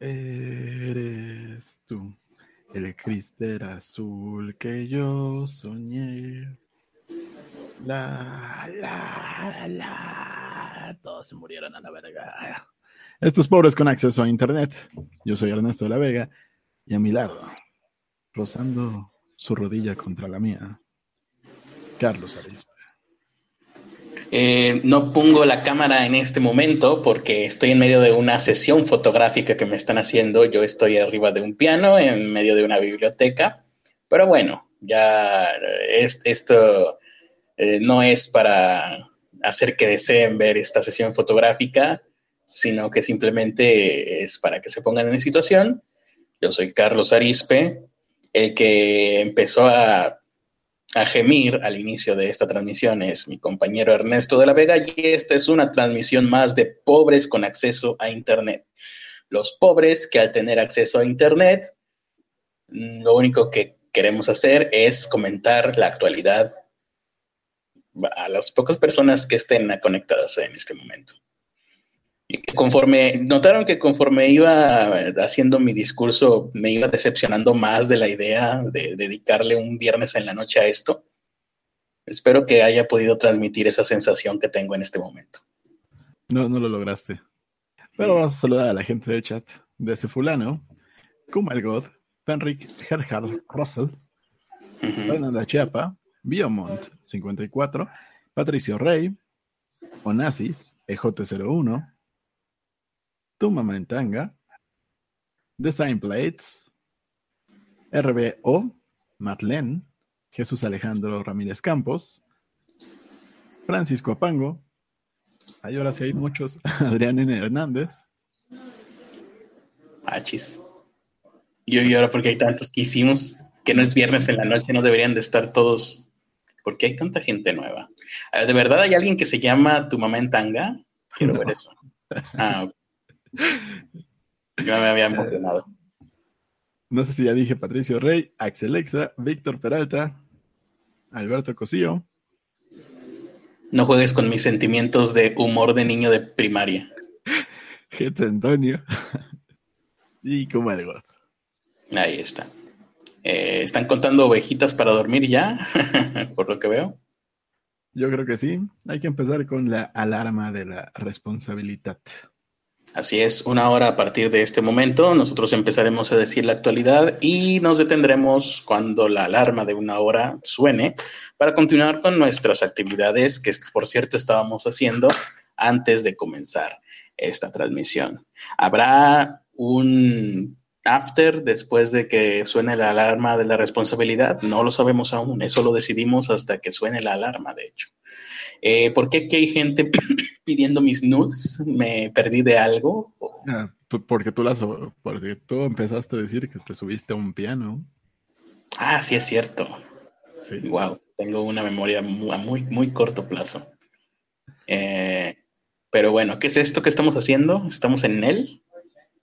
Eres tú, el cristal azul que yo soñé. La, la, la. Todos murieron a la verga. Estos pobres con acceso a internet. Yo soy Ernesto de la Vega y a mi lado, rozando su rodilla contra la mía, Carlos Arispe. Eh, no pongo la cámara en este momento porque estoy en medio de una sesión fotográfica que me están haciendo. Yo estoy arriba de un piano, en medio de una biblioteca. Pero bueno, ya es, esto eh, no es para hacer que deseen ver esta sesión fotográfica, sino que simplemente es para que se pongan en situación. Yo soy Carlos Arispe, el que empezó a a gemir al inicio de esta transmisión es mi compañero Ernesto de la Vega y esta es una transmisión más de pobres con acceso a Internet. Los pobres que al tener acceso a Internet, lo único que queremos hacer es comentar la actualidad a las pocas personas que estén conectadas en este momento. Y conforme, notaron que conforme iba haciendo mi discurso, me iba decepcionando más de la idea de dedicarle un viernes en la noche a esto. Espero que haya podido transmitir esa sensación que tengo en este momento. No, no lo lograste. Pero vamos a saludar a la gente del chat de ese fulano. Kumal God, Penric Gerhard Russell, Fernanda Chiapa, Biomont 54, Patricio Rey, Onassis, EJ01, tu Mamá en Tanga, Design Plates, RBO, Marlene, Jesús Alejandro Ramírez Campos, Francisco Apango, hay ahora sí hay muchos, Adrián N. Hernández. Achis. Yo ahora porque hay tantos que hicimos que no es viernes en la noche, no deberían de estar todos. porque hay tanta gente nueva? ¿De verdad hay alguien que se llama Tu Mamá en Tanga? Quiero ver eso. Ah, ok. Yo me había emocionado. No sé si ya dije Patricio Rey, Axelexa, Víctor Peralta, Alberto Cosío. No juegues con mis sentimientos de humor de niño de primaria. Jet Antonio. y como el Ahí está. Eh, ¿Están contando ovejitas para dormir ya? Por lo que veo. Yo creo que sí. Hay que empezar con la alarma de la responsabilidad. Así es, una hora a partir de este momento nosotros empezaremos a decir la actualidad y nos detendremos cuando la alarma de una hora suene para continuar con nuestras actividades que por cierto estábamos haciendo antes de comenzar esta transmisión. Habrá un after después de que suene la alarma de la responsabilidad, no lo sabemos aún, eso lo decidimos hasta que suene la alarma, de hecho. Eh, ¿Por qué aquí hay gente pidiendo mis nudes? ¿Me perdí de algo? Ah, porque tú las, porque tú empezaste a decir que te subiste a un piano. Ah, sí es cierto. Sí. Wow, tengo una memoria a muy, muy corto plazo. Eh, pero bueno, ¿qué es esto que estamos haciendo? ¿Estamos en él?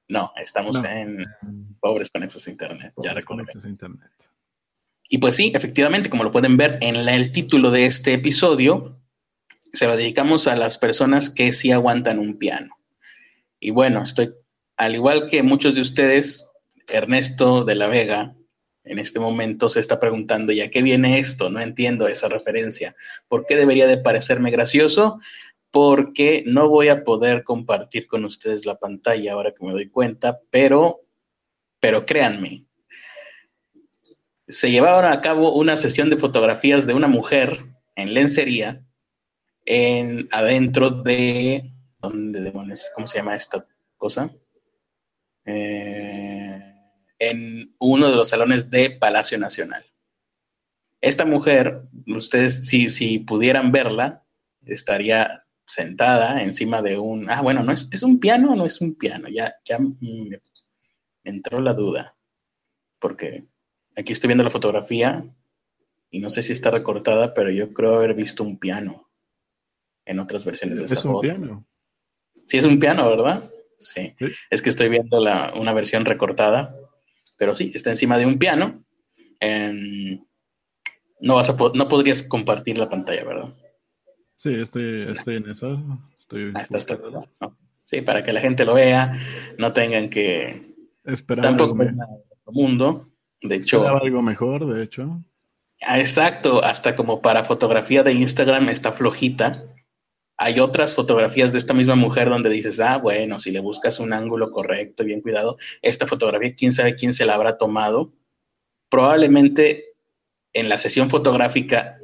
No, estamos en Pobres con acceso a Internet. ya recuerdo. Internet. Y pues sí, efectivamente, como lo pueden ver en el título de este episodio, se lo dedicamos a las personas que sí aguantan un piano. Y bueno, estoy, al igual que muchos de ustedes, Ernesto de la Vega, en este momento se está preguntando, ¿ya qué viene esto? No entiendo esa referencia. ¿Por qué debería de parecerme gracioso? Porque no voy a poder compartir con ustedes la pantalla ahora que me doy cuenta, pero, pero créanme, se llevaron a cabo una sesión de fotografías de una mujer en lencería en, adentro de, ¿dónde demonios? ¿Cómo se llama esta cosa? Eh, en uno de los salones de Palacio Nacional. Esta mujer, ustedes si, si pudieran verla, estaría sentada encima de un... Ah, bueno, ¿no es, ¿es un piano o no es un piano? Ya, ya me entró la duda, porque aquí estoy viendo la fotografía y no sé si está recortada, pero yo creo haber visto un piano en otras versiones de esta Es un piano. Sí, es un piano, ¿verdad? Sí. Es que estoy viendo la, una versión recortada, pero sí, está encima de un piano. No, vas a no podrías compartir la pantalla, ¿verdad? Sí, estoy, estoy en eso. Estoy... Ah, está, está. Sí, Sí, para que la gente lo vea, no tengan que... Esperar Tampoco es nada del mundo. De hecho, esperaba algo mejor, de hecho. Ah, Exacto, hasta como para fotografía de Instagram está flojita. Hay otras fotografías de esta misma mujer donde dices, ah, bueno, si le buscas un ángulo correcto, bien cuidado, esta fotografía, quién sabe quién se la habrá tomado. Probablemente en la sesión fotográfica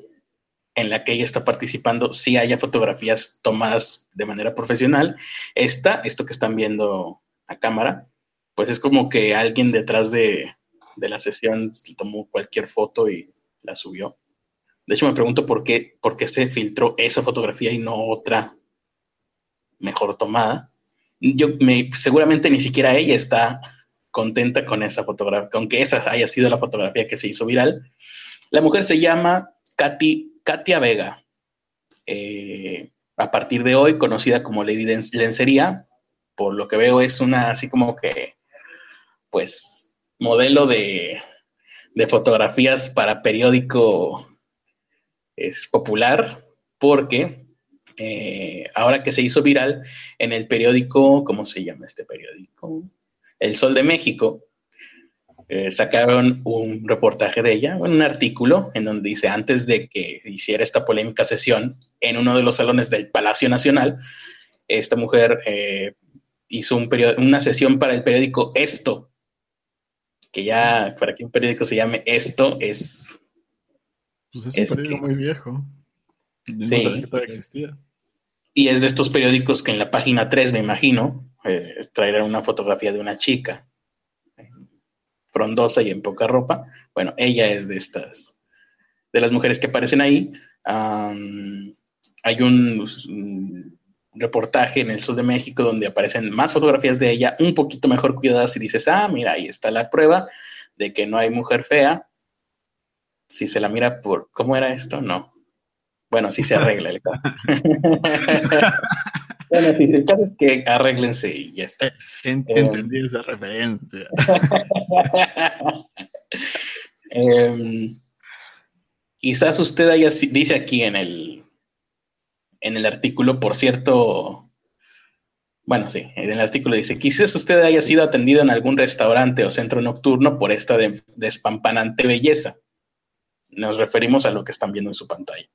en la que ella está participando, sí haya fotografías tomadas de manera profesional. Esta, esto que están viendo a cámara, pues es como que alguien detrás de, la sesión tomó cualquier foto y la subió. De hecho, me pregunto por qué, se filtró esa fotografía y no otra mejor tomada. Yo me, seguramente ni siquiera ella está contenta con esa fotografía, con que esa haya sido la fotografía que se hizo viral. La mujer se llama Katy, Katia Vega. Eh, a partir de hoy, conocida como Lady Len- Lencería, por lo que veo es una así como que, pues, modelo de, de fotografías para periódico es popular porque eh, ahora que se hizo viral en el periódico, ¿cómo se llama este periódico? El Sol de México, eh, sacaron un reportaje de ella, un artículo en donde dice, antes de que hiciera esta polémica sesión en uno de los salones del Palacio Nacional, esta mujer eh, hizo un una sesión para el periódico Esto, que ya para que un periódico se llame Esto es Pues es, Es un periódico que- muy viejo. No Sí. que existía. Y es de estos periódicos que en la página 3, me imagino, eh, traerán una fotografía de una chica frondosa y en poca ropa. Bueno, ella es de estas, de las mujeres que aparecen ahí. Hay un, un reportaje en el sur de México donde aparecen más fotografías de ella, un poquito mejor cuidadas y dices, ah, mira, ahí está la prueba de que no hay mujer fea. Si se la mira por, ¿cómo era esto? No. Bueno, si se arregla el. bueno, sí, el caso es que arréglense y ya está. Eh, entendí esa referencia. Em, quizás usted haya, si- dice aquí en el, en el artículo, por cierto, bueno, sí, en el artículo dice, quizás usted haya sido atendido en algún restaurante o centro nocturno por esta de- despampanante belleza. Nos referimos a lo que están viendo en su pantalla.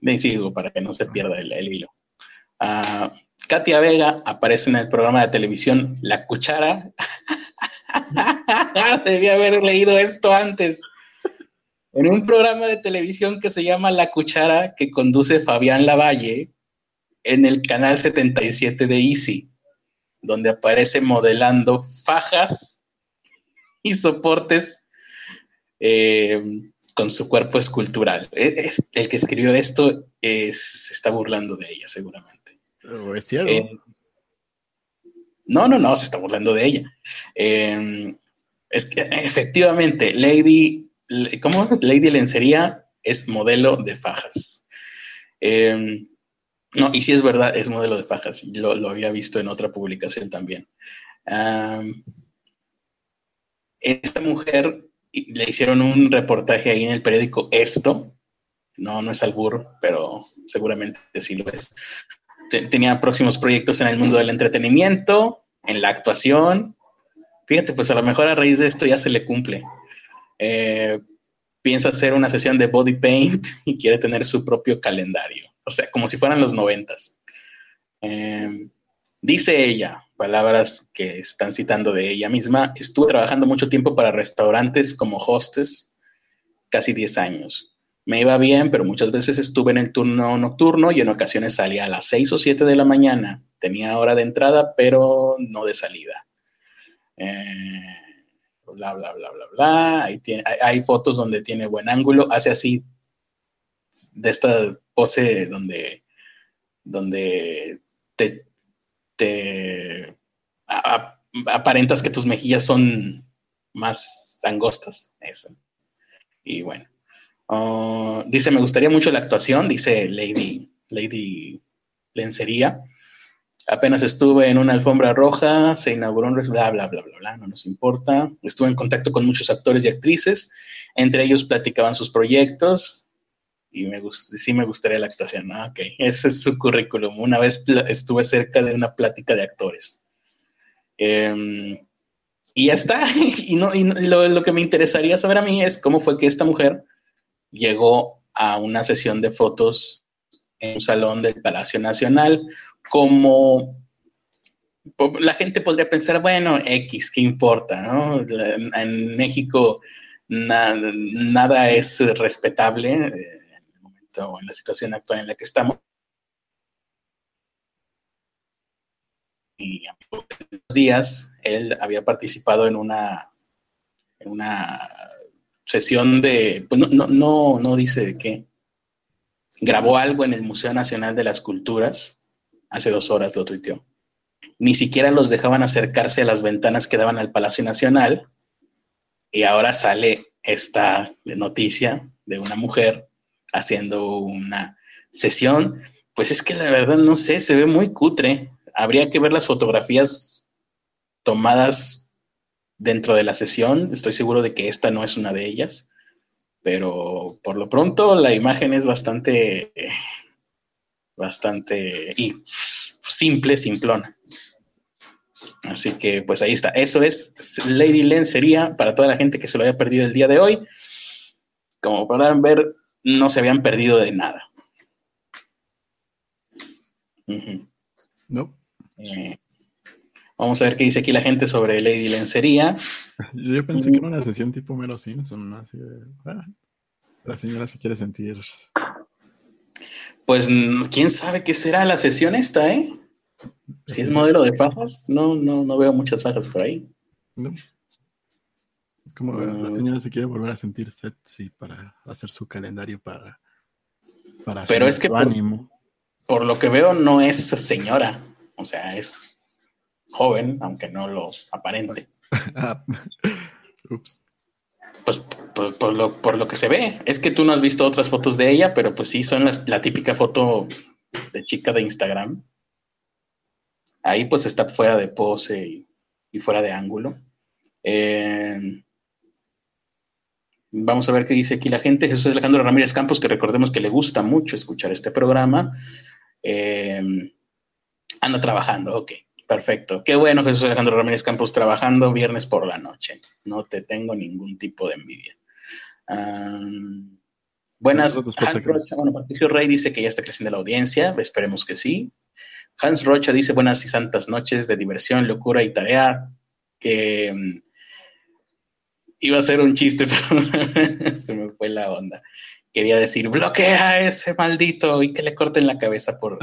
Les digo, para que no se pierda el, el hilo. Katia Vega aparece en el programa de televisión La Cuchara. Debía haber leído esto antes. En un programa de televisión que se llama La Cuchara, que conduce Fabián Lavalle, en el canal 77 de Easy, donde aparece modelando fajas y soportes eh, con su cuerpo escultural. Es- es- el que escribió esto es- se está burlando de ella, seguramente. Es ciego. Eh, no, no, no, se está burlando de ella. Eh, es que efectivamente, Lady, ¿cómo? Lady Lencería es modelo de fajas. Eh, no, y sí es verdad, es modelo de fajas. Lo, había visto en otra publicación también. Am, esta mujer le hicieron un reportaje ahí en el periódico Esto. No, no es albur, pero seguramente sí lo es te- tenía próximos proyectos en el mundo del entretenimiento, en la actuación. Fíjate, pues a lo mejor a raíz de esto ya se le cumple. Eh, piensa hacer una sesión de body paint y quiere tener su propio calendario. O sea, como si fueran los noventas. Eh, dice ella, palabras que están citando de ella misma, estuve trabajando mucho tiempo para restaurantes como hostess, casi 10 años. Me iba bien, pero muchas veces estuve en el turno nocturno y en ocasiones salía a las 6 o 7 de la mañana. Tenía hora de entrada, pero no de salida. Eh, bla, bla, bla, bla, bla. Ahí tiene, hay, fotos donde tiene buen ángulo. Hace así, de esta pose donde, donde te, te aparentas que tus mejillas son más angostas. Eso. Y bueno. Uh, dice, me gustaría mucho la actuación, dice Lady, Lady Lencería. Apenas estuve en una alfombra roja, se inauguró un... Bla, bla, bla, bla, bla, no nos importa. Estuve en contacto con muchos actores y actrices, entre ellos platicaban sus proyectos. y me sí me gustaría la actuación. Ah, ok, ese es su currículum. Una vez estuve cerca de una plática de actores. Em, y ya está. y, no, lo, que me interesaría saber a mí es cómo fue que esta mujer llegó a una sesión de fotos en un salón del Palacio Nacional, como la gente podría pensar, bueno, X, ¿qué importa? ¿no? En México nada es respetable eh, en el momento, en la situación actual en la que estamos. Y a días él había participado en una, en una sesión de, pues no, no, no dice de qué, grabó algo en el Museo Nacional de las Culturas, hace dos horas lo tuiteó. Ni siquiera los dejaban acercarse a las ventanas que daban al Palacio Nacional, y ahora sale esta noticia de una mujer haciendo una sesión, pues es que la verdad no sé, se ve muy cutre. Habría que ver las fotografías tomadas dentro de la sesión. Estoy seguro de que esta no es una de ellas, pero por lo pronto la imagen es bastante, bastante y simple, simplona. Así que pues ahí está. Eso es Lady Lencería para toda la gente que se lo haya perdido el día de hoy. Como podrán ver, no se habían perdido de nada. No. Eh, vamos a ver qué dice aquí la gente sobre Lady Lencería. Yo pensé que era una sesión tipo Mero Simpson, así ah, la señora se quiere sentir. Pues quién sabe qué será la sesión esta, ¿eh? Si es modelo de fajas, no, no, no veo muchas fajas por ahí. No. Es como la ah. señora se quiere volver a sentir sexy para hacer su calendario para, para Pero es que por, ánimo. por lo que veo no es señora, o sea, es joven, aunque no lo aparente. Ups. Pues, pues por, lo, por, lo, que se ve, es que tú no has visto otras fotos de ella, pero pues sí, son la típica foto de chica de Instagram ahí pues está fuera de pose y, fuera de ángulo. Eh, vamos a ver qué dice aquí la gente. Jesús Alejandro Ramírez Campos, que recordemos que le gusta mucho escuchar este programa. Eh, anda trabajando, ok, perfecto. Qué bueno Jesús Alejandro Ramírez Campos trabajando viernes por la noche. No te tengo ningún tipo de envidia. buenas, bueno, Patricio Rey dice que ya está creciendo la audiencia, esperemos que sí. Hans Rocha dice buenas y santas noches de diversión, locura y tarea, que mm, iba a ser un chiste, pero se me fue la onda. Quería decir, bloquea a ese maldito y que le corten la cabeza por,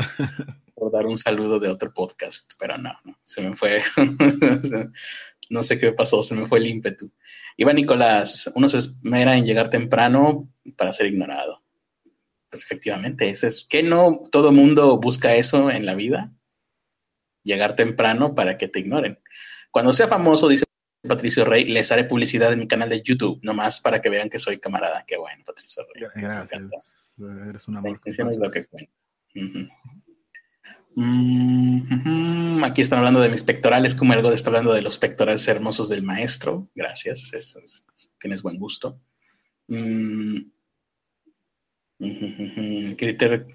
dar un saludo de otro podcast, pero no, no se me fue. no sé qué pasó, se me fue el ímpetu. Iba Nicolás, uno se esmera en llegar temprano para ser ignorado pues efectivamente, eso es que no todo mundo busca eso en la vida, llegar temprano para que te ignoren. Cuando sea famoso, dice Patricio Rey, les haré publicidad en mi canal de YouTube, nomás para que vean que soy camarada. Qué bueno, Patricio Rey. Gracias. Eres un amor. es lo que cuenta. Aquí están hablando de mis pectorales, como algo de está hablando de los pectorales hermosos del maestro. Gracias, eso tienes buen gusto. Mm,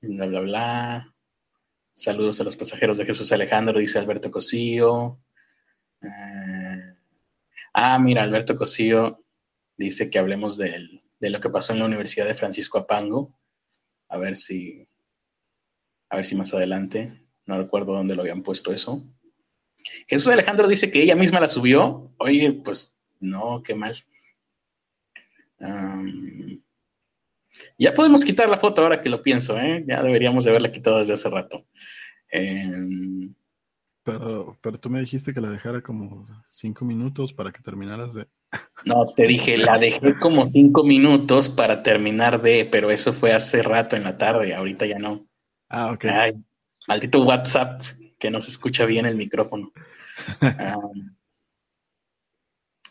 bla, bla, bla. Saludos a los pasajeros de Jesús Alejandro, dice Alberto Cosío. Eh, ah, mira, Alberto Cosío dice que hablemos de, lo que pasó en la Universidad de Francisco Apango. A ver si, a ver si más adelante, no recuerdo dónde lo habían puesto eso. Jesús Alejandro dice que ella misma la subió. Oye, pues no, qué mal. Ya podemos quitar la foto ahora que lo pienso, ¿eh? Ya deberíamos de haberla quitado desde hace rato. Em, pero, pero tú me dijiste que la dejara como cinco minutos para que terminaras de... No, te dije, la dejé como cinco minutos para terminar de, pero eso fue hace rato en la tarde, ahorita ya no. Ah, ok. Ay, maldito WhatsApp que no se escucha bien el micrófono.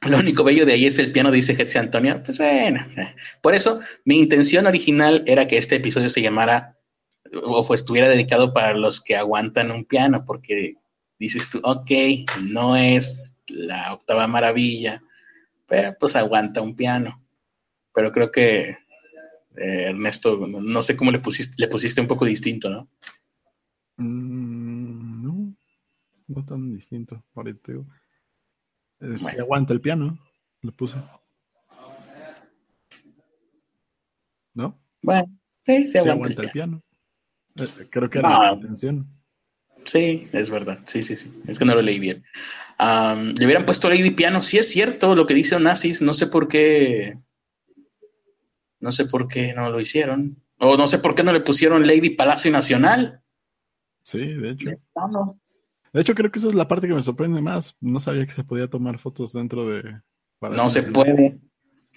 Lo único bello de ahí es el piano, dice Hetzi Antonia. Pues bueno, eh. por eso mi intención original era que este episodio se llamara o estuviera dedicado para los que aguantan un piano, porque dices tú, ok, no es la octava maravilla, pero pues aguanta un piano. Pero creo que Eh, Ernesto, no sé cómo le pusiste, le pusiste un poco distinto, ¿no? Mm, no, no tan distinto. Ahorita eh, Se aguanta el piano, le puse. ¿No? Bueno, sí, se, aguanta, el piano. Eh, creo que era la intención. Sí, es verdad. Sí, sí, sí. Es que no lo leí bien. le hubieran puesto Lady Piano. Sí es cierto lo que dice Onassis. No sé por qué. No sé por qué no lo hicieron. O no sé por qué no le pusieron Lady Palacio Nacional. Sí, de hecho. De hecho, creo que eso es la parte que me sorprende más. No sabía que se podía tomar fotos dentro de. no se puede.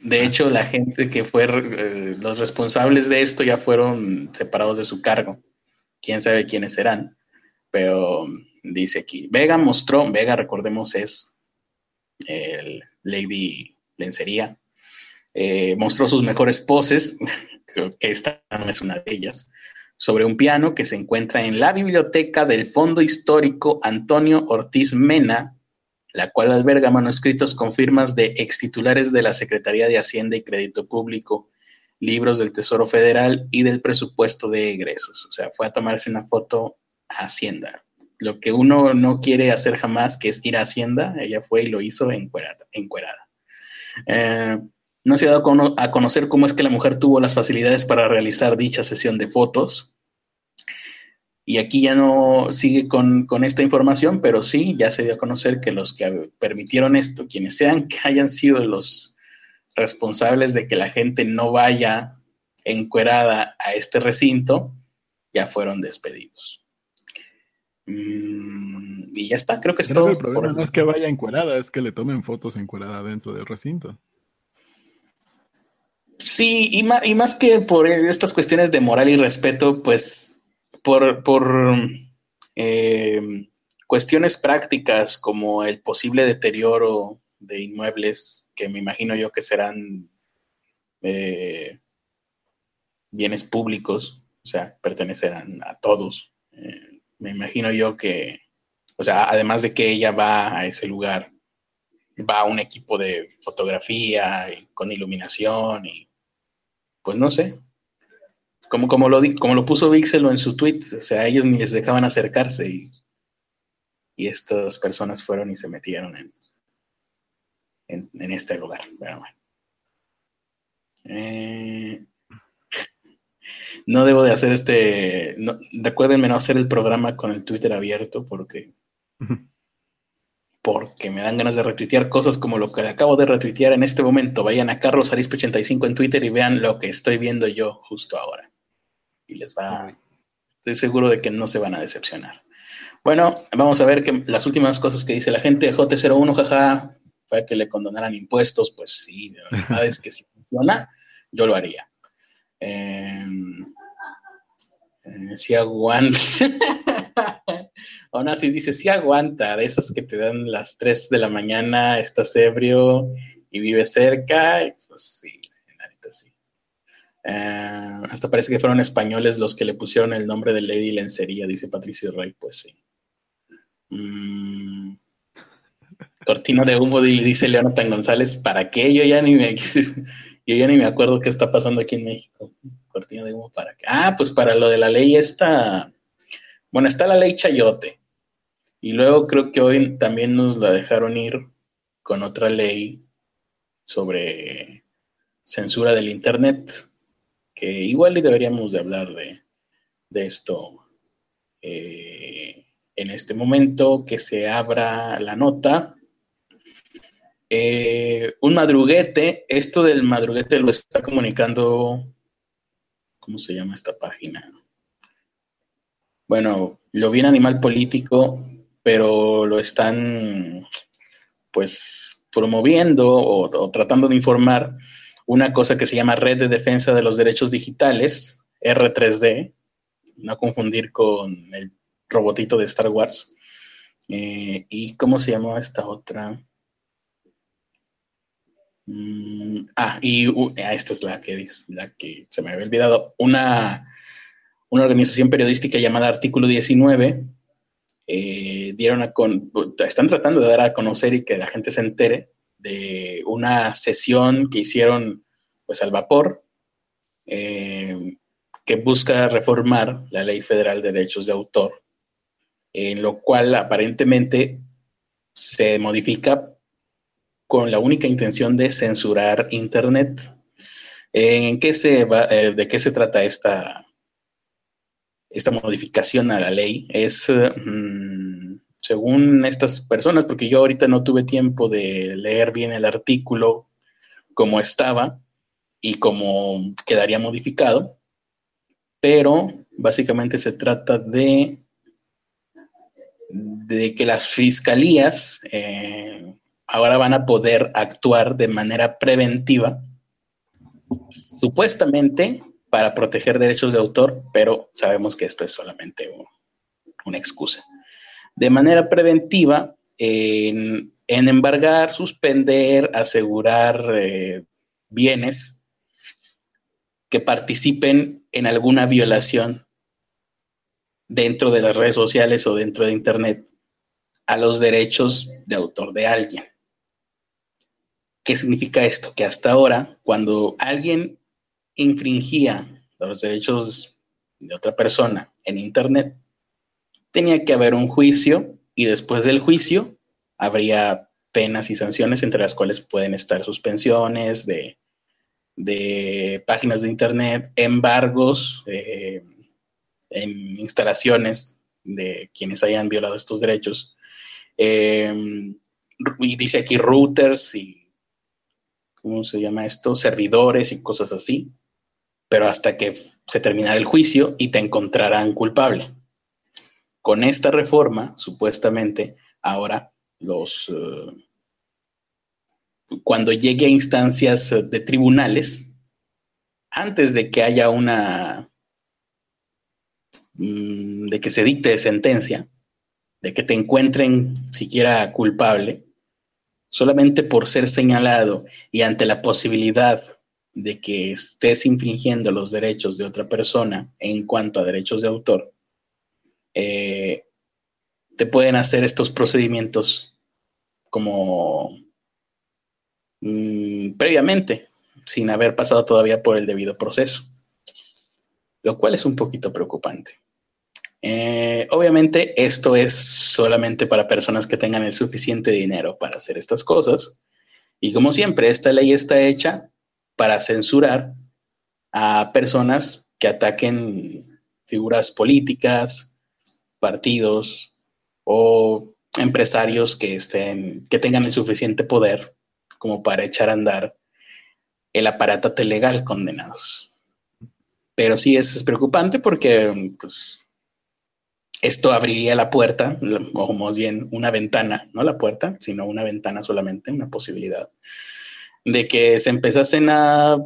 De ah. hecho, la gente que fue eh, los responsables de esto ya fueron separados de su cargo. Quién sabe quiénes serán. Pero dice aquí, Vega mostró, Vega recordemos es el Lady Lencería, eh, mostró sus mejores poses, esta no es una de ellas, sobre un piano que se encuentra en la biblioteca del Fondo Histórico Antonio Ortiz Mena, la cual alberga manuscritos con firmas de extitulares de la Secretaría de Hacienda y Crédito Público, libros del Tesoro Federal y del presupuesto de egresos. O sea, fue a tomarse una foto Hacienda. Lo que uno no quiere hacer jamás, que es ir a Hacienda, ella fue y lo hizo encuerada. encuerada. Eh, no se ha dado a conocer cómo es que la mujer tuvo las facilidades para realizar dicha sesión de fotos. Y aquí ya no sigue con, con, esta información, pero sí, ya se dio a conocer que los que permitieron esto, quienes sean que hayan sido los responsables de que la gente no vaya encuerada a este recinto, ya fueron despedidos. Mm, y ya está, creo que es todo. El problema no es que vaya encuerada, es que le tomen fotos encuerada dentro del recinto. Sí, y más, y más que por estas cuestiones de moral y respeto, pues por, por eh, cuestiones prácticas como el posible deterioro de inmuebles, que me imagino yo que serán eh, bienes públicos, o sea, pertenecerán a todos. Eh, me imagino yo que, o sea, además de que ella va a ese lugar, va un equipo de fotografía y con iluminación y pues no sé. Como, como, lo, como lo puso Vixelo en su tweet, o sea, ellos ni les dejaban acercarse y, y estas personas fueron y se metieron en, en, este lugar. Bueno. Eh, no debo de hacer este. No, no hacer el programa con el Twitter abierto porque. Porque me dan ganas de retuitear cosas como lo que acabo de retuitear en este momento. Vayan a Carlos Arispe 85 en Twitter y vean lo que estoy viendo yo justo ahora. Y les va. Estoy seguro de que no se van a decepcionar. Bueno, vamos a ver que las últimas cosas que dice la gente. J01, jaja, fue que le condonaran impuestos. Pues sí, la verdad es que si funciona, yo lo haría. Eh, eh, si aguanta. Aún así dice, si aguanta, de esas que te dan las 3 de la mañana, estás ebrio y vives cerca, pues sí, la sí. Eh, hasta parece que fueron españoles los que le pusieron el nombre de Lady Lencería, dice Patricio Rey, pues sí. Mm. Cortina de humo, dice Leonatan González, ¿para qué? Yo ya ni me yo ya ni me acuerdo qué está pasando aquí en México. Cortina de humo para qué. Ah, pues para lo de la ley esta. Bueno, está la ley Chayote. Y luego creo que hoy también nos la dejaron ir con otra ley sobre censura del Internet, que igual deberíamos de hablar de, esto eh, en este momento, que se abra la nota eh, un madruguete, esto del madruguete lo está comunicando, ¿cómo se llama esta página? Bueno, lo vi en Animal Político, pero lo están pues promoviendo o, tratando de informar una cosa que se llama Red de Defensa de los Derechos Digitales, R3D, no confundir con el robotito de Star Wars. Eh, ¿Y cómo se llama esta otra? Mm, ah, y ah, esta es la que, la que se me había olvidado. Una, una organización periodística llamada Artículo 19 eh, dieron están tratando de dar a conocer y que la gente se entere de una sesión que hicieron pues al vapor eh, que busca reformar la Ley Federal de Derechos de Autor, en lo cual aparentemente se modifica con la única intención de censurar Internet. ¿En qué se eh, ¿De qué se trata esta, esta modificación a la ley? Es, según estas personas, porque yo ahorita no tuve tiempo de leer bien el artículo como estaba y cómo quedaría modificado, pero básicamente se trata de, de que las fiscalías eh, ahora van a poder actuar de manera preventiva, supuestamente para proteger derechos de autor, pero sabemos que esto es solamente una excusa. De manera preventiva, en, embargar, suspender, asegurar eh, bienes que participen en alguna violación dentro de las redes sociales o dentro de Internet a los derechos de autor de alguien. ¿Qué significa esto? Que hasta ahora, cuando alguien infringía los derechos de otra persona en Internet, tenía que haber un juicio y después del juicio habría penas y sanciones entre las cuales pueden estar suspensiones de páginas de Internet, embargos eh, en instalaciones de quienes hayan violado estos derechos. Em, y dice aquí routers y, ¿cómo se llama esto? Servidores y cosas así, pero hasta que se terminara el juicio y te encontrarán culpable. Con esta reforma, supuestamente, ahora los... Eh, cuando llegue a instancias eh, de tribunales, antes de que haya una, mm, de que se dicte sentencia, de que te encuentren siquiera culpable, solamente por ser señalado y ante la posibilidad de que estés infringiendo los derechos de otra persona en cuanto a derechos de autor, eh, te pueden hacer estos procedimientos como Mm, previamente, sin haber pasado todavía por el debido proceso, lo cual es un poquito preocupante. Eh, obviamente esto es solamente para personas que tengan el suficiente dinero para hacer estas cosas. Y como siempre, esta ley está hecha para censurar a personas que ataquen figuras políticas, partidos o empresarios que estén, que tengan el suficiente poder como para echar a andar el aparato legal condenados. Pero sí es, preocupante porque pues, esto abriría la puerta, o más bien una ventana, no la puerta, sino una ventana solamente, una posibilidad, de que se empezasen a,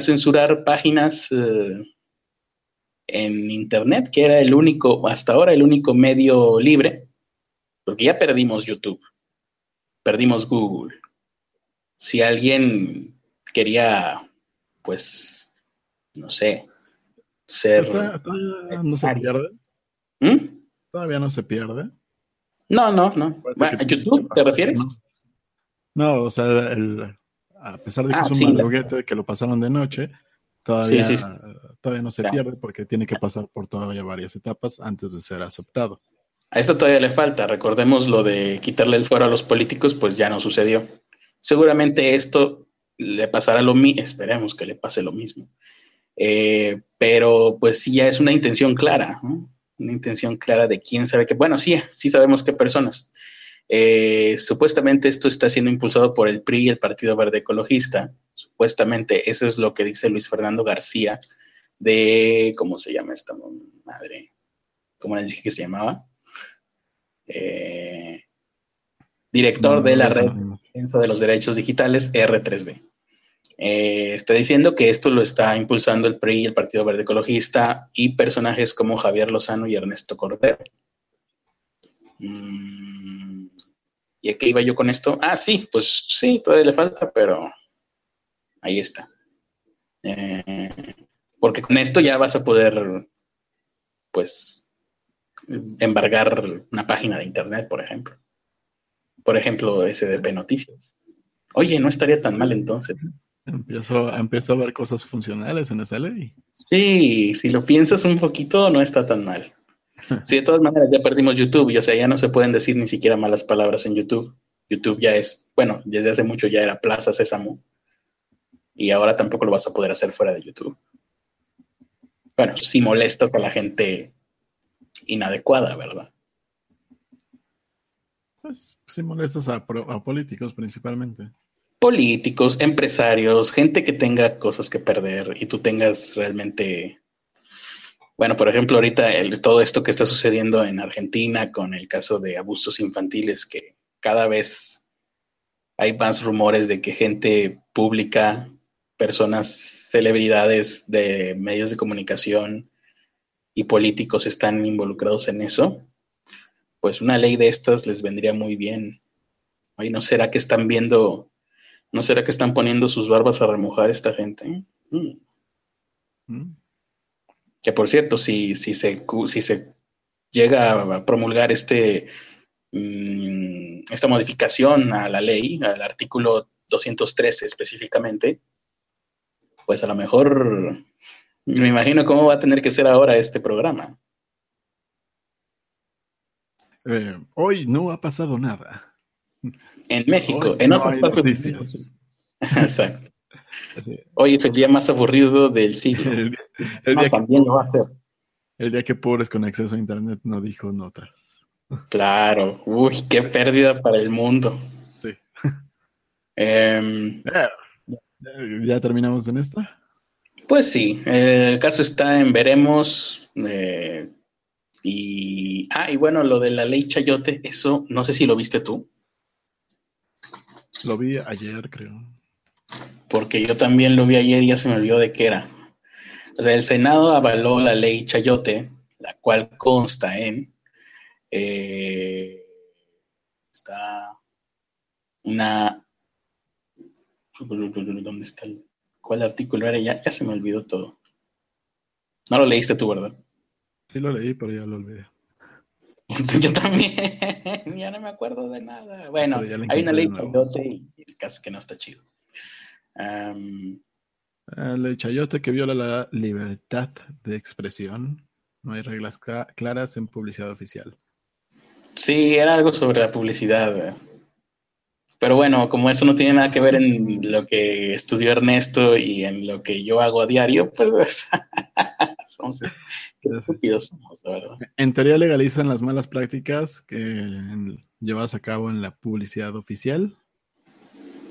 censurar páginas eh, en Internet, que era el único, hasta ahora el único medio libre, porque ya perdimos YouTube, perdimos Google, si alguien quería, pues, no sé, ser... ¿Todavía no se pierde? ¿Mm? ¿Todavía no se pierde? No, no, no. ¿A YouTube te refieres? No, o sea, el, a pesar de que ah, es un que lo pasaron de noche, todavía, todavía no se pierde porque tiene que pasar por todavía varias etapas antes de ser aceptado. A esto todavía le falta. Recordemos lo de quitarle el fuero a los políticos, pues ya no sucedió. Seguramente esto le pasará lo mismo, esperemos que le pase lo mismo. Eh, pero pues sí ya es una intención clara, una intención clara de quién sabe qué. Bueno, sí, sí sabemos qué personas. Eh, supuestamente esto está siendo impulsado por el PRI y el Partido Verde Ecologista. Supuestamente eso es lo que dice Luis Fernando García de, ¿cómo se llama esta madre? ¿Cómo les dije que se llamaba? Eh, director de la red de los derechos digitales R3D. Eh, está diciendo que esto lo está impulsando el PRI y el Partido Verde Ecologista y personajes como Javier Lozano y Ernesto Cordero. Mm, ¿Y a qué iba yo con esto? Ah, sí, pues sí, todavía le falta, pero ahí está. Eh, porque con esto ya vas a poder, pues, embargar una página de internet, por ejemplo por ejemplo, SDP Noticias. Oye, no estaría tan mal entonces. Empiezo, empiezo a ver cosas funcionales en esa ley. Sí, si lo piensas un poquito, no está tan mal. Sí, de todas maneras, ya perdimos YouTube y o sea, ya no se pueden decir ni siquiera malas palabras en YouTube. YouTube ya es, bueno, desde hace mucho ya era Plaza Sésamo. Y ahora tampoco lo vas a poder hacer fuera de YouTube. Bueno, si molestas a la gente inadecuada, ¿verdad? Pues si molestas a, a políticos principalmente políticos, empresarios, gente que tenga cosas que perder y tú tengas realmente, bueno, por ejemplo, ahorita todo esto que está sucediendo en Argentina con el caso de abusos infantiles, que cada vez hay más rumores de que gente pública, personas, celebridades de medios de comunicación y políticos están involucrados en eso, pues una ley de estas les vendría muy bien. ¿Y no será que están viendo ¿No será que están poniendo sus barbas a remojar esta gente? Mm. Mm. Que por cierto, si, si, se, si se llega a promulgar este, mm, esta modificación a la ley, al artículo 213 específicamente, pues a lo mejor me imagino cómo va a tener que ser ahora este programa. Eh, hoy no ha pasado nada. En México, en otras partes Exacto. Hoy es el día más aburrido del siglo. El, día también que, lo va a ser. El día que pobres con acceso a internet no dijo notas. Claro, uy, qué pérdida para el mundo. Sí. Em, ¿Ya terminamos en esta? Pues sí, el caso está en veremos. Eh, y, ah, y bueno, lo de la ley Chayote, eso no sé si lo viste tú. Lo vi ayer, creo. Porque yo también lo vi ayer y ya se me olvidó de qué era. O sea, el Senado avaló la ley Chayote, la cual consta en. Eh, está una. ¿Dónde está? El, ¿Cuál artículo era? Ya, ya se me olvidó todo. No lo leíste tú, ¿verdad? Sí lo leí, pero ya lo olvidé. Yo también, ya no me acuerdo de nada. Bueno, hay una ley chayote y el caso es que no está chido. la ley chayote que viola la libertad de expresión. No hay reglas claras en publicidad oficial. Sí, era algo sobre la publicidad. Pero bueno, como eso no tiene nada que ver en lo que estudió Ernesto y en lo que yo hago a diario, pues somos estúpidos somos, verdad. En teoría legalizan las malas prácticas que llevas a cabo en la publicidad oficial.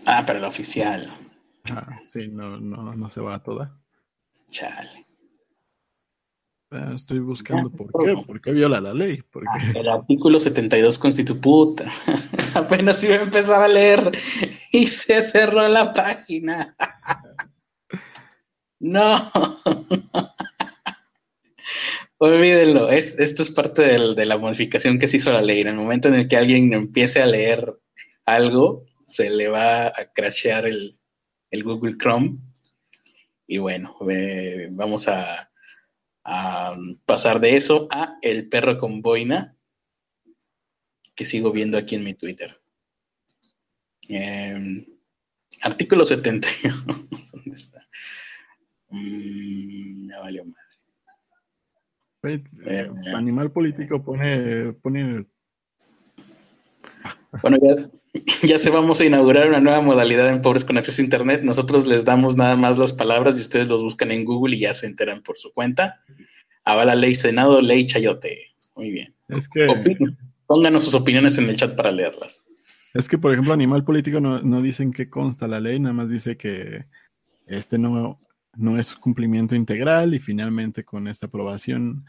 Ah, pero la oficial. Ah, sí, no, no, no se va a toda. Chale. Ah, estoy buscando por qué, por qué viola la ley. Ah, el artículo 72 constituputa. Apenas iba a empezar a leer y se cerró la página. no. Olvídenlo, es, esto es parte de la modificación que se hizo la ley. En el momento en el que alguien empiece a leer algo, se le va a crashear el, Google Chrome. Y bueno, eh, vamos a, pasar de eso a el perro con boina, que sigo viendo aquí en mi Twitter. Em, artículo 71. ¿Dónde está? Mm, ya valió madre. Eh, animal político pone, pone... Bueno, ya, se vamos a inaugurar una nueva modalidad en Pobres con Acceso a Internet. Nosotros les damos nada más las palabras y ustedes los buscan en Google y ya se enteran por su cuenta. Avala ley Senado, ley Chayote. Muy bien. Es que... Pónganos sus opiniones en el chat para leerlas. Es que, por ejemplo, animal político no, no dicen que consta la ley, nada más dice que este no, no es cumplimiento integral y finalmente con esta aprobación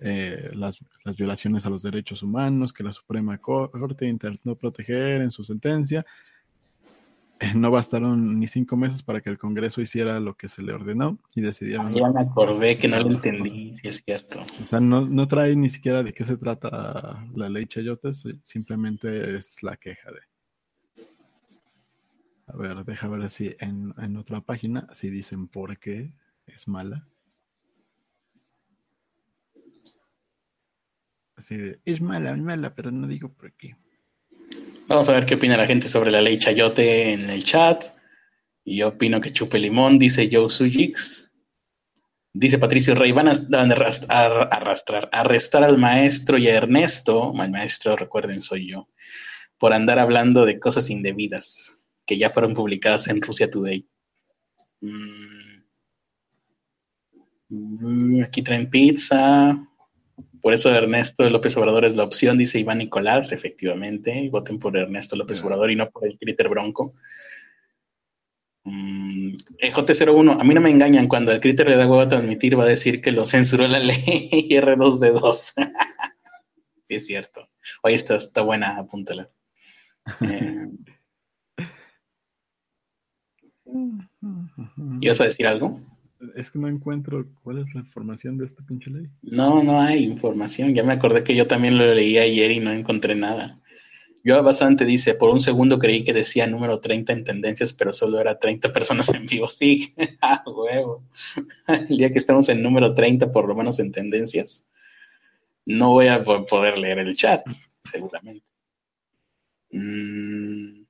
eh, las, violaciones a los derechos humanos que la Suprema Corte intentó proteger en su sentencia. Eh, no bastaron ni cinco meses para que el Congreso hiciera lo que se le ordenó y decidieron. Ah, ya me acordé que no lo entendí, si es cierto. O sea, no, no trae ni siquiera de qué se trata la ley Chayotes, simplemente es la queja de. A ver, deja ver si en, en otra página si dicen por qué es mala. Es mala, es mala, pero no digo por qué. Vamos a ver qué opina la gente sobre la ley Chayote en el chat. Y yo opino que chupe limón, dice Joe Sujix. Dice Patricio Rey, van a, arrastrar, arrestar al maestro y a Ernesto, el maestro, recuerden, soy yo, por andar hablando de cosas indebidas que ya fueron publicadas en Rusia Today. Mm. Mm, aquí traen pizza. Por eso Ernesto López Obrador es la opción, dice Iván Nicolás, efectivamente. Voten por Ernesto López Obrador y no por el Critter Bronco. Mm, J01, a mí no me engañan, cuando el Critter le da huevo a transmitir va a decir que lo censuró la ley R2D2. sí, es cierto. Oye, está, está buena, apúntala. Eh, ¿Ibas a decir algo? Es que no encuentro cuál es la información de esta pinche ley. No, no hay información. Ya me acordé que yo también lo leí ayer y no encontré nada. Yo bastante dice, por un segundo creí que decía número 30 en tendencias, pero solo era 30 personas en vivo. Sí, ah, huevo. El día que estemos en número 30, por lo menos en tendencias, no voy a poder leer el chat, seguramente. Mm.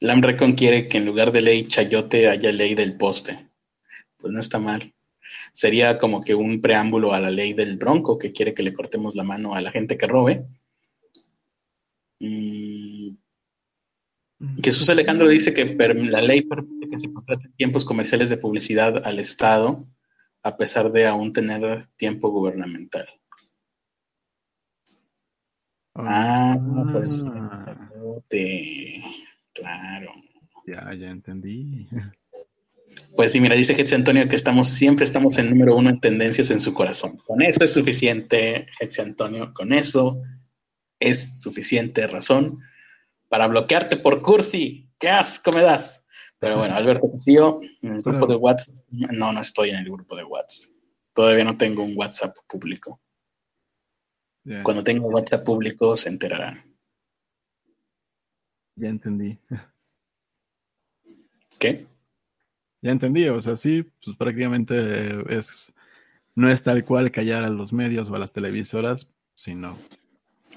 Lamrecon quiere que en lugar de ley chayote haya ley del poste. Pues no está mal sería como que un preámbulo a la ley del bronco que quiere que le cortemos la mano a la gente que robe. Mm. Jesús Alejandro dice que la ley permite que se contraten tiempos comerciales de publicidad al Estado a pesar de aún tener tiempo gubernamental. Ah, pues claro. Ya, ya entendí. Pues sí, mira, dice Hetzi Antonio que estamos, siempre estamos en número uno en tendencias en su corazón. Con eso es suficiente, Hetzi Antonio, con eso es suficiente razón para bloquearte por cursi. ¡Qué asco me das! Pero bueno, Alberto Castillo, en el grupo de WhatsApp, no, no estoy en el grupo de WhatsApp. Todavía no tengo un WhatsApp público. Cuando tenga WhatsApp público se enterarán. Ya entendí. ¿Qué? Ya entendí, o sea, sí, pues prácticamente es, no es tal cual callar a los medios o a las televisoras, sino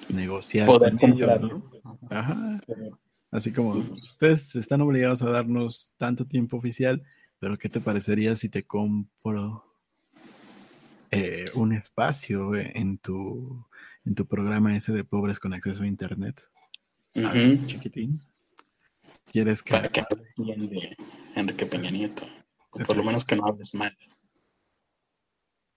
negociar con ellos, ¿no? Ajá. Así como ustedes están obligados a darnos tanto tiempo oficial, pero ¿qué te parecería si te compro eh, un espacio en tu, en tu programa ese de pobres con acceso a internet? Chiquitín. ¿Quieres que... Para que de Enrique Peña Nieto. por lo menos que no hables mal.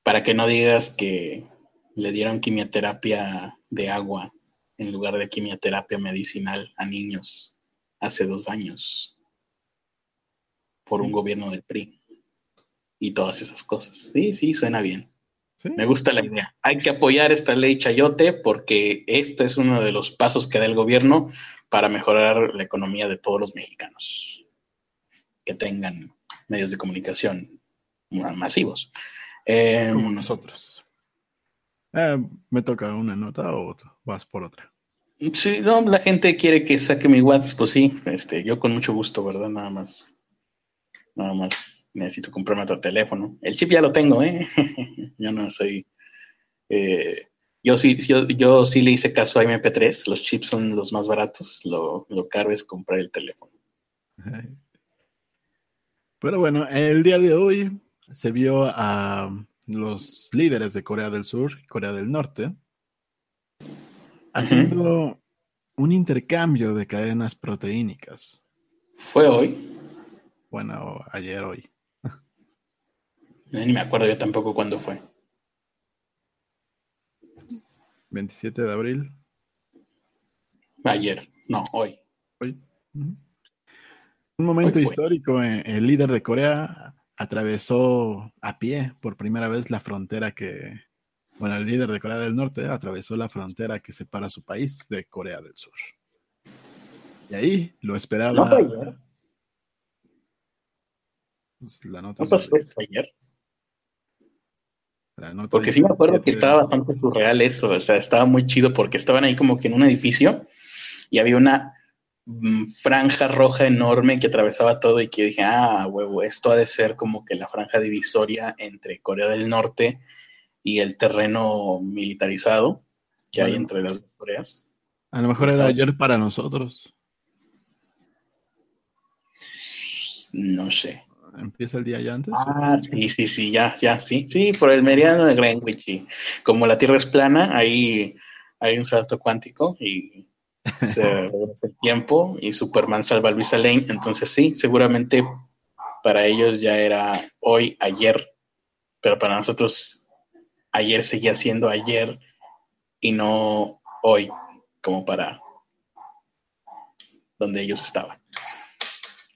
Para que no digas que le dieron quimioterapia de agua en lugar de quimioterapia medicinal a niños hace dos años por un gobierno del PRI y todas esas cosas. Sí, sí, suena bien. Me gusta la idea. Hay que apoyar esta ley Chayote porque este es uno de los pasos que da el gobierno para mejorar la economía de todos los mexicanos que tengan medios de comunicación masivos. Eh, Como nosotros. Eh, ¿Me toca una nota o vas por otra? Sí, no, la gente quiere que saque mi WhatsApp, pues sí, este, yo con mucho gusto, ¿verdad? Nada más, nada más necesito comprarme otro teléfono. El chip ya lo tengo, ¿eh? yo no soy, eh, yo sí, yo, sí le hice caso a MP3, los chips son los más baratos, lo, caro es comprar el teléfono. Pero bueno, el día de hoy se vio a los líderes de Corea del Sur y Corea del Norte haciendo un intercambio de cadenas proteínicas. ¿Fue hoy? Bueno, ayer, hoy. Ni me acuerdo yo tampoco cuándo fue. 27 de abril. Ayer, no, hoy. Hoy. Un momento histórico. Eh, el líder de Corea atravesó a pie por primera vez la frontera que, bueno, el líder de Corea del Norte atravesó la frontera que separa su país de Corea del Sur. Y ahí lo esperaba. ¿No fue ayer? Pues, la nota ¿No pasó porque sí me acuerdo este, que estaba bastante surreal eso, o sea, estaba muy chido porque estaban ahí como que en un edificio y había una mm, franja roja enorme que atravesaba todo y que dije, ah, huevo, esto ha de ser como que la franja divisoria entre Corea del Norte y el terreno militarizado que hay entre las dos Coreas. A lo mejor era mayor para nosotros. No sé. ¿Empieza el día ya antes? Ah, sí, sí, sí, ya, ya, sí, sí, por el meridiano de Greenwich. Y como la Tierra es plana, ahí hay un salto cuántico y se regresa el tiempo y Superman salva a Luisa Lane. Entonces sí, seguramente para ellos ya era hoy, ayer, pero para nosotros ayer seguía siendo ayer y no hoy, como para donde ellos estaban.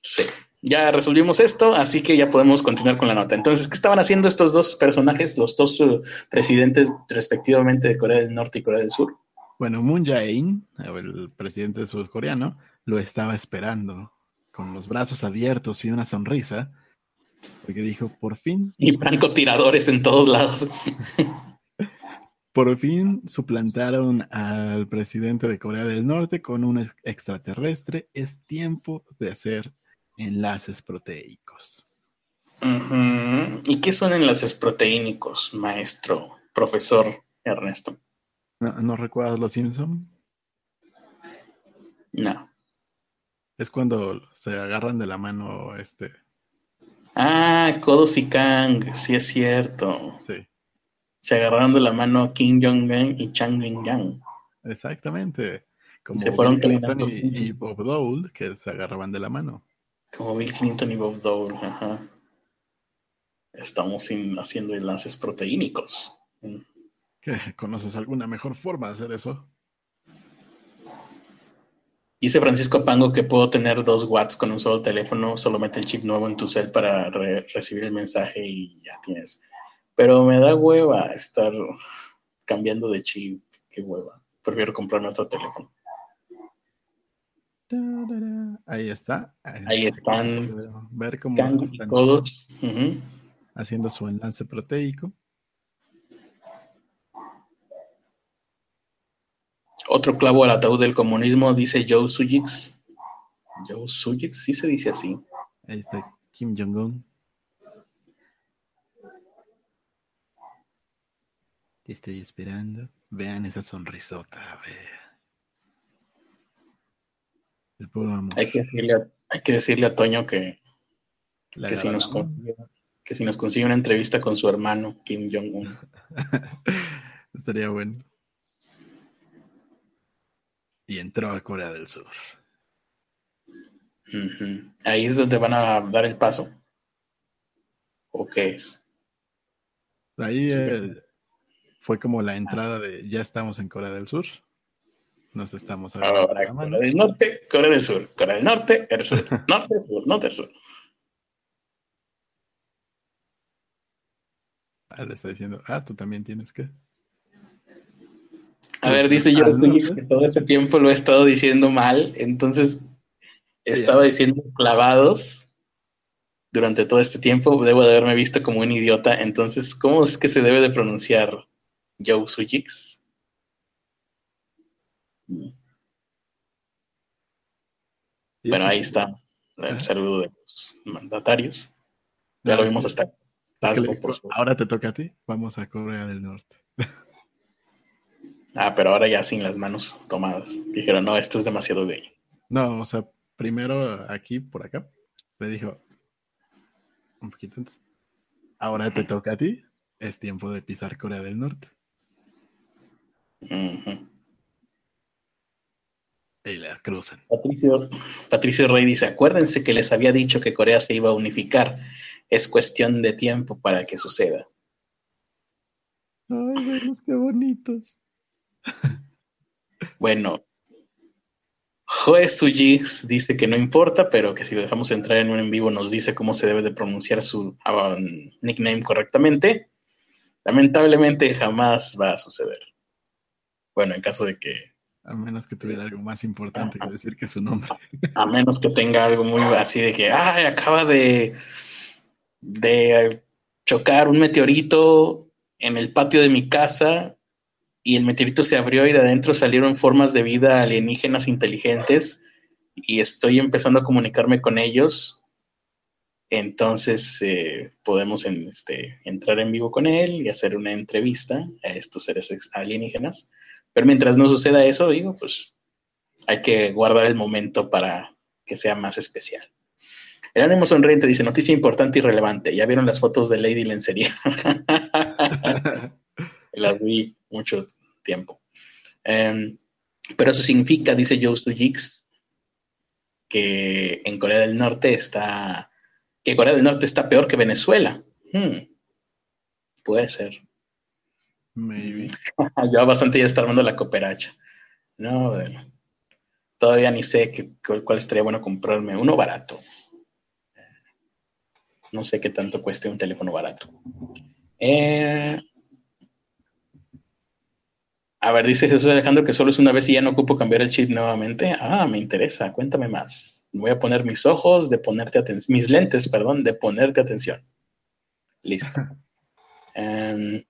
Sí ya resolvimos esto, así que ya podemos continuar con la nota. Entonces, ¿qué estaban haciendo estos dos personajes, los dos uh, presidentes respectivamente de Corea del Norte y Corea del Sur? Bueno, Moon Jae-in, el presidente surcoreano, lo estaba esperando con los brazos abiertos y una sonrisa, porque dijo, por fin... Y francotiradores en todos lados. por fin suplantaron al presidente de Corea del Norte con un extraterrestre. Es tiempo de hacer enlaces proteicos. ¿Y qué son enlaces proteínicos, maestro, profesor Ernesto? ¿No, recuerdas los Simpson? No. Es cuando se agarran de la mano este. Ah, Kodos y Kang, sí es cierto. Sí. Se agarraron de la mano Kim Jong-un y Chang Wing-yang. Exactamente. Como se fueron y Bob Dole, que se agarraban de la mano. Como Bill Clinton y Bob Dole, Estamos haciendo enlaces proteínicos. ¿Qué? ¿Conoces alguna mejor forma de hacer eso? Dice Francisco Pango que puedo tener dos watts con un solo teléfono, solo mete el chip nuevo en tu cel para recibir el mensaje y ya tienes. Pero me da hueva estar cambiando de chip, qué hueva. Prefiero comprarme otro teléfono. Ahí está. Ahí están. Ver cómo están todos. haciendo su enlace proteico. Otro clavo al ataúd del comunismo, dice Joe Sujix. Joe Sujix, sí se dice así. Ahí está Kim Jong-un. Te estoy esperando. Vean esa sonrisota, a ver. Hay que decirle a, hay que decirle a Toño que, que si, nos consigue, que si nos consigue una entrevista con su hermano, Kim Jong-un. Estaría bueno. Y entró a Corea del Sur. Ahí es donde van a dar el paso. ¿O qué es? Ahí eh, fue como la entrada de ya estamos en Corea del Sur. Nos estamos Ahora, Corea del Norte, Corea del Sur, Corea del Norte, el Sur, Norte, Sur, Norte, Sur. Ah, le está diciendo, ah, tú también tienes que. A ver, dice yo que todo este tiempo lo he estado diciendo mal, entonces estaba diciendo clavados durante todo este tiempo, debo de haberme visto como un idiota, entonces, ¿cómo es que se debe de pronunciar Joe Sujix? Bueno, ahí está el saludo de los mandatarios. Ya lo vimos hasta. ahora te toca a ti. Vamos a Corea del Norte. ah, pero ahora ya sin las manos tomadas. Dijeron, no, esto es demasiado gay. No, o sea, primero aquí, por acá, le dijo un poquito antes. Ahora te toca a ti. Es tiempo de pisar Corea del Norte. Y la cruzan. Patricio, Patricio Rey dice, acuérdense que les había dicho que Corea se iba a unificar. Es cuestión de tiempo para que suceda. Ay, velos qué bonitos. bueno, Joe Sujix dice que no importa, pero que si lo dejamos entrar en un en vivo nos dice cómo se debe de pronunciar su um, nickname correctamente. Lamentablemente jamás va a suceder. Bueno, en caso de que a menos que tuviera algo más importante que decir que su nombre. A menos que tenga algo muy así de que, ay, acaba de, de chocar un meteorito en el patio de mi casa y el meteorito se abrió y de adentro salieron formas de vida alienígenas inteligentes y estoy empezando a comunicarme con ellos. Entonces eh, podemos este, entrar en vivo con él y hacer una entrevista a estos seres alienígenas pero mientras no suceda eso, digo, pues hay que guardar el momento para que sea más especial. El ánimo sonriente dice, noticia importante y relevante. Ya vieron las fotos de Lady Lencería. las vi mucho tiempo. Em, pero eso significa, dice Joe Jigs, que en Corea del Norte está, que Corea del Norte está peor que Venezuela. Hmm. Puede ser. Maybe. Yo bastante ya está armando la cooperacha. No, todavía ni sé que, cuál estaría bueno comprarme. Uno barato. No sé qué tanto cueste un teléfono barato. Eh, a ver, dice Jesús Alejandro que solo es una vez y ya no ocupo cambiar el chip nuevamente. Ah, me interesa, cuéntame más. Voy a poner mis ojos de ponerte atención, mis lentes, perdón, de ponerte atención. Listo. Em,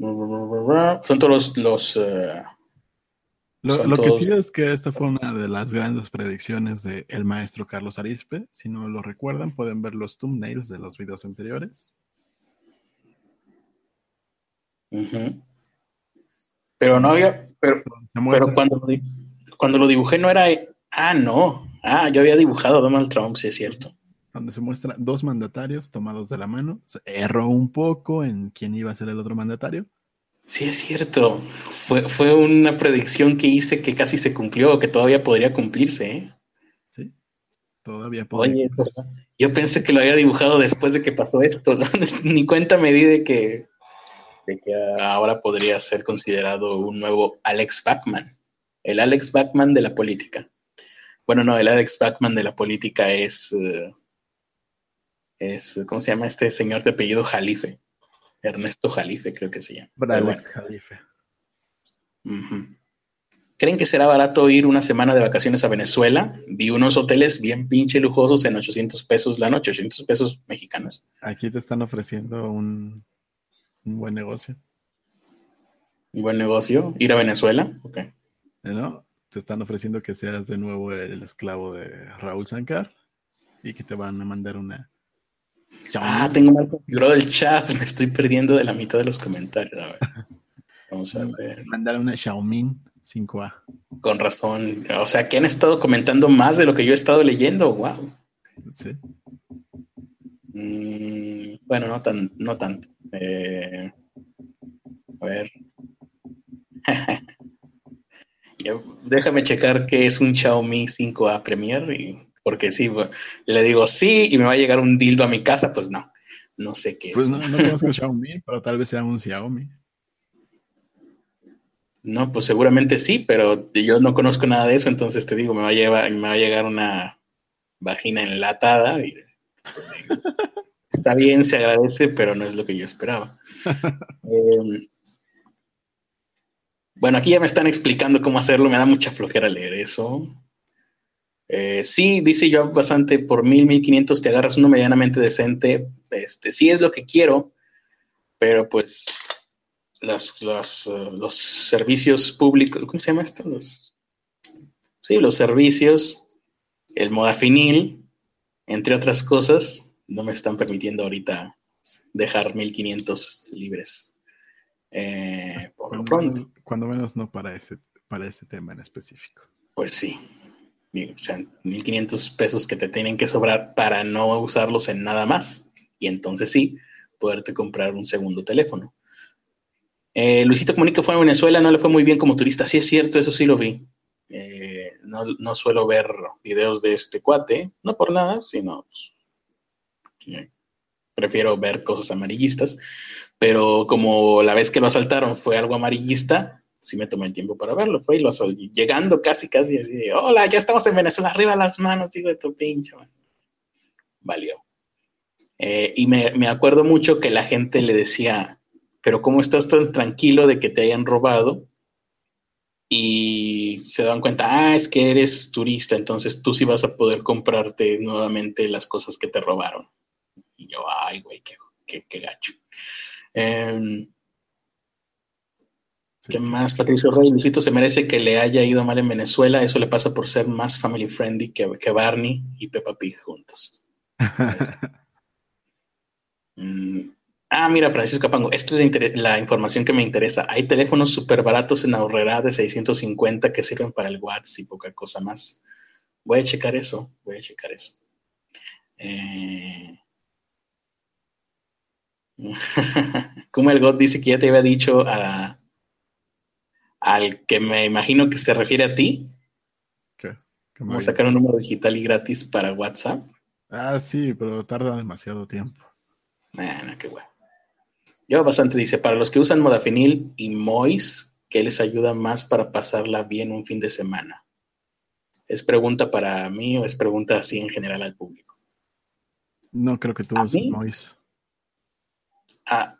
son todos los... Eh, lo, que sí es que esta fue una de las grandes predicciones del el maestro Carlos Arispe. Si no lo recuerdan, pueden ver los thumbnails de los videos anteriores. Pero no había, pero, cuando, lo, cuando lo dibujé no era, ah, no, ah, yo había dibujado a Donald Trump, sí es cierto. Donde se muestra dos mandatarios tomados de la mano. erró un poco en quién iba a ser el otro mandatario. Sí, es cierto. Fue, fue una predicción que hice que casi se cumplió, que todavía podría cumplirse. ¿eh? Sí, todavía podría. Oye, yo pensé que lo había dibujado después de que pasó esto. Ni cuenta me di de que que ahora podría ser considerado un nuevo Alex Bachman, el Alex Bachman de la política. Bueno, no, el Alex Bachman de la política es, eh, es ¿cómo se llama este señor de apellido Jalife? Ernesto Jalife, creo que se llama. Alex Jalife. ¿Creen que será barato ir una semana de vacaciones a Venezuela? Vi unos hoteles bien pinche lujosos en 800 pesos la noche, 800 pesos mexicanos. Aquí te están ofreciendo un un buen negocio. Un buen negocio. ¿Ir a Venezuela? Ok. ¿No? Te están ofreciendo que seas de nuevo el esclavo de Raúl Sankar y que te van a mandar una. Ah, tengo mal configurado el chat. Me estoy perdiendo de la mitad de los comentarios. Vamos a ver. Mandar una Xiaomi 5A. Con razón. O sea, que han estado comentando más de lo que yo he estado leyendo. Wow. Sí. Mm, bueno, no, tan, no tanto. Eh, a ver. Déjame checar qué es un Xiaomi 5A Premier, y, porque si le digo sí y me va a llegar un dildo a mi casa, pues no, no sé qué pues es. Pues no, no conozco Xiaomi, pero tal vez sea un Xiaomi. No, pues seguramente sí, pero yo no conozco nada de eso, entonces te digo, me va a, llevar, me va a llegar una vagina enlatada y está bien, se agradece, pero no es lo que yo esperaba. Em, bueno, aquí ya me están explicando cómo hacerlo, me da mucha flojera leer eso. Eh, sí, dice yo bastante, por mil, mil quinientos te agarras uno medianamente decente. Este, sí es lo que quiero, pero pues los, los servicios públicos, ¿cómo se llama esto? Los, sí, los servicios, el modafinil, entre otras cosas, no me están permitiendo ahorita dejar 1500 libres. Eh, por cuando, pronto. Cuando menos no para ese, para ese tema en específico. Pues sí. O sea, 1500 pesos que te tienen que sobrar para no usarlos en nada más. Y entonces sí, poderte comprar un segundo teléfono. Eh, Luisito Comunica fue a Venezuela, no le fue muy bien como turista. Sí es cierto, eso sí lo vi. Eh, no, no, suelo ver videos de este cuate, no por nada, sino pues, prefiero ver cosas amarillistas, pero como la vez que lo asaltaron fue algo amarillista, sí me tomé el tiempo para verlo, fue y lo llegando casi, casi así, hola, ya estamos en Venezuela, arriba las manos, digo de tu pincho. Valió. Eh, y me, me acuerdo mucho que la gente le decía, pero ¿cómo estás tan tranquilo de que te hayan robado? y se dan cuenta, ah, es que eres turista, entonces tú sí vas a poder comprarte nuevamente las cosas que te robaron. Y yo, ay, güey, qué, qué, gacho. Em, ¿Qué más? Patricio Rey, Luisito se merece que le haya ido mal en Venezuela. Eso le pasa por ser más family friendly que, que Barney y Peppa Pig juntos. Mm, ah, mira, Francisco Capango, esto es la información que me interesa. Hay teléfonos súper baratos en ahorrera de 650 que sirven para el WhatsApp y poca cosa más. Voy a checar eso, voy a checar eso. Eh... Como el God dice que ya te había dicho a, al que me imagino que se refiere a ti. ¿Qué? Vamos a sacar un número digital y gratis para WhatsApp. Ah, sí, pero tarda demasiado tiempo. Bueno, qué bueno. Yo bastante dice, para los que usan modafinil y Mois, ¿qué les ayuda más para pasarla bien un fin de semana? ¿Es pregunta para mí o es pregunta así en general al público? No creo que tú uses Mois. Ah,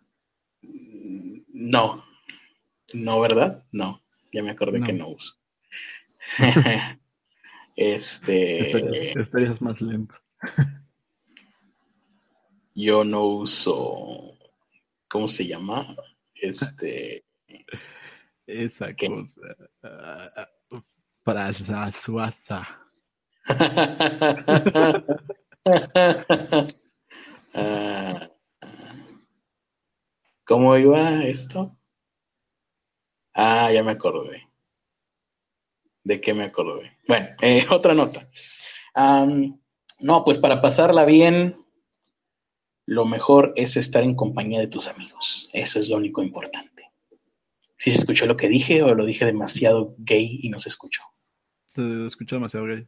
no. No, ¿verdad? No. Ya me acordé que no uso. este. Estarías más lento. yo no uso ¿cómo se llama? Este. Esa cosa. Para suasa. uh, ¿Cómo iba esto? Ah, ya me acordé. ¿De qué me acordé? Bueno, eh, otra nota. Um, no, pues para pasarla bien, lo mejor es estar en compañía de tus amigos. Eso es lo único importante. ¿Si se escuchó lo que dije o lo dije demasiado gay y no se escuchó? Se escuchó demasiado gay.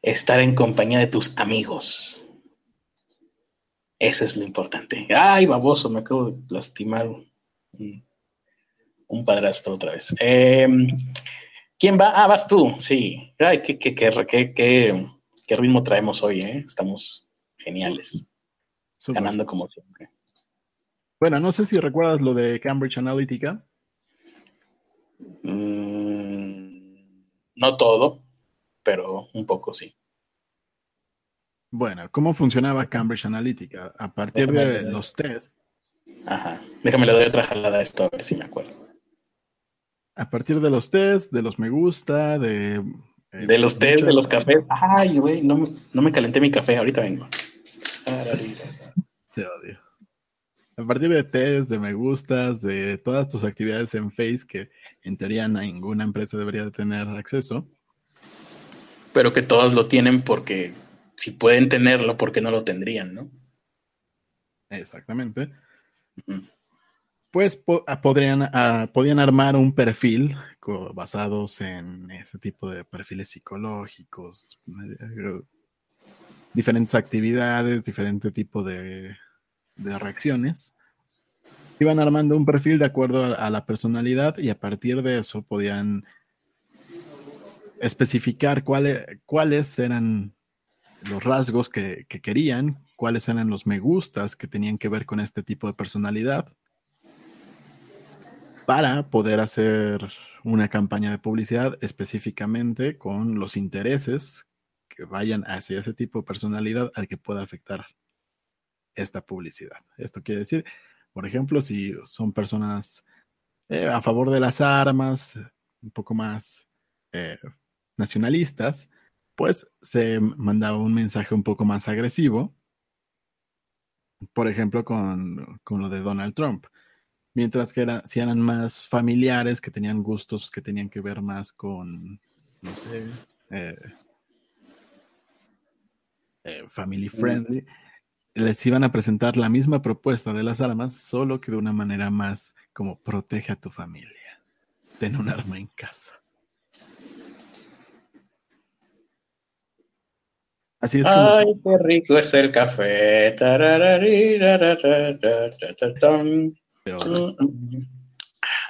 Estar en compañía de tus amigos. Eso es lo importante. Ay, baboso, me acabo de lastimar un, padrastro otra vez. Em, ¿Quién va? Ah, vas tú, sí. Ay, qué, qué, qué, qué ritmo traemos hoy, ¿eh? Estamos geniales ganando como siempre. Bueno, no sé si recuerdas lo de Cambridge Analytica. Mm, no todo, pero un poco sí. Bueno, ¿cómo funcionaba Cambridge Analytica? A partir de los tests. Ajá. Déjame le doy otra jalada a esto, a ver si me acuerdo. A partir de los tests, de los me gusta, de. Eh, de los tests, de los cafés. Ay, güey, no, no me calenté mi café, ahorita vengo. Te odio. A partir de test, de me gustas, de todas tus actividades en Face, que en teoría ninguna empresa debería de tener acceso. Pero que todas lo tienen porque si pueden tenerlo, ¿por qué no lo tendrían, no? Exactamente. Pues ah, podrían, uh, podían armar un perfil basados en ese tipo de perfiles psicológicos, eh, diferentes actividades, diferente tipo de, reacciones. Iban armando un perfil de acuerdo a, la personalidad y a partir de eso podían especificar cuáles, cuáles eran los rasgos que, que, querían, cuáles eran los me gustas que tenían que ver con este tipo de personalidad, para poder hacer una campaña de publicidad específicamente con los intereses que vayan hacia ese tipo de personalidad al que pueda afectar esta publicidad. Esto quiere decir, por ejemplo, si son personas eh, a favor de las armas, un poco más eh, nacionalistas, pues se mandaba un mensaje un poco más agresivo, por ejemplo, con, lo de Donald Trump. Mientras que si eran más familiares, que tenían gustos que tenían que ver más con, no sé, eh, eh, family friendly, les iban a presentar la misma propuesta de las armas, solo que de una manera más como protege a tu familia. Ten un arma en casa. Así es. Ay, qué rico es el café.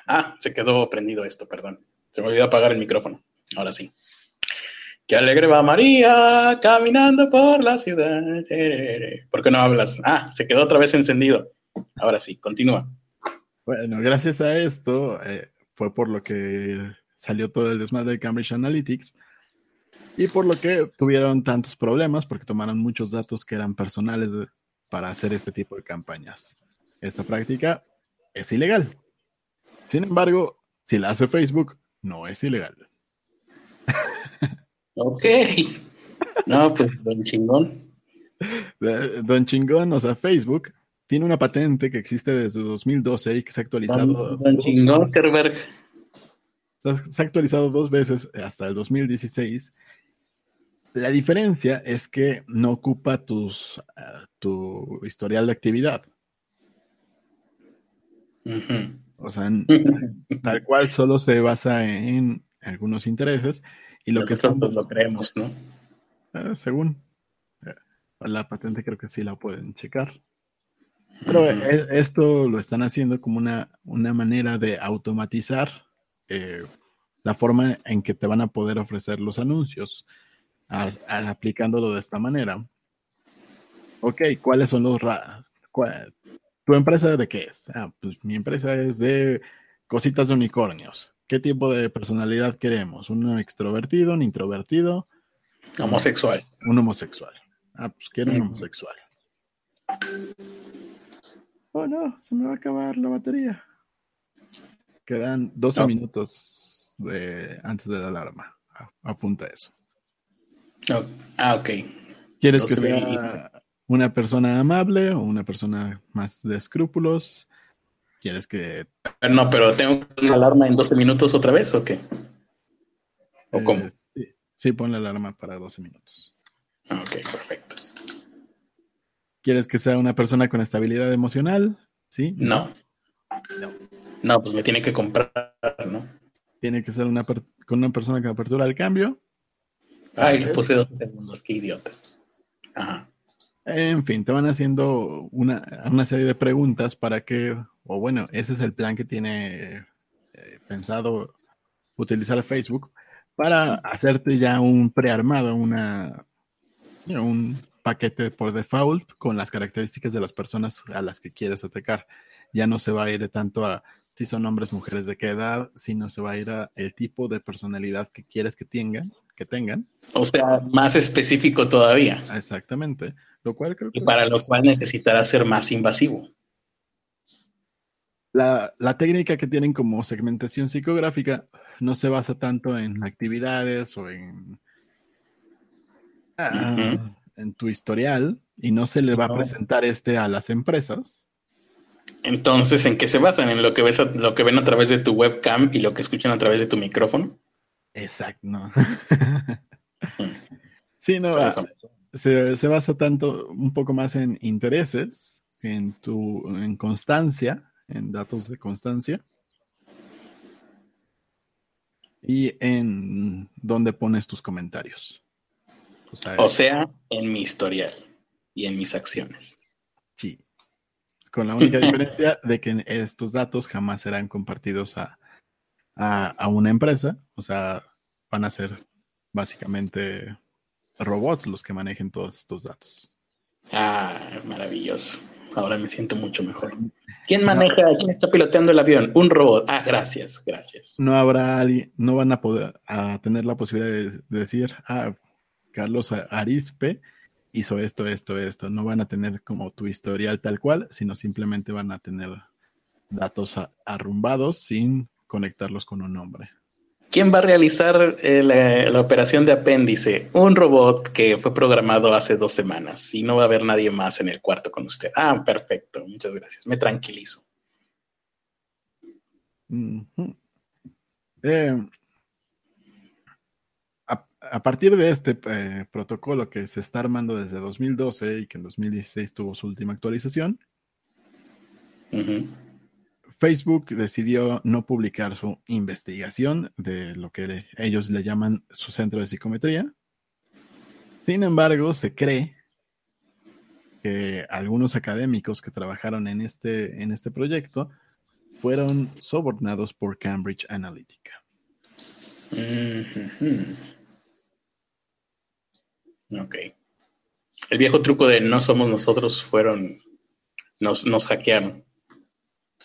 Ah, se quedó prendido esto, perdón. Se me olvidó apagar el micrófono. Ahora sí. Qué alegre va María caminando por la ciudad. ¿Por qué no hablas? Ah, se quedó otra vez encendido. Ahora sí, continúa. Bueno, gracias a esto eh, fue por lo que salió todo el desmadre de Cambridge Analytics y por lo que tuvieron tantos problemas porque tomaron muchos datos que eran personales para hacer este tipo de campañas. Esta práctica es ilegal. Sin embargo, si la hace Facebook, no es ilegal. Ok. No, pues don chingón. Don chingón, o sea, Facebook tiene una patente que existe desde 2012 y que se ha actualizado. Don, chingón, Kerberg. Se ha actualizado dos veces hasta el 2016 La diferencia es que no ocupa tus, uh, tu historial de actividad. O sea, tal cual solo se basa en algunos intereses y lo que estamos lo creemos, ¿no? Eh, según eh, la patente creo que sí la pueden checar. Pero e, esto lo están haciendo como una, una manera de automatizar eh, la forma en que te van a poder ofrecer los anuncios, aplicándolo de esta manera. Ok, ¿cuáles son los... ¿Tu empresa de qué es? Ah, pues mi empresa es de cositas de unicornios. ¿Qué tipo de personalidad queremos? ¿Un extrovertido, un introvertido? Homosexual. Un homosexual. Ah, pues quiero un homosexual. Oh no, se me va a acabar la batería. Quedan 12 minutos de, antes de la alarma. Apunta eso. Ah, ok. ¿Quieres que sea una persona amable o una persona más de escrúpulos? ¿Quieres que...? No, pero tengo una alarma en 12 minutos otra vez o qué? ¿O eh, cómo? Sí, sí, pon la alarma para 12 minutos. Ok, perfecto. ¿Quieres que sea una persona con estabilidad emocional? ¿Sí? No. No, no pues me tiene que comprar, ¿no? Tiene que ser una con una persona con apertura al cambio. Ay, le puse dos segundos, qué idiota. Ajá. En fin, te van haciendo una, una, serie de preguntas para que, o bueno, ese es el plan que tiene eh, pensado utilizar Facebook para hacerte ya un prearmado, una, un paquete por default con las características de las personas a las que quieres atacar. Ya no se va a ir tanto a si son hombres, mujeres, de qué edad, sino se va a ir a el tipo de personalidad que quieres que tengan, que tengan. O sea, más específico todavía. Exactamente. Lo cual creo y para lo cual necesitará ser más invasivo. La, técnica que tienen como segmentación psicográfica no se basa tanto en actividades o en, ah, en tu historial y no se le va a presentar este a las empresas. Entonces, ¿en qué se basan? ¿En lo que, ves lo que ven a través de tu webcam y lo que escuchan a través de tu micrófono? Exacto. No. sí, no. Se, basa tanto, un poco más en intereses, en tu, en constancia, en datos de constancia. Y en dónde pones tus comentarios. O sea, en mi historial y en mis acciones. Sí. Con la única diferencia de que estos datos jamás serán compartidos a, a una empresa. O sea, van a ser básicamente robots los que manejen todos estos datos. Ah, maravilloso. Ahora me siento mucho mejor. ¿Quién maneja, quién está piloteando el avión? Un robot. Ah, gracias, gracias. No habrá alguien, no van a poder a tener la posibilidad de, decir, ah, Carlos Arispe hizo esto, esto, esto. No van a tener como tu historial tal cual, sino simplemente van a tener datos arrumbados sin conectarlos con un nombre. ¿Quién va a realizar eh, la, operación de apéndice? Un robot que fue programado hace dos semanas y no va a haber nadie más en el cuarto con usted. Ah, perfecto. Muchas gracias. Me tranquilizo. Eh, a, partir de este eh, protocolo que se está armando desde 2012 y que en 2016 tuvo su última actualización, Facebook decidió no publicar su investigación de lo que ellos le llaman su centro de psicometría. Sin embargo, se cree que algunos académicos que trabajaron en este, en este proyecto fueron sobornados por Cambridge Analytica. Ok. El viejo truco de no somos nosotros fueron, nos, nos hackearon.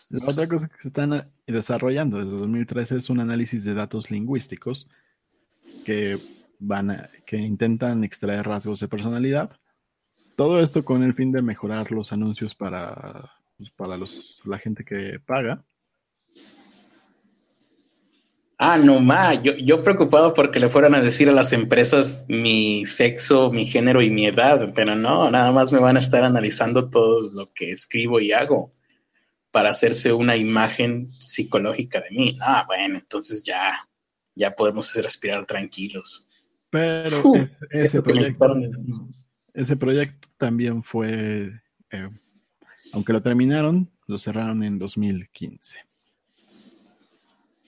La otra cosa que se están desarrollando desde 2013 es un análisis de datos lingüísticos que van que intentan extraer rasgos de personalidad. Todo esto con el fin de mejorar los anuncios para, pues, para los, la gente que paga. Ah, no más. Yo, yo preocupado porque le fueran a decir a las empresas mi sexo, mi género y mi edad, pero no, nada más me van a estar analizando todo lo que escribo y hago para hacerse una imagen psicológica de mí. Ah, bueno, entonces ya, ya podemos respirar tranquilos. Pero ese, proyecto, ese proyecto también fue, eh, aunque lo terminaron, lo cerraron en 2015.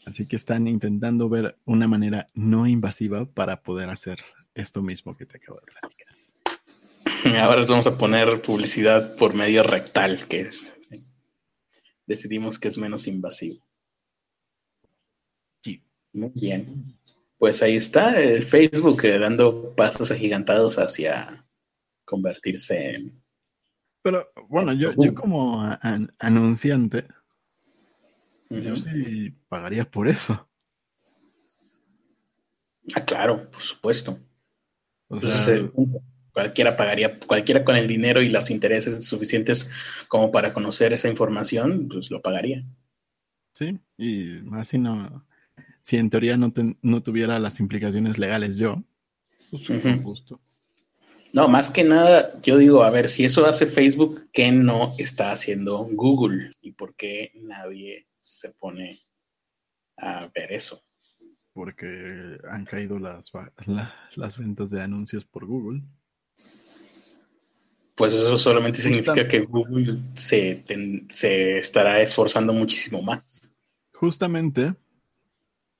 Así que están intentando ver una manera no invasiva para poder hacer esto mismo que te acabo de platicar. Ahora vamos a poner publicidad por medio rectal, que decidimos que es menos invasivo. Sí. Muy bien. Pues ahí está el Facebook eh, dando pasos agigantados hacia convertirse en... Pero bueno, yo, yo como anunciante, yo sí pagaría por eso. Ah, claro, por supuesto. Cualquiera pagaría, cualquiera con el dinero y los intereses suficientes como para conocer esa información, pues lo pagaría. Sí, y más si no, si en teoría no, no tuviera las implicaciones legales yo, pues justo. No, más que nada, yo digo, a ver, si eso hace Facebook, ¿qué no está haciendo Google? ¿Y por qué nadie se pone a ver eso? Porque han caído las, las ventas de anuncios por Google. Pues eso solamente significa que Google se, se estará esforzando muchísimo más. Justamente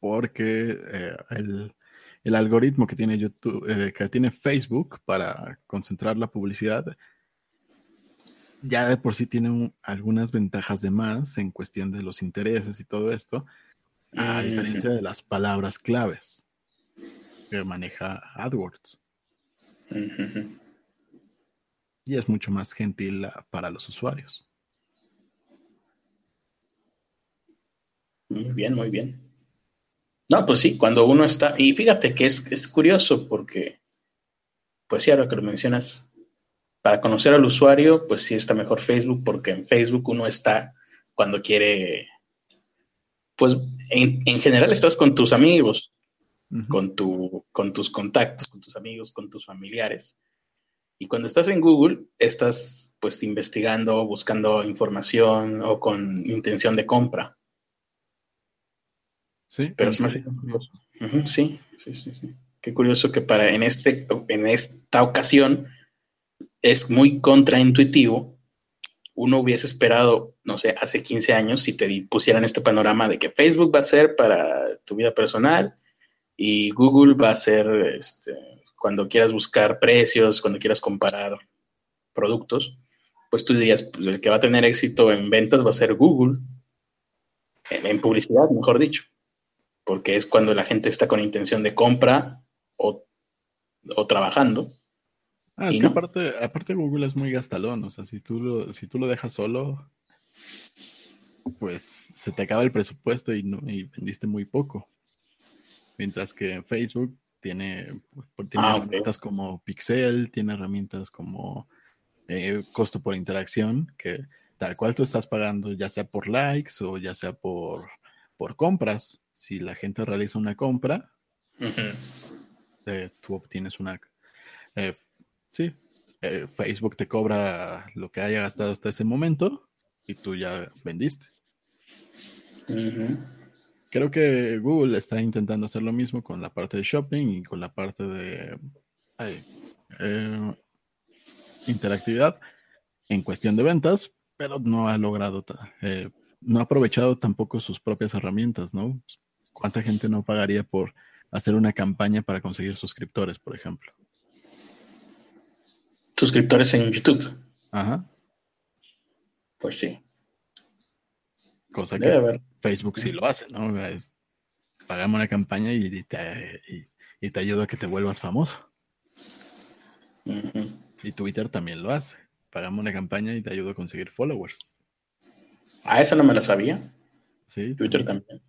porque eh, el, algoritmo que tiene YouTube, eh, que tiene Facebook para concentrar la publicidad, ya de por sí tiene algunas ventajas de más en cuestión de los intereses y todo esto, a diferencia de las palabras claves que maneja AdWords. Y es mucho más gentil para los usuarios. Muy bien, muy bien. No, pues sí, cuando uno está, y fíjate que es, es curioso porque, pues sí, ahora que lo mencionas, para conocer al usuario, pues sí está mejor Facebook, porque en Facebook uno está cuando quiere, pues en, general estás con tus amigos, con, tu, con tus contactos, con tus amigos, con tus familiares. Y cuando estás en Google, estás pues investigando, buscando información o con intención de compra. Sí, pero es más curioso. sí, sí, sí, sí. Qué curioso que para en este, en esta ocasión es muy contraintuitivo. Uno hubiese esperado, no sé, hace 15 años si te pusieran este panorama de que Facebook va a ser para tu vida personal y Google va a ser este, cuando quieras buscar precios, cuando quieras comparar productos, pues tú dirías, pues el que va a tener éxito en ventas va a ser Google, en publicidad, mejor dicho porque es cuando la gente está con intención de compra o, trabajando. Ah, es que aparte, aparte Google es muy gastalón, o sea, si tú, lo, si tú lo dejas solo, pues se te acaba el presupuesto y, no, vendiste muy poco. Mientras que Facebook tiene, pues, tiene ah, herramientas como Pixel, tiene herramientas como eh, costo por interacción, que tal cual tú estás pagando, ya sea por likes o ya sea por, por compras. Si la gente realiza una compra, eh, tú obtienes una... Eh, sí, Facebook te cobra lo que haya gastado hasta ese momento y tú ya vendiste. Creo que Google está intentando hacer lo mismo con la parte de shopping y con la parte de interactividad en cuestión de ventas, pero no ha logrado, no ha aprovechado tampoco sus propias herramientas, ¿no? ¿Cuánta gente no pagaría por hacer una campaña para conseguir suscriptores, por ejemplo? Suscriptores en YouTube. Ajá. Pues sí. Cosa que Facebook sí lo hace, ¿no? pagamos una campaña y te, y, te ayuda a que te vuelvas famoso. Y Twitter también lo hace. Pagamos una campaña y te ayuda a conseguir followers. Ah, esa no me la sabía. Sí. Twitter también.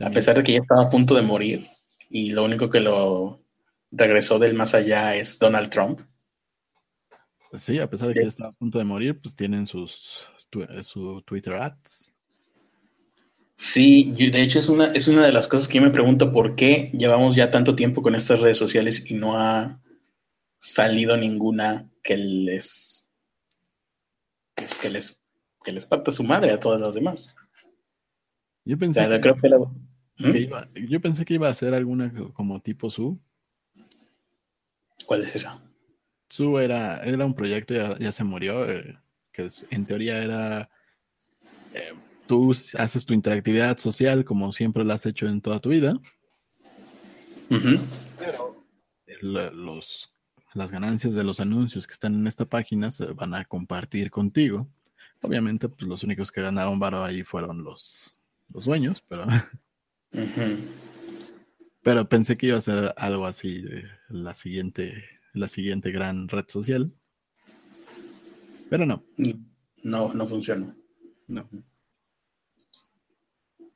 A pesar de que ya estaba a punto de morir y lo único que lo regresó del más allá es Donald Trump. Sí, a pesar de que ya estaba a punto de morir, pues tienen sus su Twitter ads. Sí, de hecho es una, es una de las cosas que yo me pregunto por qué llevamos ya tanto tiempo con estas redes sociales y no ha salido ninguna que les que les que les parta su madre a todas las demás. Yo pensé, que, iba, yo pensé que iba a ser alguna como tipo su, ¿Cuál es esa? Su era, era un proyecto, ya, ya se murió, eh, que en teoría era, eh, tú haces tu interactividad social como siempre lo has hecho en toda tu vida, pero los, las ganancias de los anuncios que están en esta página se van a compartir contigo. Obviamente, pues los únicos que ganaron varo ahí fueron los, los dueños, pero... Pero pensé que iba a ser algo así, la siguiente, la siguiente gran red social. Pero no. No, no funcionó. No.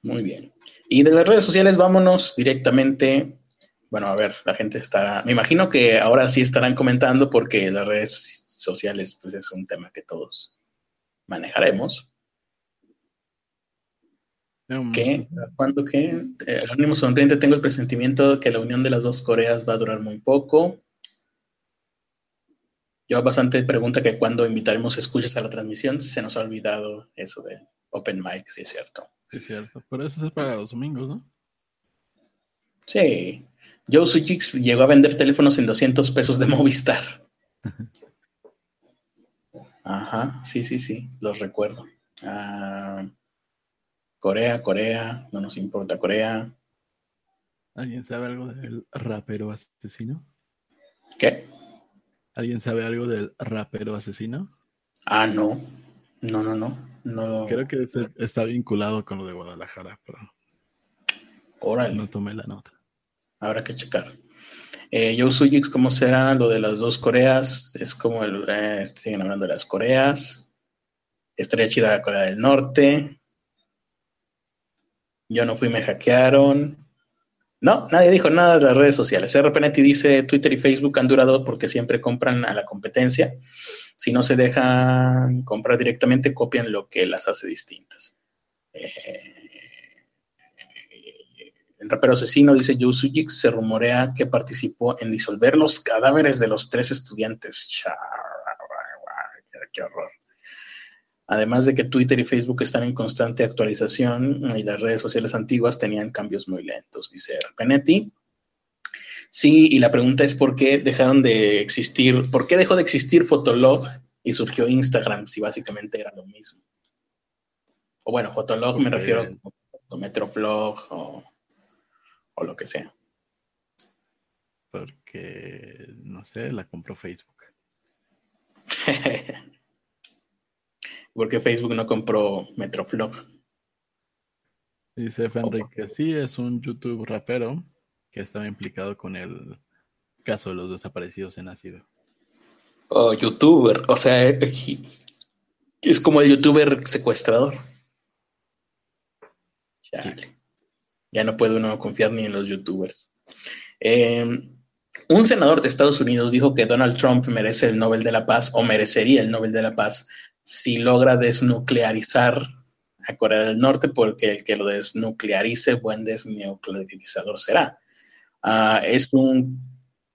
Muy bien. Y de las redes sociales vámonos directamente. Bueno, a ver, la gente estará. Me imagino que ahora sí estarán comentando porque las redes sociales, pues es un tema que todos manejaremos. Um, ¿Qué? ¿Cuándo qué? El ánimo sonriente, tengo el presentimiento que la unión de las dos Coreas va a durar muy poco. Yo bastante pregunta que cuando invitaremos escuchas a la transmisión, se nos ha olvidado eso de Open Mic, si es cierto. Sí, es cierto. Pero eso es para los domingos, ¿no? Sí. Joe Sujix llegó a vender teléfonos en 200 pesos de Movistar. Ajá, sí, sí, sí, los recuerdo. Ah, Corea, Corea, no nos importa Corea. ¿Alguien sabe algo del rapero asesino? ¿Qué? ¿Alguien sabe algo del rapero asesino? Ah, no. No, no, no. no. Creo que está vinculado con lo de Guadalajara, pero. Órale. No tomé la nota. Habrá que checar. Eh, Joe Sujix, ¿cómo será lo de las dos Coreas? Es como el. Eh, siguen hablando de las Coreas. Estaría chida Corea del Norte. Yo no fui, me hackearon. No, nadie dijo nada de las redes sociales. RPNet dice Twitter y Facebook han durado porque siempre compran a la competencia. Si no se dejan comprar directamente, copian lo que las hace distintas. Eh, el rapero asesino, dice Yu Sujix, se rumorea que participó en disolver los cadáveres de los tres estudiantes. qué horror. Además de que Twitter y Facebook están en constante actualización y las redes sociales antiguas tenían cambios muy lentos, dice Penetti. Sí, y la pregunta es por qué dejaron de existir, por qué dejó de existir Fotolog y surgió Instagram, si básicamente era lo mismo. O bueno, Fotolog me refiero a Metroflog o, o lo que sea. Porque, no sé, la compró Facebook. porque Facebook no compró Metroflog. Dice Fenric que sí, es un YouTube rapero que estaba implicado con el caso de los desaparecidos en ácido. Oh, youtuber, o sea, es como el youtuber secuestrador. Ya no puede uno confiar ni en los youtubers. Em, un senador de Estados Unidos dijo que Donald Trump merece el Nobel de la Paz o merecería el Nobel de la Paz si logra desnuclearizar a Corea del Norte, porque el que lo desnuclearice, buen desnuclearizador será. Ah, es un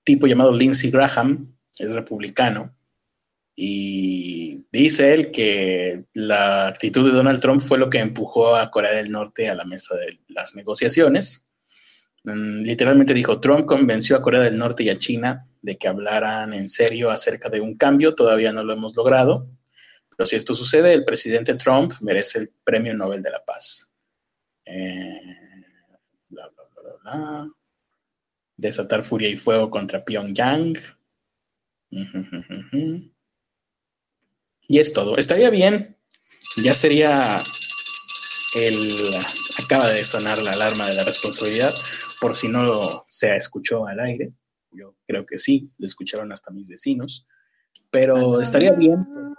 tipo llamado Lindsey Graham, es republicano, y dice él que la actitud de Donald Trump fue lo que empujó a Corea del Norte a la mesa de las negociaciones. Mm, literalmente dijo, Trump convenció a Corea del Norte y a China de que hablaran en serio acerca de un cambio, todavía no lo hemos logrado, pero si esto sucede, el presidente Trump merece el Premio Nobel de la Paz. Eh, Desatar furia y fuego contra Pyongyang. Y es todo. Estaría bien. Ya sería el... Acaba de sonar la alarma de la responsabilidad, por si no se escuchó al aire. Yo creo que sí, lo escucharon hasta mis vecinos. Pero estaría bien. Pues,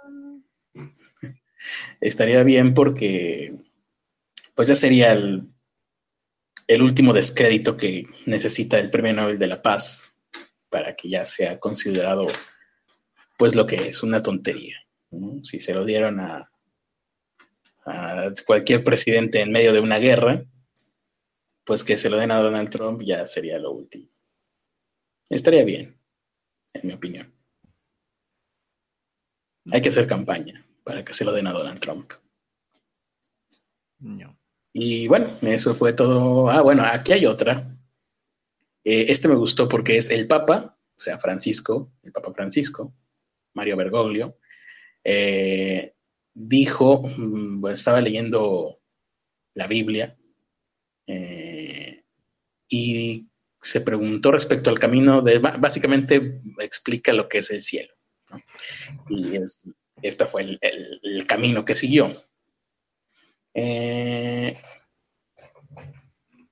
estaría bien porque pues ya sería el, el, último descrédito que necesita el Premio Nobel de la Paz para que ya sea considerado pues lo que es una tontería. Si se lo dieron a, a cualquier presidente en medio de una guerra, pues que se lo den a Donald Trump ya sería lo último. Estaría bien, en mi opinión. Hay que hacer campaña para que se lo den a Donald Trump. No. Y bueno, eso fue todo. Ah, bueno, aquí hay otra. Eh, este me gustó porque es el Papa sea, Francisco, el Papa Francisco, Mario Bergoglio, eh, dijo, mm, estaba leyendo la Biblia eh, y se preguntó respecto al camino de, básicamente explica lo que es el cielo. Y este fue el, camino que siguió. Eh,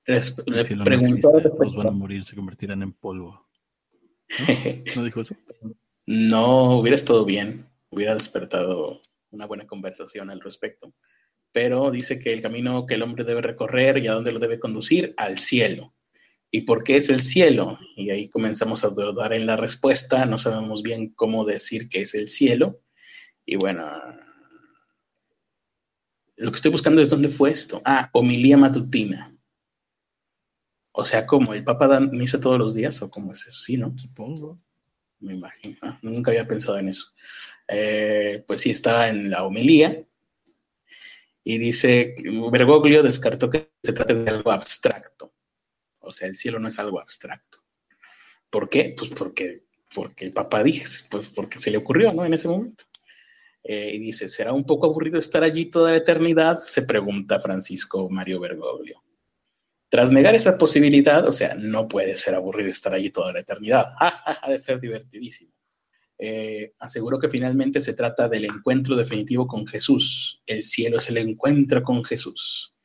le preguntó. todos van a morir, se convertirán en polvo. ¿No? dijo eso? No, hubiera estado bien. Hubiera despertado una buena conversación al respecto. Pero dice que el camino que el hombre debe recorrer y a dónde lo debe conducir, al cielo. ¿Y por qué es el cielo? Y ahí comenzamos a dudar en la respuesta. No sabemos bien cómo decir que es el cielo. Y bueno, lo que estoy buscando es dónde fue esto. Ah, homilía matutina. O sea, ¿cómo? ¿El Papa da misa todos los días o cómo es eso? Sí, ¿no? Supongo. Me imagino. Ah, nunca había pensado en eso. Eh, pues sí, está en la homilía. Y dice, Bergoglio descartó que se trate de algo abstracto. O sea, el cielo no es algo abstracto. ¿Por qué? Pues porque, porque el Papa dijo, pues porque se le ocurrió, ¿no? En ese momento. Eh, y dice, ¿será un poco aburrido estar allí toda la eternidad? Se pregunta Francisco Mario Bergoglio. Tras negar esa posibilidad, o sea, no puede ser aburrido estar allí toda la eternidad. Ha de ser divertidísimo. Eh, aseguró que finalmente se trata del encuentro definitivo con Jesús. El cielo es el encuentro con Jesús.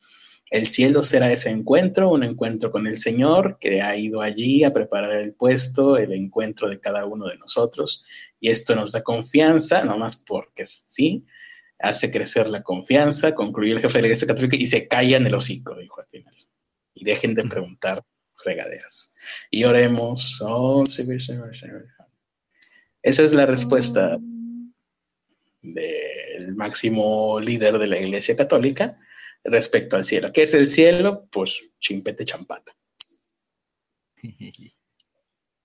El cielo será ese encuentro, un encuentro con el Señor que ha ido allí a preparar el puesto, el encuentro de cada uno de nosotros. Y esto nos da confianza, no más porque sí, hace crecer la confianza, concluyó el jefe de la Iglesia Católica y se calla en el hocico, dijo al final y dejen de preguntar fregaderas. Y oremos. Oh, Esa es la respuesta del máximo líder de la Iglesia Católica respecto al cielo. ¿Qué es el cielo? Pues chimpete champata.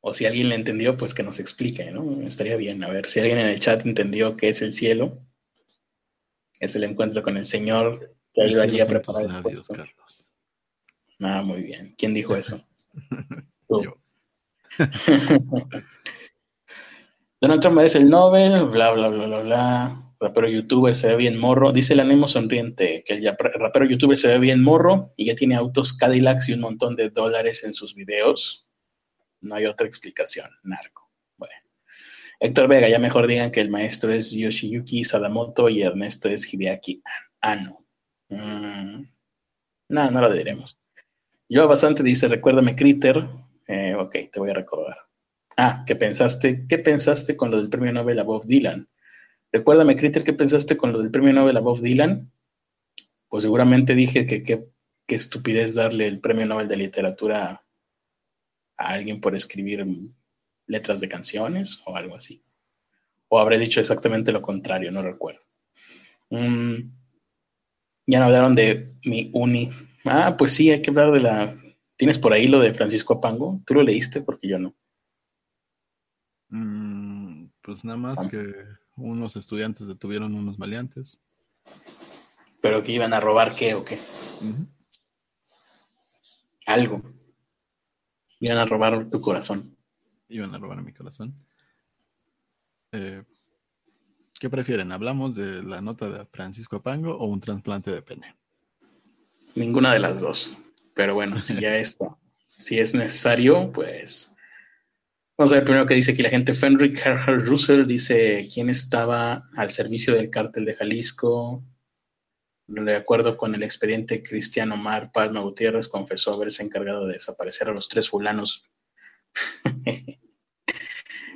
O si alguien le entendió, pues que nos explique, ¿no? Estaría bien. A ver, si alguien en el chat entendió qué es el cielo, es el encuentro con el Señor que ido allí a preparar. El Ah, muy bien. ¿Quién dijo eso? Yo. Donald Trump merece el Nobel, bla, bla, bla, bla, bla. Rapero youtuber se ve bien morro. Dice el ánimo sonriente que el rapero youtuber se ve bien morro y ya tiene autos Cadillacs y un montón de dólares en sus videos. No hay otra explicación. Narco. Bueno. Héctor Vega, ya mejor digan que el maestro es Yoshiyuki Sadamoto y Ernesto es Hideaki Ano. Mm. No, no lo diremos. Yo bastante dice, recuérdame Critter. Eh, ok, te voy a recordar. Ah, ¿qué pensaste? ¿Qué pensaste con lo del premio Nobel a Bob Dylan? Recuérdame, Critter, ¿qué pensaste con lo del premio Nobel a Bob Dylan? Pues seguramente dije que qué estupidez darle el premio Nobel de literatura a alguien por escribir letras de canciones o algo así. O habré dicho exactamente lo contrario, no recuerdo. Mm, ya no hablaron de mi uni Ah, pues sí, hay que hablar de la... ¿Tienes por ahí lo de Francisco Apango? ¿Tú lo leíste? Porque yo no. Mm, pues nada más que unos estudiantes detuvieron unos maleantes. ¿Pero que iban a robar qué o qué? Algo. Iban a robar tu corazón. Iban a robar mi corazón. Eh, ¿Qué prefieren? ¿Hablamos de la nota de Francisco Apango o un trasplante de pene? Ninguna de las dos. Pero bueno, si ya está, si es necesario, pues vamos a ver primero qué dice aquí la gente. Fenric Russell dice quién estaba al servicio del cártel de Jalisco. De acuerdo con el expediente, Cristiano Mar Palma Gutiérrez confesó haberse encargado de desaparecer a los tres fulanos.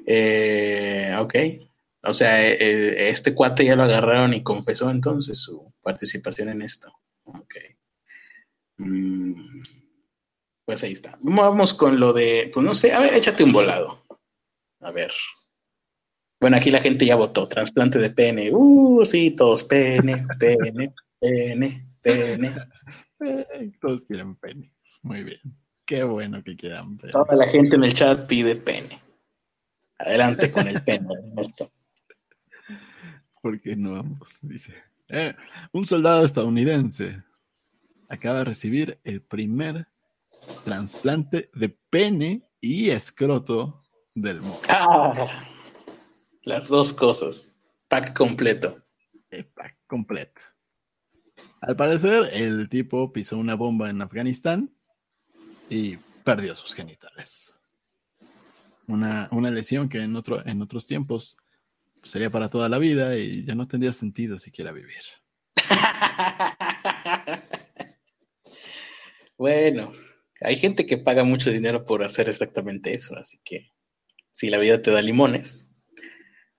eh, ok. O sea, eh, eh, este cuate ya lo agarraron y confesó entonces su participación en esto. Ok. Mm, pues ahí está. Vamos con lo de, pues no sé, a ver, échate un volado. A ver. Bueno, aquí la gente ya votó. Trasplante de pene. Uh, sí, todos pene, pene, pene, pene. todos quieren pene. Muy bien. Qué bueno que quieran pene. Toda la gente en el chat pide pene. Adelante con el pene, Ernesto. ¿Por qué no vamos? Dice. Eh, un soldado estadounidense acaba de recibir el primer trasplante de pene y escroto del mundo. Ah, las dos cosas. Pack completo. El pack completo. Al parecer, el tipo pisó una bomba en Afganistán y perdió sus genitales. Una, una lesión que en, otro, en otros tiempos sería para toda la vida y ya no tendría sentido siquiera vivir. bueno, hay gente que paga mucho dinero por hacer exactamente eso, así que si la vida te da limones.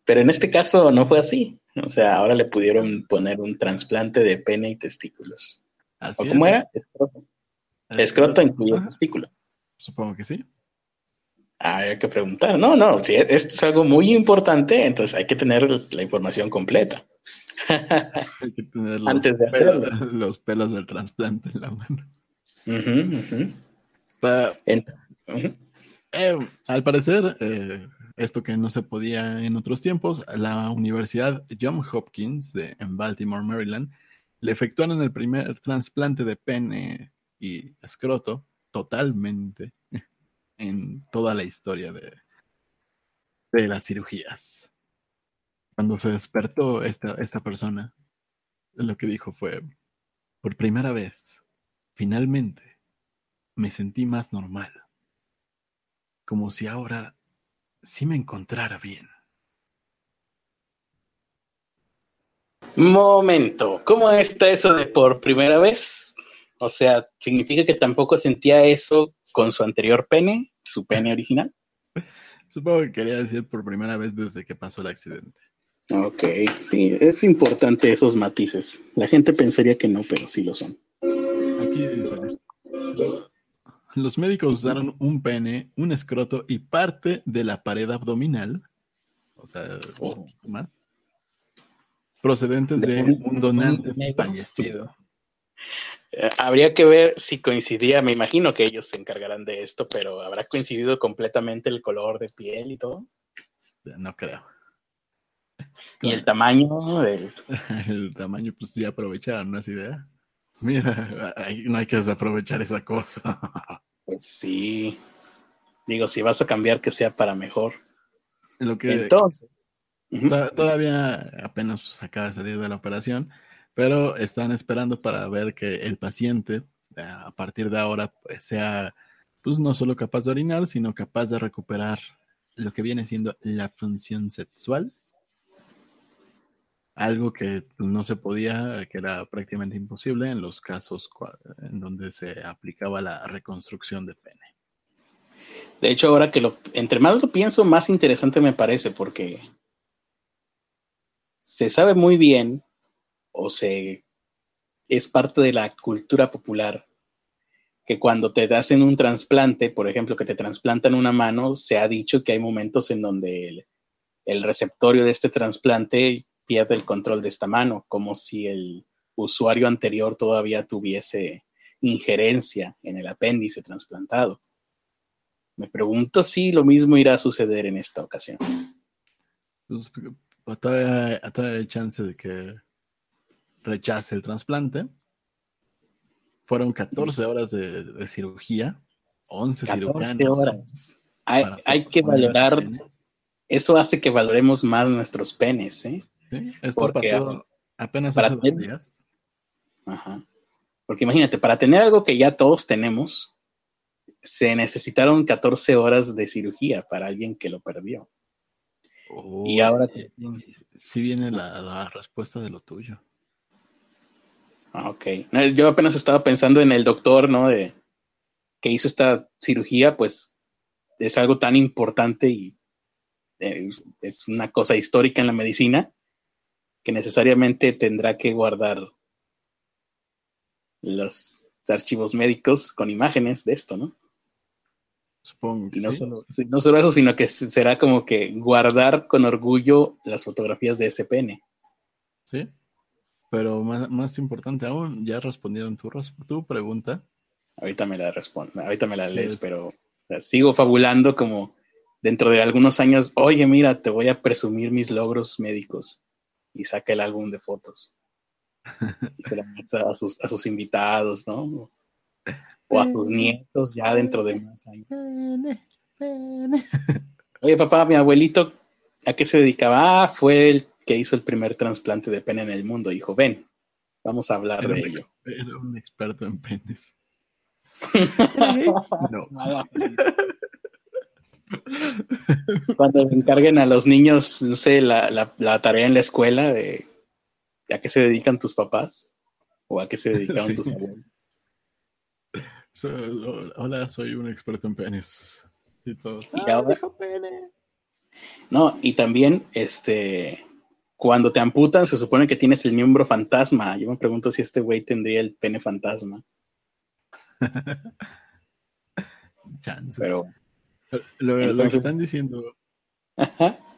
Pero en este caso no fue así. O sea, ahora le pudieron poner un trasplante de pene y testículos. ¿O cómo era? Escroto. Escroto incluye testículo. Supongo que sí. Ah, hay que preguntar. No, no, si esto es algo muy importante, entonces hay que tener la información completa. hay que tener los Antes de hacerlo. los pelos del trasplante en la mano. Eh, al parecer, eh, esto que no se podía en otros tiempos, la Universidad Johns Hopkins de, en Baltimore, Maryland, le efectuaron el primer trasplante de pene y escroto totalmente en toda la historia de, de las cirugías. Cuando se despertó esta, esta persona, lo que dijo fue, por primera vez, finalmente, me sentí más normal. Como si ahora sí me encontrara bien. Momento, ¿cómo está eso de por primera vez? O sea, ¿significa que tampoco sentía eso con su anterior pene, su pene original? Supongo que quería decir por primera vez desde que pasó el accidente. Ok, sí, es importante esos matices. La gente pensaría que no, pero sí lo son. Aquí dice. Los médicos usaron un pene, un escroto y parte de la pared abdominal, o sea, oh. más, procedentes de un donante fallecido. Eh, habría que ver si coincidía, me imagino que ellos se encargarán de esto, pero ¿habrá coincidido completamente el color de piel y todo? No creo. ¿Y el tamaño del... El tamaño, pues ya aprovecharon, ¿no es idea? Mira, no hay que desaprovechar esa cosa. Pues sí. Digo, si vas a cambiar, que sea para mejor. Lo que, Entonces. Todavía apenas pues, acaba de salir de la operación pero están esperando para ver que el paciente a partir de ahora pues, sea pues no solo capaz de orinar, sino capaz de recuperar lo que viene siendo la función sexual. Algo que no se podía, que era prácticamente imposible en los casos en donde se aplicaba la reconstrucción de pene. De hecho, ahora que lo, entre más lo pienso, más interesante me parece, porque se sabe muy bien o se es parte de la cultura popular que cuando te hacen un trasplante, por ejemplo, que te trasplantan una mano, se ha dicho que hay momentos en donde el receptorio de este trasplante pierde el control de esta mano, como si el usuario anterior todavía tuviese injerencia en el apéndice trasplantado. Me pregunto si lo mismo irá a suceder en esta ocasión. Pues, todavía hay chance de que rechace el trasplante. Fueron 14 horas de, cirugía, 11 14 horas. Hay, que valorar, eso hace que valoremos más nuestros penes, ¿eh? Esto pasó apenas hace dos días. Ajá. Porque imagínate, para tener algo que ya todos tenemos, se necesitaron 14 horas de cirugía para alguien que lo perdió. y ahora si viene la respuesta de lo tuyo. Ah, ok. Yo apenas estaba pensando en el doctor, ¿no? De que hizo esta cirugía, pues es algo tan importante y eh, es una cosa histórica en la medicina que necesariamente tendrá que guardar los archivos médicos con imágenes de esto, ¿no? Supongo y no, solo, no solo eso, sino que será como que guardar con orgullo las fotografías de SPN. Sí. Pero más, importante aún, ya respondieron tu, tu pregunta. Ahorita me la respondo, ahorita me la lees, pero sigo fabulando como dentro de algunos años, oye, mira, te voy a presumir mis logros médicos y saca el álbum de fotos. y se la muestra a sus, a sus invitados, ¿no? O a sus nietos ya dentro de más años. Oye, papá, mi abuelito, ¿a qué se dedicaba? Ah, fue el que hizo el primer trasplante de pene en el mundo. Dijo, ven, vamos a hablar de ello. Era un experto en penes. no. Cuando encarguen a los niños, no sé, la, la, tarea en la escuela de a qué se dedican tus papás o a qué se dedicaron tus abuelos. hola, soy un experto en penes. Y todo. No, y también, este, cuando te amputan, se supone que tienes el miembro fantasma. Yo me pregunto si este güey tendría el pene fantasma. Chance. Pero. Lo, que están diciendo.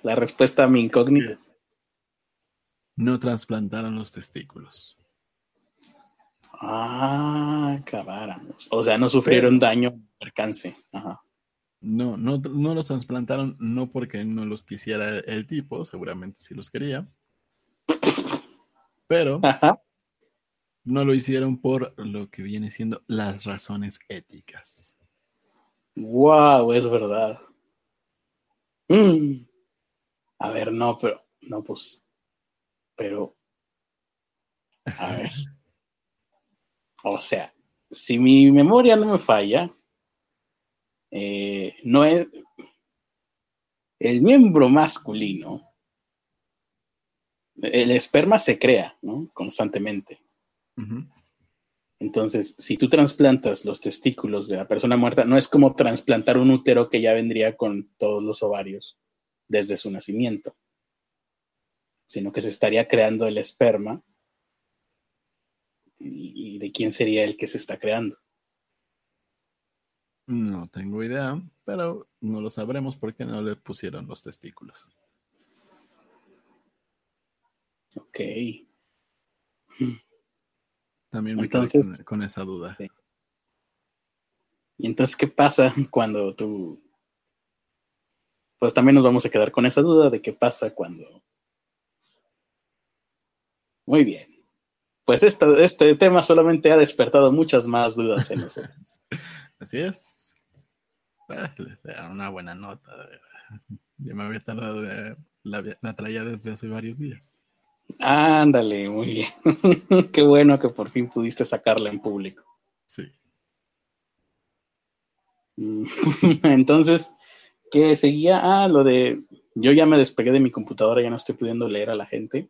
la respuesta a mi incógnita. No trasplantaron los testículos. Ah, acabáramos. O sea, no sufrieron daño percance. Ajá. No, no, no los trasplantaron no porque no los quisiera el tipo, seguramente sí los quería. Pero no lo hicieron por lo que viene siendo las razones éticas. Wow, es verdad. Mm. A ver, no, pero, no, pues, pero, a ver. O sea, si mi memoria no me falla, eh, no es el miembro masculino, el esperma se crea ¿no? constantemente. Entonces, si tú trasplantas los testículos de la persona muerta, no es como trasplantar un útero que ya vendría con todos los ovarios desde su nacimiento, sino que se estaría creando el esperma. ¿Y de quién sería el que se está creando? No tengo idea, pero no lo sabremos porque no le pusieron los testículos. Ok. También me entonces, con, esa duda. Y entonces, ¿qué pasa cuando tú... Pues también nos vamos a quedar con esa duda de qué pasa cuando... Muy bien. Pues este tema solamente ha despertado muchas más dudas en nosotros. Así es. Pues, una buena nota. Ya me había tardado, la, la traía desde hace varios días. Ándale, muy bien. Qué bueno que por fin pudiste sacarla en público. Sí. Entonces, ¿qué seguía? Ah, lo de. Yo ya me despegué de mi computadora, ya no estoy pudiendo leer a la gente.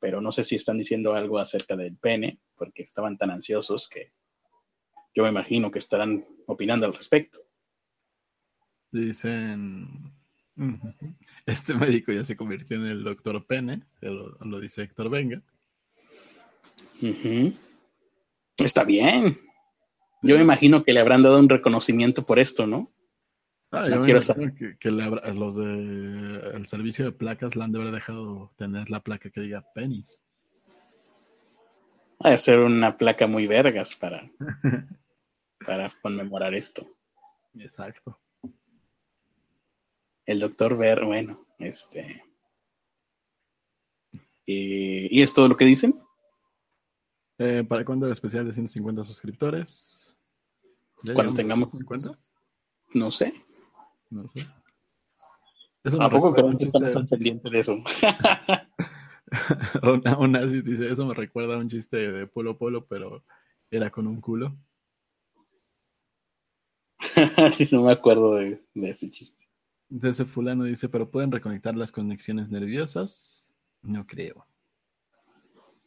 Pero no sé si están diciendo algo acerca del pene, porque estaban tan ansiosos que yo me imagino que estarán opinando al respecto. Dicen, este médico ya se convirtió en el doctor Pene, lo, dice Héctor Venga. Está bien. Yo me imagino que le habrán dado un reconocimiento por esto, ¿no? Ah, yo quiero saber. Que, los del servicio de placas le han de haber dejado tener la placa que diga penis. Va a ser una placa muy vergas para, para conmemorar esto. Exacto el doctor Ver, bueno, este. ¿Y es todo lo que dicen? Eh, ¿Para cuándo el especial de 150 suscriptores? Cuando tengamos 50. No sé. No sé. ¿A poco creo que estás al pendiente de eso? una dice, eso me recuerda a un chiste de Polo Polo, pero era con un culo. no me acuerdo de ese chiste. Desde fulano dice, pero pueden reconectar las conexiones nerviosas. No creo.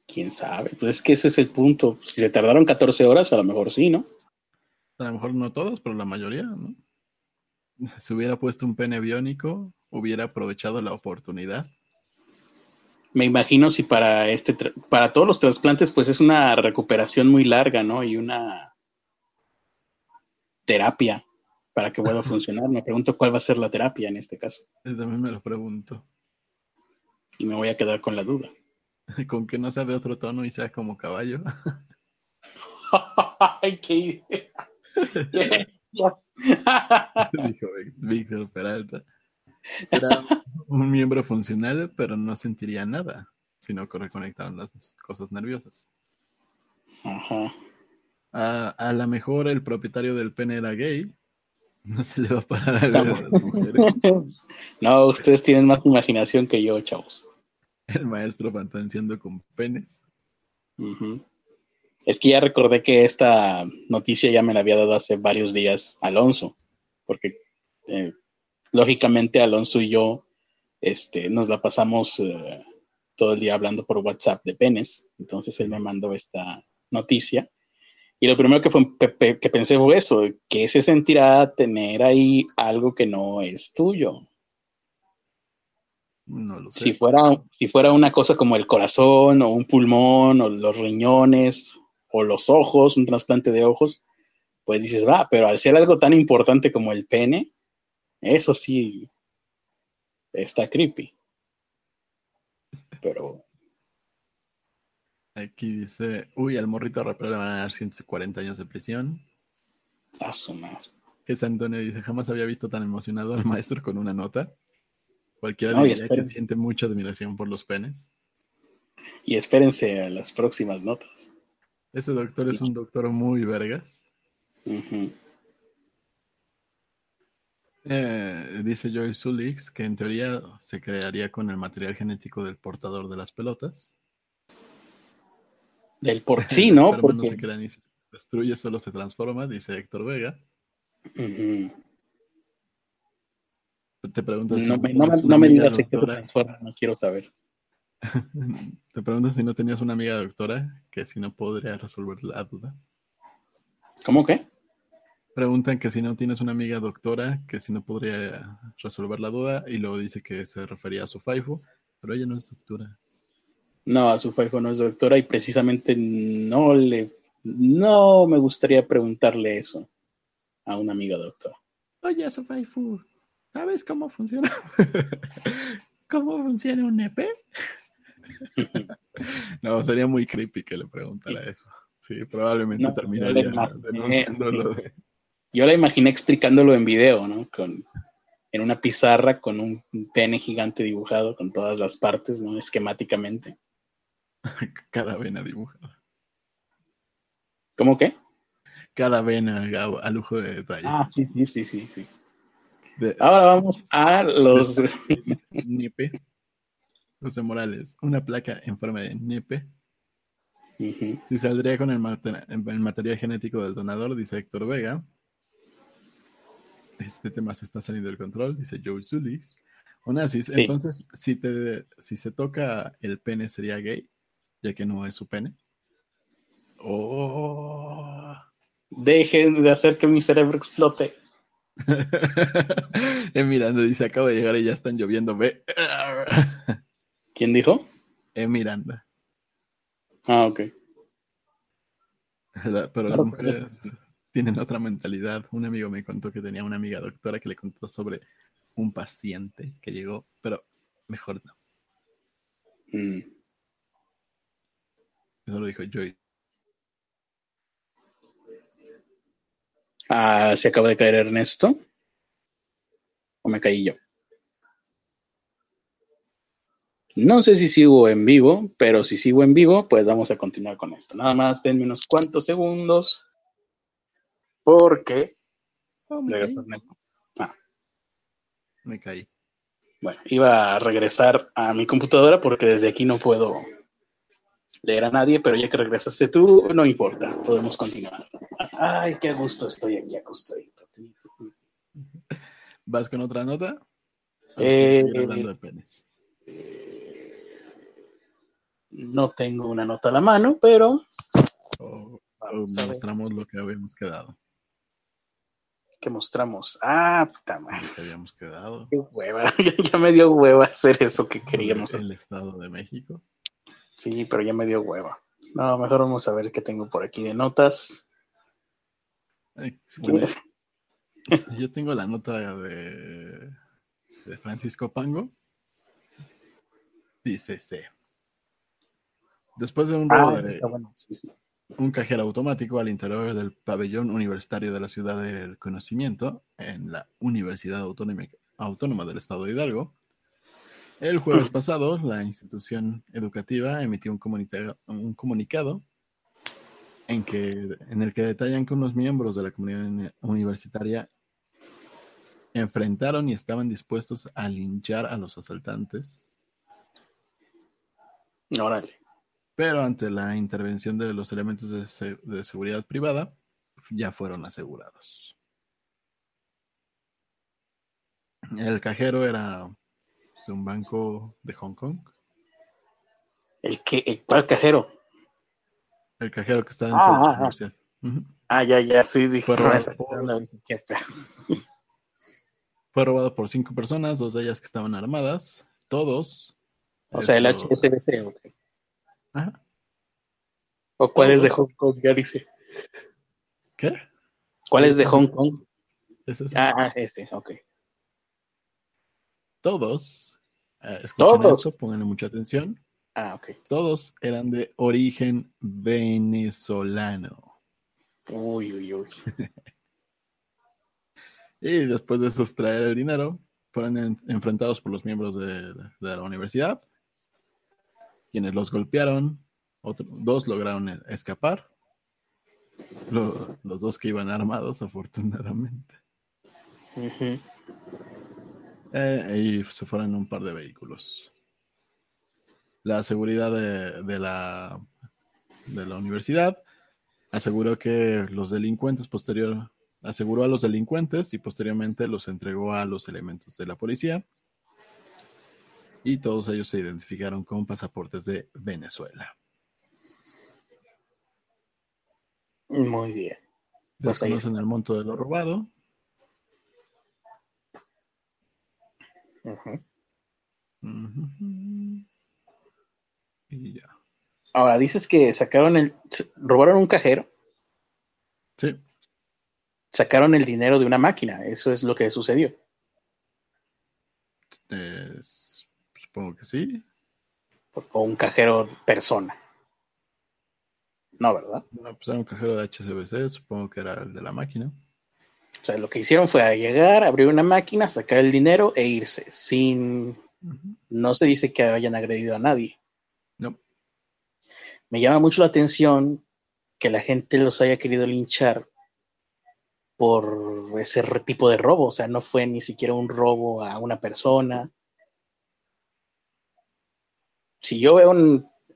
¿Quién sabe? Pues es que ese es el punto. Si se tardaron 14 horas, a lo mejor sí, ¿no? A lo mejor no todos, pero la mayoría, ¿no? Si hubiera puesto un pene biónico, hubiera aprovechado la oportunidad. Me imagino si para este para todos los trasplantes, pues es una recuperación muy larga, ¿no? Y una terapia para que pueda funcionar. Me pregunto cuál va a ser la terapia en este caso. Yo también me lo pregunto. Y me voy a quedar con la duda. Con que no sea de otro tono y sea como caballo. ¡Ay, qué idea! Dijo Víctor Peralta. Será un miembro funcional, pero no sentiría nada si no reconectaron las cosas nerviosas. Ajá. A, a lo mejor el propietario del pene era gay No se le va a parar a las mujeres. no, ustedes tienen más imaginación que yo, chavos. El maestro fantaseando con penes. Es que ya recordé que esta noticia ya me la había dado hace varios días Alonso, porque eh, lógicamente Alonso y yo este, nos la pasamos eh, todo el día hablando por WhatsApp de penes, entonces él me mandó esta noticia y lo primero que, fue, que pensé fue eso, que se sentirá tener ahí algo que no es tuyo. No lo sé. Si fuera, si fuera una cosa como el corazón o un pulmón o los riñones o los ojos, un trasplante de ojos, pues dices, va, pero al ser algo tan importante como el pene, eso sí está creepy. Pero Aquí dice, uy, al morrito rapero le van a dar 140 años de prisión. A sumar. Es Antonio dice, jamás había visto tan emocionado al maestro con una nota. Cualquiera diría que siente mucha admiración por los penes. Y espérense a las próximas notas. Ese doctor es un doctor muy vergas. Eh, dice Joy Sulix que en teoría se crearía con el material genético del portador de las pelotas. Del por sí, ¿no? Porque... no se crea ni se destruye, solo se transforma, dice Héctor Vega. Te preguntas no, si no, no me digas que se transforma, no quiero saber. Te preguntas si no tenías una amiga doctora que si no podría resolver la duda. ¿Cómo qué? Preguntan que si no tienes una amiga doctora que si no podría resolver la duda y luego dice que se refería a su faifu, pero ella no es doctora. No, a su faifu no es doctora y precisamente no le, no me gustaría preguntarle eso a una amiga doctora. Oye, su faifu, ¿sabes cómo funciona? ¿Cómo funciona un EP? no, sería muy creepy que le preguntara eso. Sí, probablemente terminaría denunciándolo de... Yo la imaginé explicándolo en video, ¿no? Con, en una pizarra con un pene gigante dibujado con todas las partes, ¿no? Esquemáticamente. Cada vena dibujada. ¿Cómo qué? Cada vena a lujo de detalle. Ah, sí, sí, sí, sí, sí. Ahora vamos a los... Nepe. José Morales, una placa en forma de nepe. Y saldría con el, material genético del donador, dice Héctor Vega. Este tema se está saliendo del control, dice Joe Zulis. Onassis, entonces, si, te, si se toca el pene, ¿sería gay? Ya que no es su pene. Oh. Dejen de hacer que mi cerebro explote. Miranda dice, acabo de llegar y ya están lloviendo. Ve. ¿Quién dijo? Eh, Miranda. Ah, ok. pero las mujeres tienen otra mentalidad. Un amigo me contó que tenía una amiga doctora que le contó sobre un paciente que llegó, pero mejor no. Mm. Eso lo dijo Joy. Ah, ¿se acaba de caer Ernesto? ¿O me caí yo? No sé si sigo en vivo, pero si sigo en vivo, pues vamos a continuar con esto. Nada más denme unos cuantos segundos. Porque. Oh, me. Ah. me caí. Bueno, iba a regresar a mi computadora porque desde aquí no puedo leer a nadie, pero ya que regresaste tú, no importa, podemos continuar. Ay, qué gusto estoy aquí acostadito. ¿Vas con otra nota? Eh, hablando de penes. No tengo una nota a la mano, pero. Mostramos lo que habíamos quedado. ¿Qué mostramos? Ah, puta madre. que habíamos quedado. Qué hueva. ya me dio hueva hacer eso que queríamos el hacer. El Estado de México. Sí, pero ya me dio hueva. No, mejor vamos a ver qué tengo por aquí de notas. yo tengo la nota de, de Francisco Pango. Dice, sí. Después de un ah, un cajero automático al interior del pabellón universitario de la Ciudad del Conocimiento, en la Universidad Autónoma, del Estado de Hidalgo, el jueves pasado la institución educativa emitió un, un comunicado en, que, en el que detallan que unos miembros de la comunidad universitaria enfrentaron y estaban dispuestos a linchar a los asaltantes. Órale. Pero ante la intervención de los elementos de, de seguridad privada, ya fueron asegurados. El cajero era pues, un banco de Hong Kong. ¿El qué? ¿Cuál cajero? El cajero que está dentro de la ah, ah, ah. Ah, ya, ya, sí, dije. Fue robado, por... Fue robado por cinco personas, dos de ellas que estaban armadas, todos. O sea, el HSBC, ok. Ajá. ¿O cuál es de Hong Kong? Ya dice. ¿Qué? ¿Cuál es de Hong Kong? Ah, ese, ok. Todos, eh, escuchen esto, pónganle mucha atención. Ah, ok. Todos eran de origen venezolano. Uy, uy, uy. y después de sustraer el dinero, fueron enfrentados por los miembros de, la universidad, quienes los golpearon. dos lograron escapar. los dos que iban armados, afortunadamente. Eh, y se fueron un par de vehículos. La seguridad de, la, de la universidad aseguró que los delincuentes posterior aseguró a los delincuentes y posteriormente los entregó a los elementos de la policía y todos ellos se identificaron con pasaportes de Venezuela. Muy bien. Pues Desconocen el monto de lo robado, Y ya. Ahora, dices que sacaron el. robaron un cajero. Sí. Sacaron el dinero de una máquina. Eso es lo que sucedió. supongo que sí. O un cajero persona. No, ¿verdad? No, pues era un cajero de HCBC, supongo que era el de la máquina. O sea, lo que hicieron fue llegar, abrir una máquina, sacar el dinero e irse. Sin. No se dice que hayan agredido a nadie. No. Me llama mucho la atención que la gente los haya querido linchar por ese tipo de robo. O sea, no fue ni siquiera un robo a una persona. Si yo veo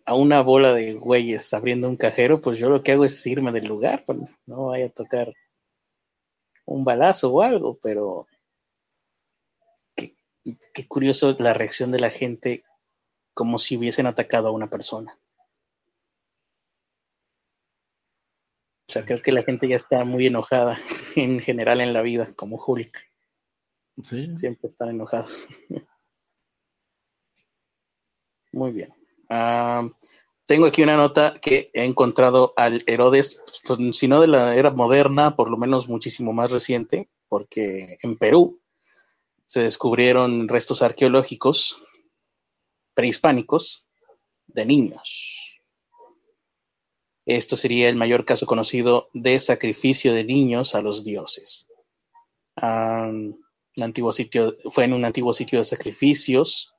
a una bola de güeyes abriendo un cajero, pues yo lo que hago es irme del lugar, pues no vaya a tocar un balazo o algo, pero qué, curioso la reacción de la gente como si hubiesen atacado a una persona. O sea, creo que la gente ya está muy enojada en general en la vida, como Hulk. Sí. Siempre están enojados. Muy bien. Ah, tengo aquí una nota que he encontrado al Herodes, pues, si no de la era moderna, por lo menos muchísimo más reciente, porque en Perú se descubrieron restos arqueológicos prehispánicos de niños. Esto sería el mayor caso conocido de sacrificio de niños a los dioses. un antiguo sitio, fue en un antiguo sitio de sacrificios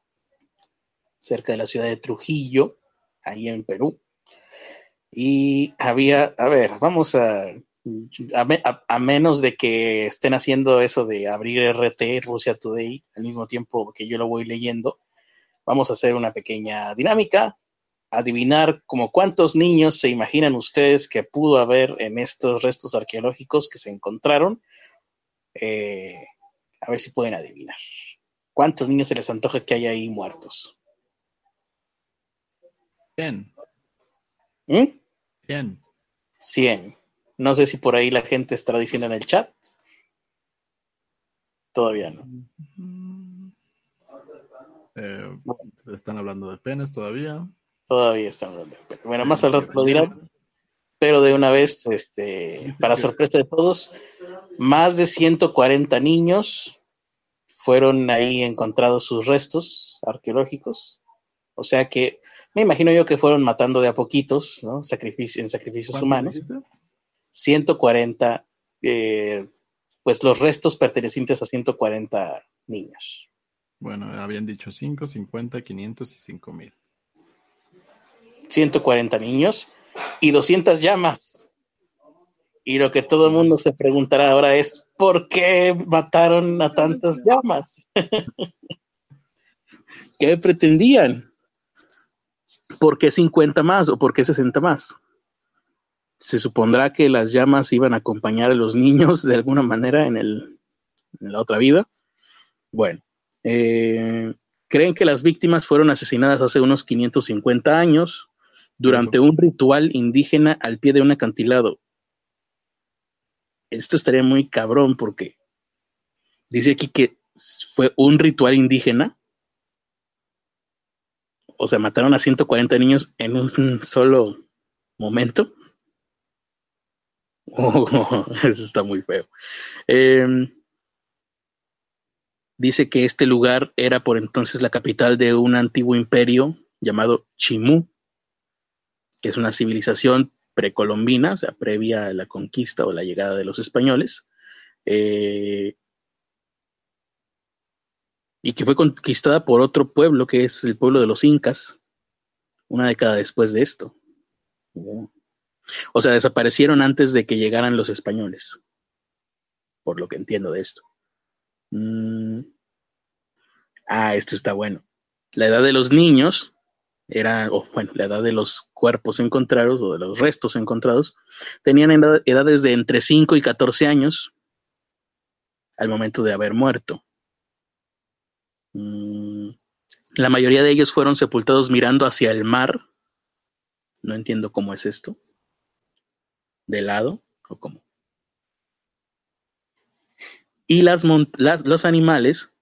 cerca de la ciudad de Trujillo, ahí en Perú. Y había, a ver, vamos a, a, menos de que estén haciendo eso de abrir RT, Rusia Today, al mismo tiempo que yo lo voy leyendo, vamos a hacer una pequeña dinámica, adivinar como cuántos niños se imaginan ustedes que pudo haber en estos restos arqueológicos que se encontraron. Eh, a ver si pueden adivinar. ¿Cuántos niños se les antoja que hay ahí muertos? 100. ¿Mm? 100. 100. No sé si por ahí la gente estará diciendo en el chat. Todavía no. Eh, están hablando de penes todavía. Todavía están hablando de penes. Bueno, más al rato lo dirán. Pero de una vez, este, para sorpresa de todos, más de 140 niños fueron ahí encontrados sus restos arqueológicos. O sea que me imagino yo que fueron matando de a poquitos, ¿no? Sacrificio, en sacrificios humanos. 140, eh, pues los restos pertenecientes a 140 niños. Bueno, habían dicho 5, 50, 500 y 5 mil. 140 niños y 200 llamas. Y lo que todo el mundo se preguntará ahora es, ¿por qué mataron a tantas llamas? ¿Qué pretendían? ¿Por qué 50 más o por qué 60 más? Se supondrá que las llamas iban a acompañar a los niños de alguna manera en, el, en la otra vida. Bueno, eh, creen que las víctimas fueron asesinadas hace unos 550 años durante un ritual indígena al pie de un acantilado esto estaría muy cabrón porque dice aquí que fue un ritual indígena. O sea, mataron a 140 niños en un solo momento. Oh, eso está muy feo. Em, dice que este lugar era por entonces la capital de un antiguo imperio llamado Chimú, que es una civilización precolombina, o sea, previa a la conquista o la llegada de los españoles, eh, y que fue conquistada por otro pueblo, que es el pueblo de los incas, una década después de esto. O sea, desaparecieron antes de que llegaran los españoles, por lo que entiendo de esto. Mm. Ah, esto está bueno. La edad de los niños era, o bueno, la edad de los cuerpos encontrados o de los restos encontrados, tenían edades de entre 5 y 14 años al momento de haber muerto. Mm, la mayoría de ellos fueron sepultados mirando hacia el mar. No entiendo cómo es esto. ¿De lado o cómo? Y los animales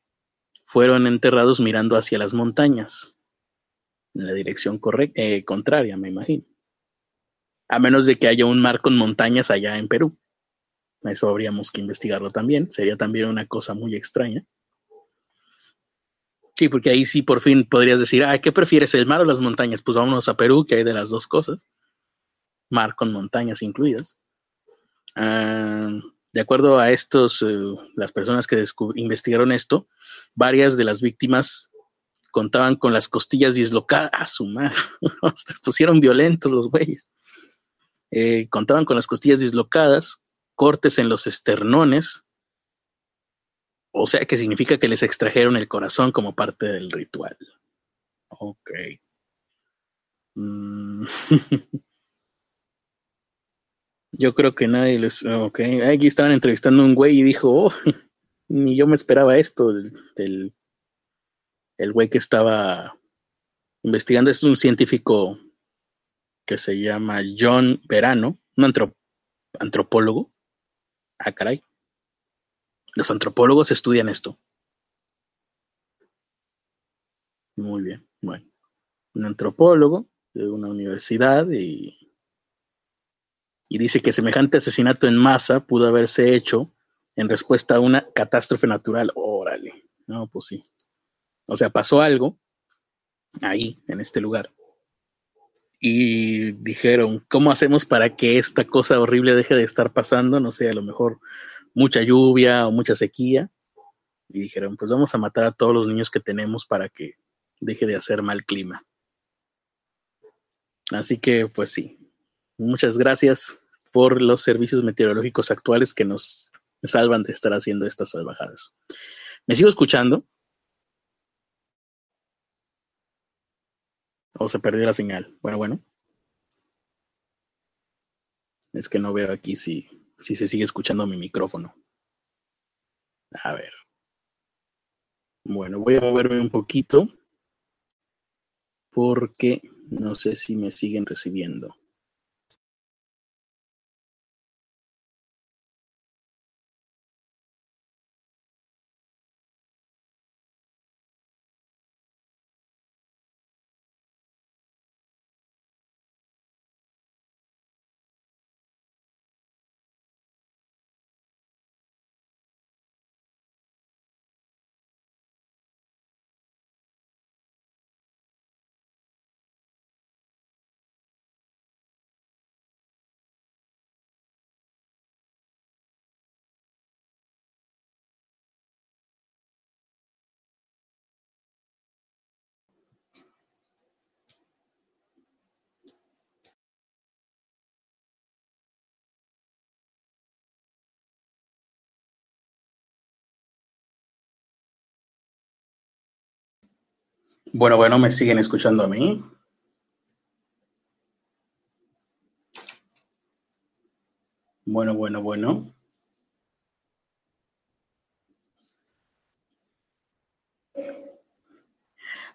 fueron enterrados mirando hacia las montañas en la dirección correcta, eh, contraria, me imagino. A menos de que haya un mar con montañas allá en Perú. Eso habríamos que investigarlo también. Sería también una cosa muy extraña. Sí, porque ahí sí por fin podrías decir, ah, ¿qué prefieres, el mar o las montañas? Pues vámonos a Perú, que hay de las dos cosas. Mar con montañas incluidas. Ah, de acuerdo a estos, eh, las personas que investigaron esto, varias de las víctimas contaban con las costillas dislocadas. A su madre, se pusieron violentos los güeyes. Eh, contaban con las costillas dislocadas, cortes en los esternones, o sea que significa que les extrajeron el corazón como parte del ritual. Ok. Mm. Yo creo que nadie les. Ok, aquí estaban entrevistando a un güey y dijo: oh, ni yo me esperaba esto del el güey que estaba investigando es un científico que se llama John Verano, un antropólogo. Ah, caray. Los antropólogos estudian esto. Muy bien, bueno. Un antropólogo de una universidad y, y dice que semejante asesinato en masa pudo haberse hecho en respuesta a una catástrofe natural. Órale. No, pues sí. O sea, pasó algo ahí, en este lugar. Y dijeron, ¿cómo hacemos para que esta cosa horrible deje de estar pasando? No sé, a lo mejor mucha lluvia o mucha sequía. Y dijeron, pues vamos a matar a todos los niños que tenemos para que deje de hacer mal clima. Así que, pues sí, muchas gracias por los servicios meteorológicos actuales que nos salvan de estar haciendo estas salvajadas. Me sigo escuchando. O se perdió la señal. Bueno, bueno. Es que no veo aquí si, si se sigue escuchando mi micrófono. A ver. Bueno, voy a moverme un poquito porque no sé si me siguen recibiendo. Bueno, bueno, me siguen escuchando a mí. Bueno, bueno, bueno.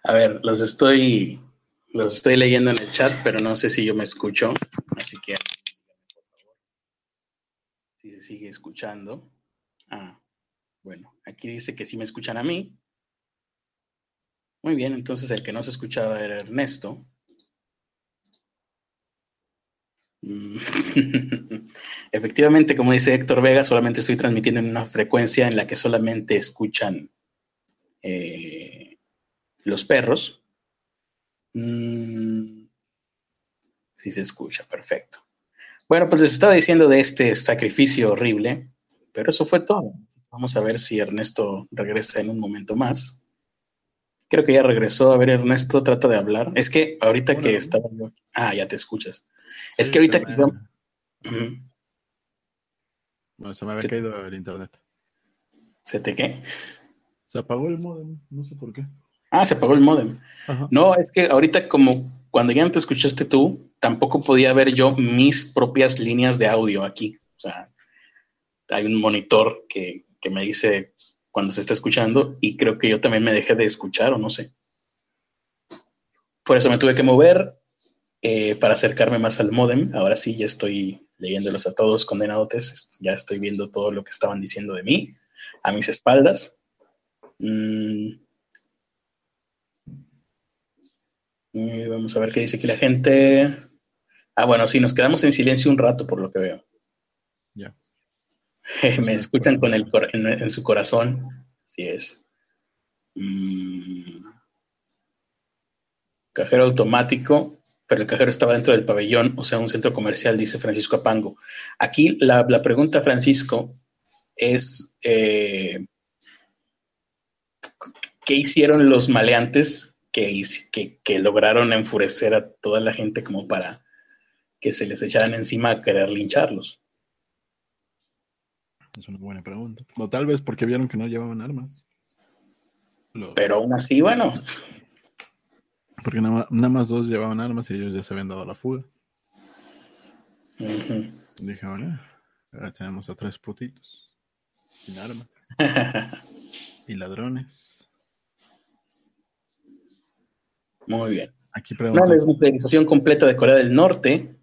A ver, los estoy, los estoy leyendo en el chat, pero no sé si yo me escucho. Así que, por favor, si se sigue escuchando. Ah, bueno, aquí dice que sí me escuchan a mí. Muy bien, entonces el que no se escuchaba era Ernesto. Mm. Efectivamente, como dice Héctor Vega, solamente estoy transmitiendo en una frecuencia en la que solamente escuchan eh, los perros. Mm. Sí se escucha, perfecto. Bueno, pues les estaba diciendo de este sacrificio horrible, pero eso fue todo. Vamos a ver si Ernesto regresa en un momento más. Creo que ya regresó. A ver, Ernesto, trata de hablar. Es que ahorita que estaba yo. Ah, ya te escuchas. es que ahorita que. Bueno, se me había caído el internet. ¿Se te qué? Se apagó el modem, no sé por qué. Ah, se apagó el modem. No, es que ahorita como cuando ya no te escuchaste tú, tampoco podía ver yo mis propias líneas de audio aquí. O sea, hay un monitor que, que me dice cuando se está escuchando y creo que yo también me dejé de escuchar o no sé. Por eso me tuve que mover eh, para acercarme más al modem. Ahora sí, ya estoy leyéndolos a todos condenados. Ya estoy viendo todo lo que estaban diciendo de mí a mis espaldas. Mm. vamos a ver qué dice aquí la gente. Ah, bueno, sí, nos quedamos en silencio un rato por lo que veo. Me escuchan con el en, su corazón. Así es. Mm. Cajero automático, pero el cajero estaba dentro del pabellón, o sea, un centro comercial, dice Francisco Apango. Aquí la, pregunta, Francisco, es eh, ¿qué hicieron los maleantes que, que, lograron enfurecer a toda la gente como para que se les echaran encima a querer lincharlos? Es una buena pregunta. O tal vez porque vieron que no llevaban armas. Pero aún así, bueno. Porque nada, más dos llevaban armas y ellos ya se habían dado la fuga. Dije, bueno, ahora tenemos a tres putitos. Sin armas. y ladrones. Muy bien. Aquí Una desnuclearización completa de Corea del Norte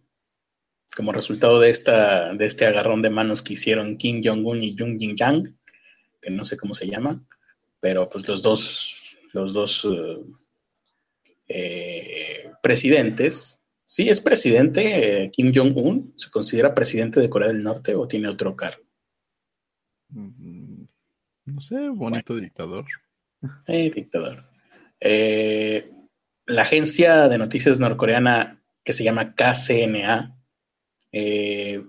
como resultado de, esta, de este agarrón de manos que hicieron Kim Jong-un y Jung Jin-yang, que no sé cómo se llama, pero pues los dos, los dos eh, eh, presidentes, sí es presidente, eh, Kim Jong-un, ¿se considera presidente de Corea del Norte o tiene otro cargo? Mm, no sé, bonito dictador. dictador. la agencia de noticias norcoreana que se llama KCNA, eh,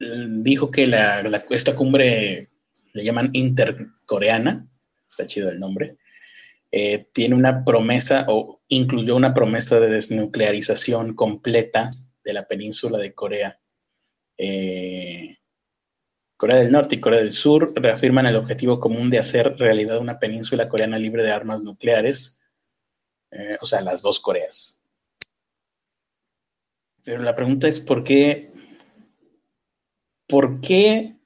dijo que esta cumbre le llaman intercoreana, está chido el nombre, eh, tiene una promesa o incluyó una promesa de desnuclearización completa de la península de Corea. Eh, Corea del Norte y Corea del Sur reafirman el objetivo común de hacer realidad una península coreana libre de armas nucleares, o sea, las dos Coreas. Pero la pregunta es por qué, por qué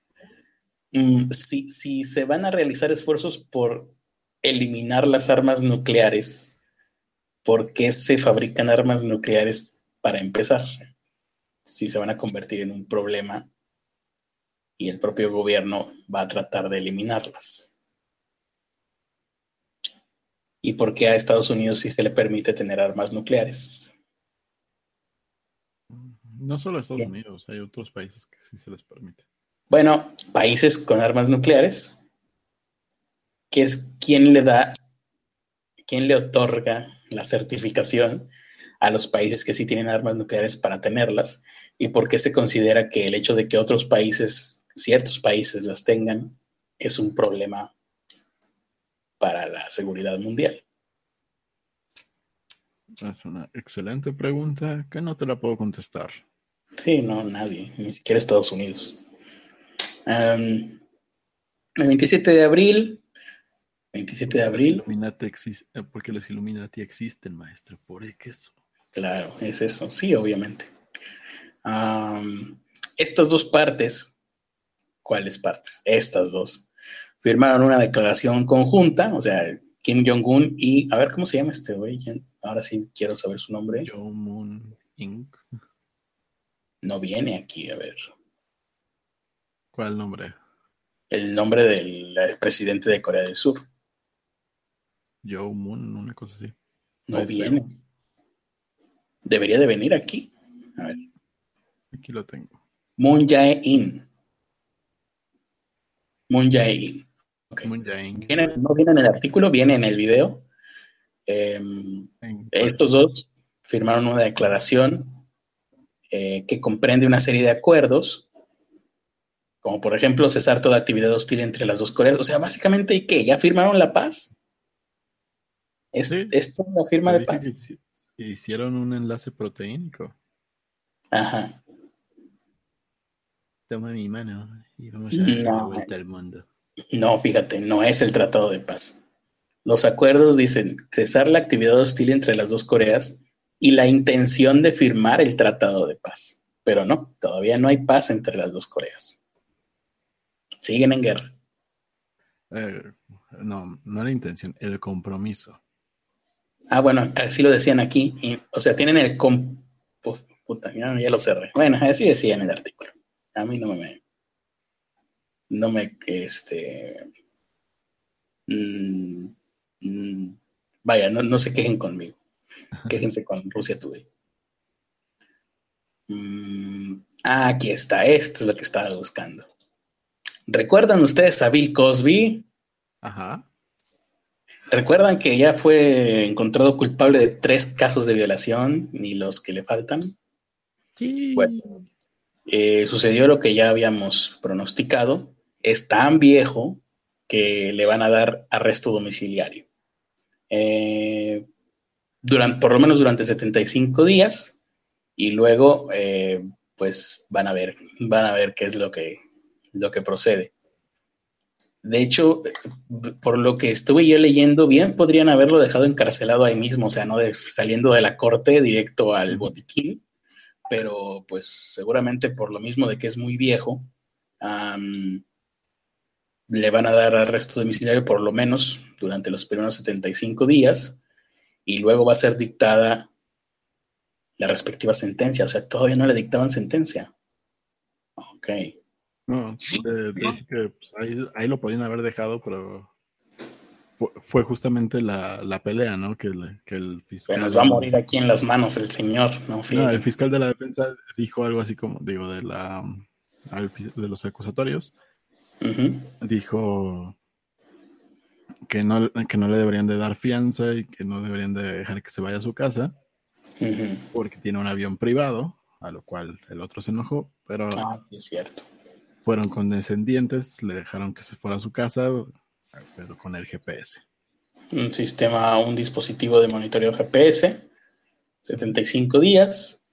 mm, si, se van a realizar esfuerzos por eliminar las armas nucleares, ¿por qué se fabrican armas nucleares para empezar? Si se van a convertir en un problema y el propio gobierno va a tratar de eliminarlas. ¿Y por qué a Estados Unidos sí se le permite tener armas nucleares? No solo Estados Unidos, hay otros países que sí se les permite. Bueno, países con armas nucleares, que es quien le da, quien le otorga la certificación a los países que sí tienen armas nucleares para tenerlas y por qué se considera que el hecho de que otros países, ciertos países las tengan, es un problema para la seguridad mundial. Es una excelente pregunta que no te la puedo contestar. Sí, no, nadie, ni siquiera Estados Unidos. el 27 de abril, 27 de abril. Eh, porque los Illuminati existen, maestro, por eso. Claro, es eso, sí, obviamente. estas dos partes, ¿cuáles partes? Estas dos, firmaron una declaración conjunta, o sea, Kim Jong-un y, a ver, ¿cómo se llama este güey? Ahora sí quiero saber su nombre. Jong-un Inc. No viene aquí, a ver. ¿Cuál nombre? El nombre del presidente de Corea del Sur. Joe Moon, una cosa así. No viene. Debería de venir aquí. A ver. Aquí lo tengo. Moon Jae-in. Moon Jae-in. Moon Jae-in. no viene en el artículo, viene en el video. Em, estos dos firmaron una declaración eh, que comprende una serie de acuerdos como por ejemplo cesar toda actividad hostil entre las dos Coreas. O sea, básicamente, ¿qué? ¿Ya firmaron la paz? ¿Es, ¿Esto es la firma de paz? Hicieron un enlace proteínico. Ajá. Toma mi mano y vamos a dar la vuelta al mundo. No, fíjate, no es el tratado de paz. Los acuerdos dicen cesar la actividad hostil entre las dos Coreas y la intención de firmar el tratado de paz. Pero no, todavía no hay paz entre las dos Coreas siguen en guerra. Eh, no, no la intención, el compromiso. Ah, bueno, así lo decían aquí. o sea, tienen el puta, ya, lo cerré. Bueno, así decía en el artículo. A mí no me. No me. Este. Mm, mm, vaya, no, se quejen conmigo. Quéjense con Rusia Today. Mm, aquí está. Esto es lo que estaba buscando. ¿Recuerdan ustedes a Bill Cosby? Ajá. ¿Recuerdan que ya fue encontrado culpable de tres casos de violación y los que le faltan? Sí. Bueno, eh, sucedió lo que ya habíamos pronosticado. Es tan viejo que le van a dar arresto domiciliario. Eh, durante, por lo menos durante 75 días y luego eh, pues van a ver, van a ver qué es lo que, lo que procede. De hecho, por lo que estuve yo leyendo, bien podrían haberlo dejado encarcelado ahí mismo, o sea, no saliendo de la corte directo al botiquín, pero pues seguramente por lo mismo de que es muy viejo, le van a dar arresto domiciliario por lo menos durante los primeros 75 días y luego va a ser dictada la respectiva sentencia, o sea, todavía no le dictaban sentencia. Ok. No, que pues, ahí, lo podían haber dejado, pero fue, justamente la, pelea, ¿no? Que, el fiscal. Se nos va a morir aquí en las manos el señor, ¿no? el fiscal de la defensa dijo algo así como, digo, de la de los acusatorios. Dijo que no, que no le deberían de dar fianza y que no deberían de dejar que se vaya a su casa porque tiene un avión privado, a lo cual el otro se enojó, pero... Ah, sí, es cierto fueron condescendientes, le dejaron que se fuera a su casa, pero con el GPS. Un sistema, un dispositivo de monitoreo GPS, 75 días.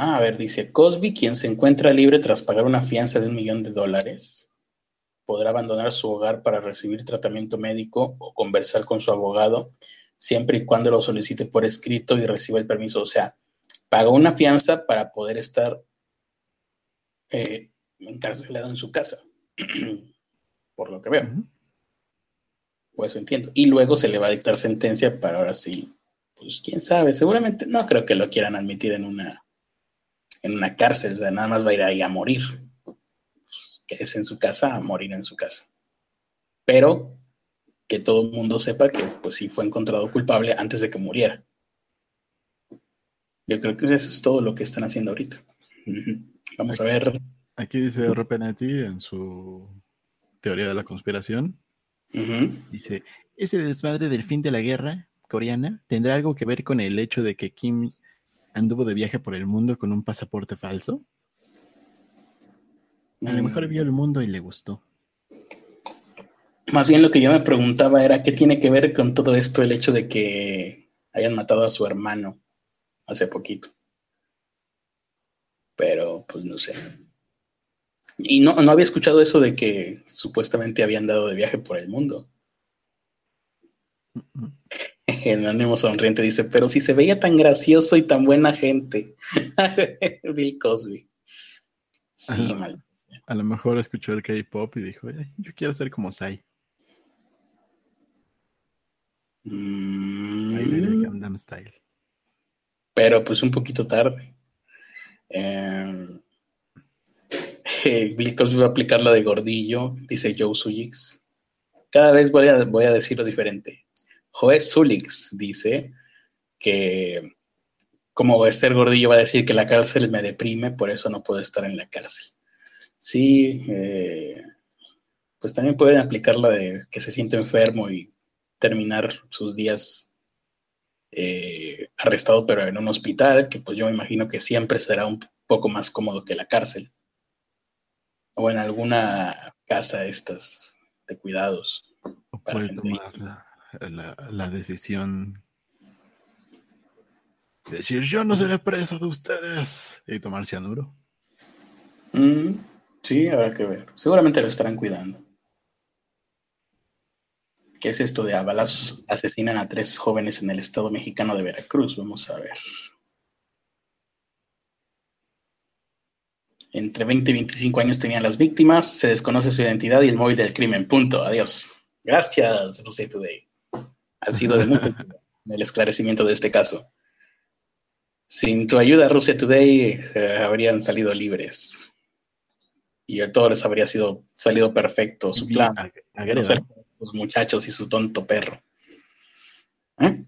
Ah, a ver, dice Cosby, quien se encuentra libre tras pagar una fianza de un millón de dólares, podrá abandonar su hogar para recibir tratamiento médico o conversar con su abogado, siempre y cuando lo solicite por escrito y reciba el permiso. O sea, pagó una fianza para poder estar eh, encarcelado en su casa, por lo que veo. Por eso entiendo. Y luego se le va a dictar sentencia para ahora sí, pues quién sabe, seguramente no creo que lo quieran admitir en una, en una cárcel, o sea, nada más va a ir ahí a morir. Que es en su casa, a morir en su casa. Pero que todo el mundo sepa que pues sí fue encontrado culpable antes de que muriera. Yo creo que eso es todo lo que están haciendo ahorita. Vamos a ver. Aquí dice Repenetti en su teoría de la conspiración. Dice, ese desmadre del fin de la guerra coreana tendrá algo que ver con el hecho de que Kim anduvo de viaje por el mundo con un pasaporte falso. A lo mejor vio el mundo y le gustó. Más bien lo que yo me preguntaba era qué tiene que ver con todo esto el hecho de que hayan matado a su hermano hace poquito. Pero, pues no sé. Y no, no había escuchado eso de que supuestamente habían dado de viaje por el mundo. El ánimo sonriente dice, pero si se veía tan gracioso y tan buena gente. Bill Cosby. Sí, mal. A lo mejor escuchó el K-pop y dijo, yo quiero ser como Sai. Mm. Style. Pero pues un poquito tarde. Eh, Bill Cosby va a aplicar la de gordillo, dice Joe Sugix. Cada vez voy a, voy a decirlo diferente. Joe Sulix dice que como ser gordillo va a decir que la cárcel me deprime, por eso no puedo estar en la cárcel. Sí, eh, pues también pueden aplicar la de que se siente enfermo y terminar sus días eh, arrestado, pero en un hospital, que pues yo me imagino que siempre será un poco más cómodo que la cárcel. O en alguna casa estas de cuidados. puede tomar la, decisión de decir yo no seré preso de ustedes y tomar cianuro. Mm, sí, habrá que ver. Seguramente lo estarán cuidando. ¿Qué es esto de a asesinan a tres jóvenes en el estado mexicano de Veracruz? Vamos a ver. Entre 20 y 25 años tenían las víctimas, se desconoce su identidad y el móvil del crimen. Punto. Adiós. Gracias, Russia Today. Ha sido de mucho en el esclarecimiento de este caso. Sin tu ayuda, Russia Today eh, habrían salido libres. Y a todos les habría sido salido perfecto su plan los muchachos y su tonto perro. ¿Eh?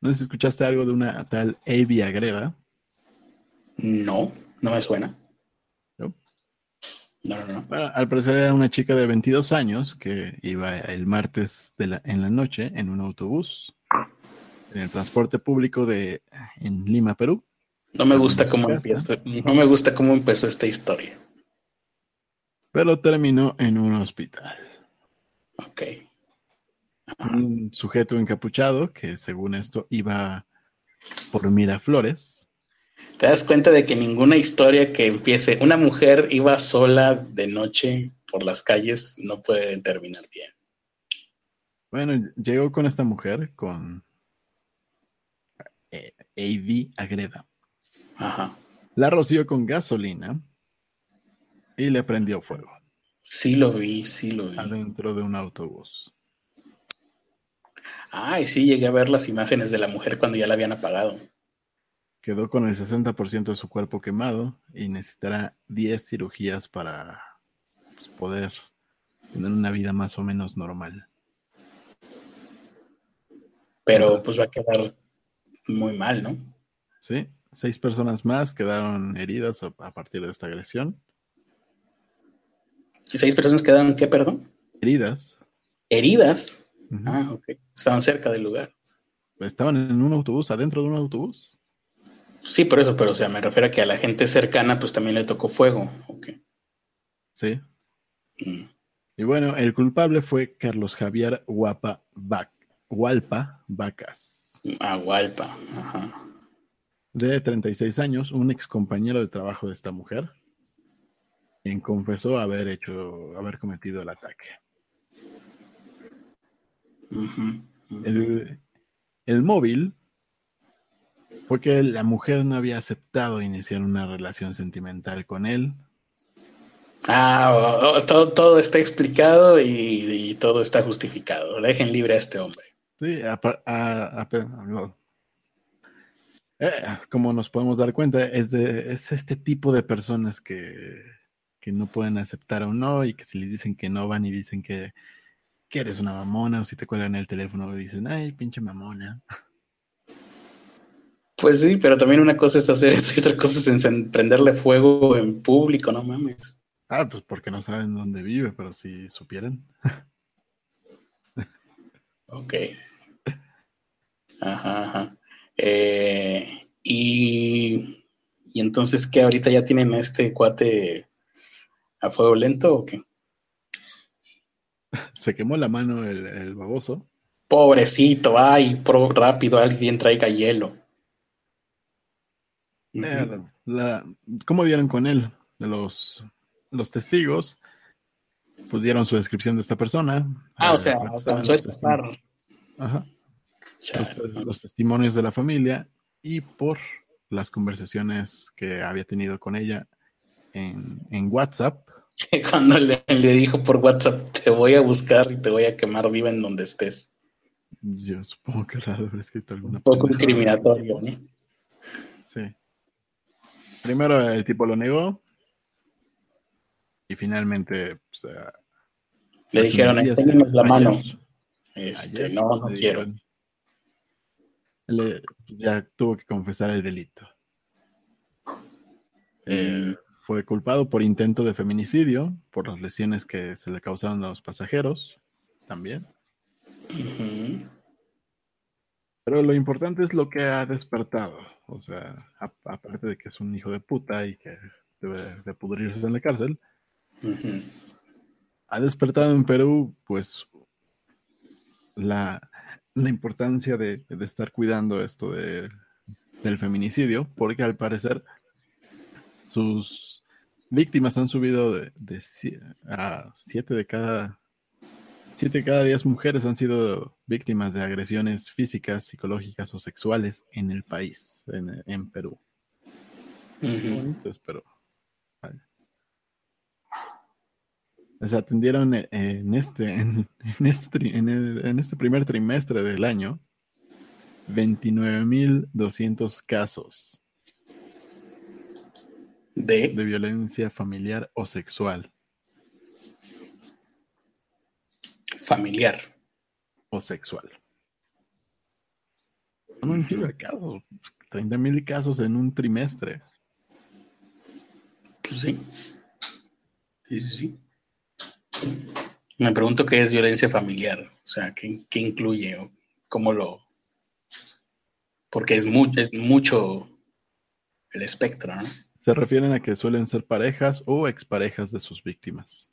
No sé si escuchaste algo de una tal Avi Agreda. No, no me suena. No, no, no. al parecer era una chica de 22 años que iba el martes de en la noche en un autobús en el transporte público de en Lima, Perú. No me gusta cómo empieza, no me gusta cómo empezó esta historia. Pero terminó en un hospital. Ok. Un sujeto encapuchado que según esto iba por Miraflores. ¿Te das cuenta de que ninguna historia que empiece, una mujer iba sola de noche por las calles, no puede terminar bien? Bueno, llegó con esta mujer, con eh, A.V. Agreda. Ajá. La roció con gasolina y le prendió fuego. Sí lo vi, sí lo vi. Adentro de un autobús. Ay, sí, llegué a ver las imágenes de la mujer cuando ya la habían apagado. Quedó con el 60% de su cuerpo quemado y necesitará 10 cirugías para pues, poder tener una vida más o menos normal. Pero pues va a quedar muy mal, ¿no? Sí, seis personas más quedaron heridas a partir de esta agresión. ¿Y seis personas quedaron qué, perdón? Heridas. ¿Heridas? Ah, ok. Estaban cerca del lugar. Estaban en un autobús, adentro de un autobús. Sí, por eso, pero o sea, me refiero a que a la gente cercana pues también le tocó fuego. Ok. Sí. Mm. Y bueno, el culpable fue Carlos Javier Guapa Hualpa Vacas. Ah, Hualpa, ajá. De 36 años, un ex compañero de trabajo de esta mujer quien confesó haber hecho, haber cometido el ataque. El, móvil fue que la mujer no había aceptado iniciar una relación sentimental con él. Ah, todo, todo, está explicado y, todo está justificado. Dejen libre a este hombre. Sí, eh, como nos podemos dar cuenta, es, de, es este tipo de personas que que no pueden aceptar o no, y que si les dicen que no van y dicen que, eres una mamona, o si te cuelgan el teléfono dicen, ay, pinche mamona. Pues sí, pero también una cosa es hacer eso y otra cosa es prenderle fuego en público, no mames. Ah, pues porque no saben dónde vive, pero si supieran. ok. Ajá, ajá. Eh, y, y entonces, ¿qué ahorita ya tienen este cuate ¿A fuego lento o qué? Se quemó la mano el, baboso. Pobrecito, ay, pro, rápido, alguien traiga hielo. Eh, ¿Cómo dieron con él? De los los testigos pues dieron su descripción de esta persona. Ah, o sea, los, testimonios de la familia y por las conversaciones que había tenido con ella en, en WhatsApp. Cuando le, dijo por WhatsApp, te voy a buscar y te voy a quemar viva en donde estés. Yo supongo que la habrá escrito alguna. Un poco incriminatorio, ¿no? Sí. Primero el tipo lo negó. Y finalmente, le dijeron, tenemos la mano. Este, no, no quiero. ya tuvo que confesar el delito. Eh, fue culpado por intento de feminicidio, por las lesiones que se le causaron a los pasajeros, también. Pero lo importante es lo que ha despertado. O sea, aparte de que es un hijo de puta y que debe de pudrirse en la cárcel, ha despertado en Perú, pues, la, importancia de, estar cuidando esto de, del feminicidio, porque al parecer sus víctimas han subido de, a siete de cada siete de cada diez mujeres han sido víctimas de agresiones físicas, psicológicas o sexuales en el país, en, Perú. pero se atendieron eh, en este, en, este, en, este primer trimestre del año 29.200 casos de... de violencia familiar o sexual. Familiar. O sexual. No, un de casos. 30.000 casos en un trimestre. Pues sí. Sí, sí, sí. Me pregunto qué es violencia familiar, o sea, qué, incluye o cómo lo... Porque es, es mucho el espectro, ¿no? Se refieren a que suelen ser parejas o exparejas de sus víctimas.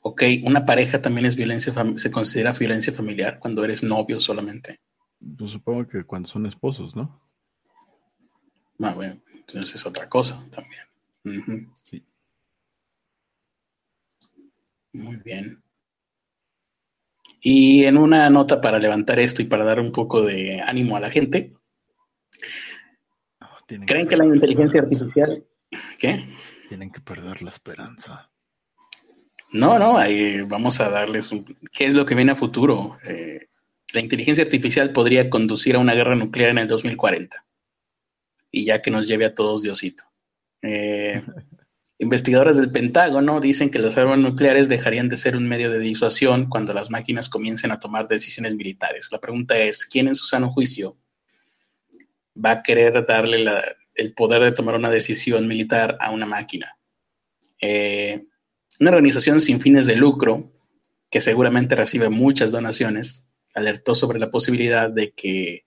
Ok, una pareja también es violencia, se considera violencia familiar cuando eres novio solamente. Pues supongo que cuando son esposos, ¿no? Ah, bueno, entonces es otra cosa también. Sí. Muy bien. Y en una nota para levantar esto y para dar un poco de ánimo a la gente, ¿creen que, la inteligencia artificial... ¿Qué? Tienen que perder la esperanza. No, no, ahí vamos a darles un... ¿Qué es lo que viene a futuro? Eh, la inteligencia artificial podría conducir a una guerra nuclear en el 2040. Y ya que nos lleve a todos Diosito. Eh, investigadores del Pentágono dicen que las armas nucleares dejarían de ser un medio de disuasión cuando las máquinas comiencen a tomar decisiones militares. La pregunta es, ¿quién en su sano juicio va a querer darle el poder de tomar una decisión militar a una máquina? Eh, una organización sin fines de lucro, que seguramente recibe muchas donaciones, alertó sobre la posibilidad de que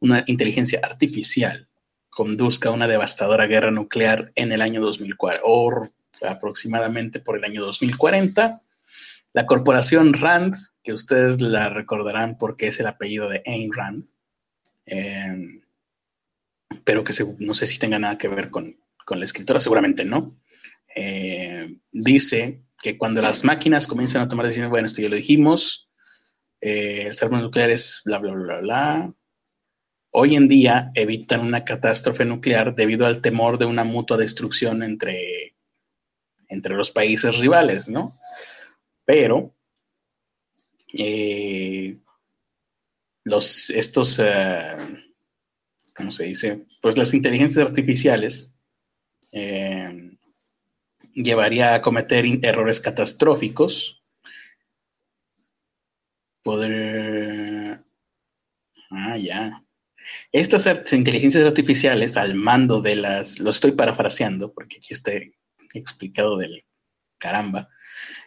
una inteligencia artificial conduzca a una devastadora guerra nuclear en el año 2040 o aproximadamente por el año 2040. La corporación Rand, que ustedes la recordarán porque es el apellido de Ayn Rand, em, pero que no sé si tenga nada que ver con, la escritora, seguramente no, em, dice que cuando las máquinas comienzan a tomar decisiones, bueno, esto ya lo dijimos, eh, el ser nuclear es bla, bla, bla, bla, hoy en día evitan una catástrofe nuclear debido al temor de una mutua destrucción entre, entre los países rivales, ¿no? Pero eh, los, estos, eh, ¿cómo se dice? Pues las inteligencias artificiales eh, llevaría a cometer errores catastróficos. Poder... Ah, ya. Estas inteligencias artificiales al mando de las, lo estoy parafraseando porque aquí está explicado del caramba,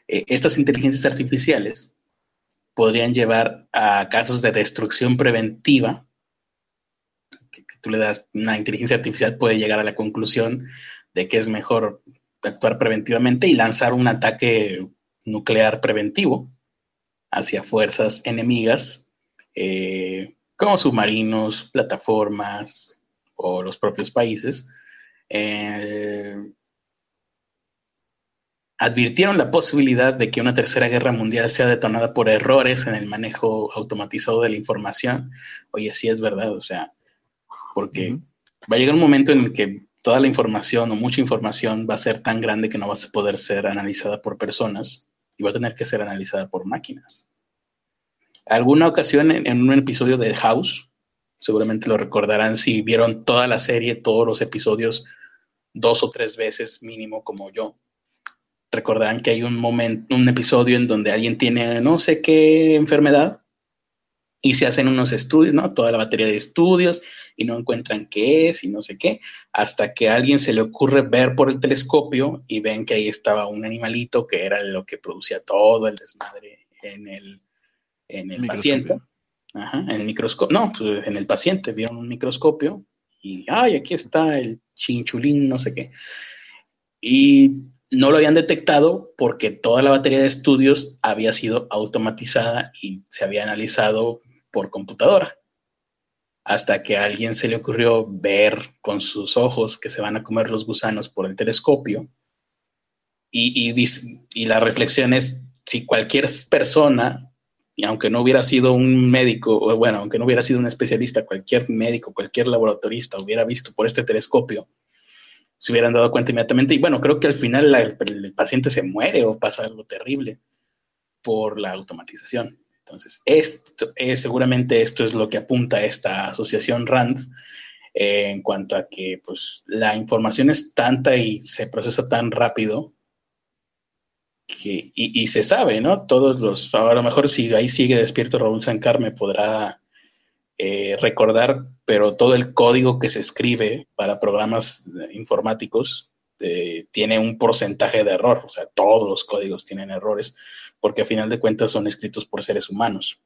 eh, estas inteligencias artificiales podrían llevar a casos de destrucción preventiva, que, tú le das, una inteligencia artificial puede llegar a la conclusión de que es mejor actuar preventivamente y lanzar un ataque nuclear preventivo hacia fuerzas enemigas eh, como submarinos, plataformas o los propios países, advirtieron la posibilidad de que una tercera guerra mundial sea detonada por errores en el manejo automatizado de la información. Oye, sí es verdad, o sea, porque va a llegar un momento en el que toda la información o mucha información va a ser tan grande que no va a poder ser analizada por personas y va a tener que ser analizada por máquinas. Alguna ocasión en, un episodio de House, seguramente lo recordarán si vieron toda la serie, todos los episodios, dos o tres veces mínimo como yo. Recordarán que hay un momento, un episodio en donde alguien tiene no sé qué enfermedad y se hacen unos estudios, ¿no? Toda la batería de estudios y no encuentran qué es y no sé qué, hasta que a alguien se le ocurre ver por el telescopio y ven que ahí estaba un animalito que era lo que producía todo el desmadre en el, en el paciente. Ajá, en el microscopio. No, pues en el paciente vieron un microscopio y, ay, aquí está el chinchulín, no sé qué. Y no lo habían detectado porque toda la batería de estudios había sido automatizada y se había analizado por computadora hasta que a alguien se le ocurrió ver con sus ojos que se van a comer los gusanos por el telescopio. Y, y, la reflexión es, si cualquier persona, y aunque no hubiera sido un médico, o bueno, aunque no hubiera sido un especialista, cualquier médico, cualquier laboratorista hubiera visto por este telescopio, se hubieran dado cuenta inmediatamente. Y bueno, creo que al final el paciente se muere o pasa algo terrible por la automatización. Entonces, esto, es, seguramente esto es lo que apunta esta asociación RAND eh, en cuanto a que pues, la información es tanta y se procesa tan rápido que, y, se sabe, ¿no? Todos los, a lo mejor si ahí sigue despierto Raúl Sancar me podrá eh, recordar, pero todo el código que se escribe para programas informáticos eh, tiene un porcentaje de error, o sea, todos los códigos tienen errores porque a final de cuentas son escritos por seres humanos.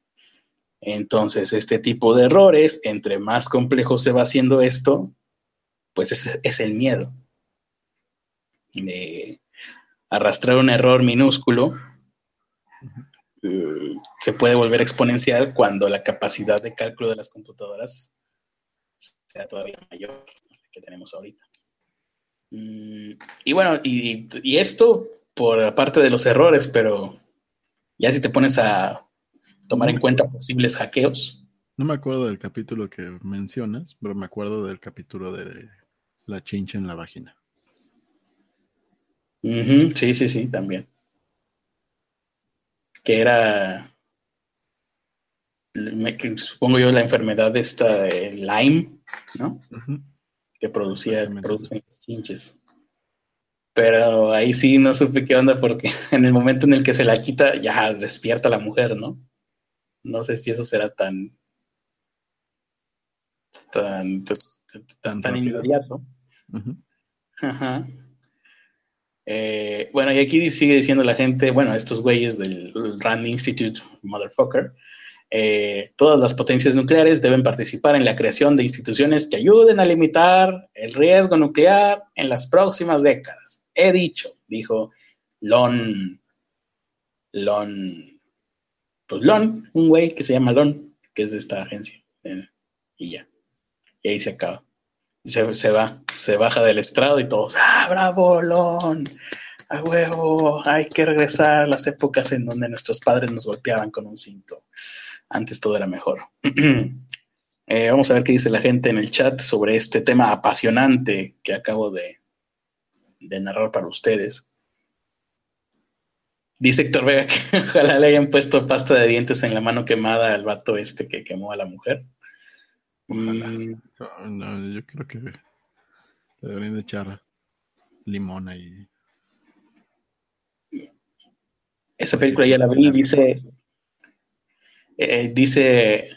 Entonces, este tipo de errores, entre más complejo se va haciendo esto, pues es, el miedo. De arrastrar un error minúsculo eh, se puede volver exponencial cuando la capacidad de cálculo de las computadoras sea todavía mayor que tenemos ahorita. Mm, y bueno, y, y, esto por aparte de los errores, pero ya si te pones a tomar en cuenta posibles hackeos. No me acuerdo del capítulo que mencionas, pero me acuerdo del capítulo de la chincha en la vagina. Sí, sí, sí, también. Que era, supongo yo, la enfermedad de esta de Lyme, ¿no? Que producía, producen las chinches. Pero ahí sí no supe qué onda porque en el momento en el que se la quita ya despierta la mujer, ¿no? No sé si eso será tan tan tan, tan, inmediato. Ajá. Eh, bueno, y aquí sigue diciendo la gente, bueno, estos güeyes del Rand Institute, motherfucker, eh, todas las potencias nucleares deben participar en la creación de instituciones que ayuden a limitar el riesgo nuclear en las próximas décadas he dicho, dijo Lon, Lon, pues Lon, un güey que se llama Lon, que es de esta agencia, y ya, y ahí se acaba. Se, se, va, se baja del estrado y todos, ¡ah, bravo, Lon! ¡A huevo! Hay que regresar a las épocas en donde nuestros padres nos golpeaban con un cinto. Antes todo era mejor. Eh, vamos a ver qué dice la gente en el chat sobre este tema apasionante que acabo de, de narrar para ustedes. Dice Héctor Vega que ojalá le hayan puesto pasta de dientes en la mano quemada al vato este que quemó a la mujer. Mm. No, yo creo que le deberían de echar limón ahí. Esa película ya la vi, dice, eh, dice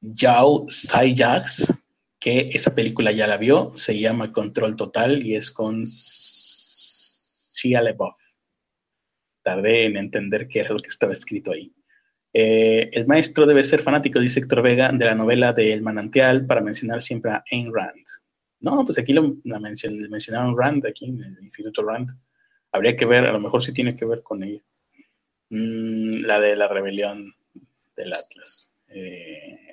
Yao Sayaks que esa película ya la vio, se llama Control Total y es con Shia LaBeouf. Tardé en entender qué era lo que estaba escrito ahí. Eh, el maestro debe ser fanático, dice Héctor Vega, de la novela de El Manantial para mencionar siempre a Ayn Rand. No, pues aquí lo, mencionaron Rand, aquí en el Instituto Rand. Habría que ver, a lo mejor sí tiene que ver con ella. Mm, la de la rebelión del Atlas. Eh,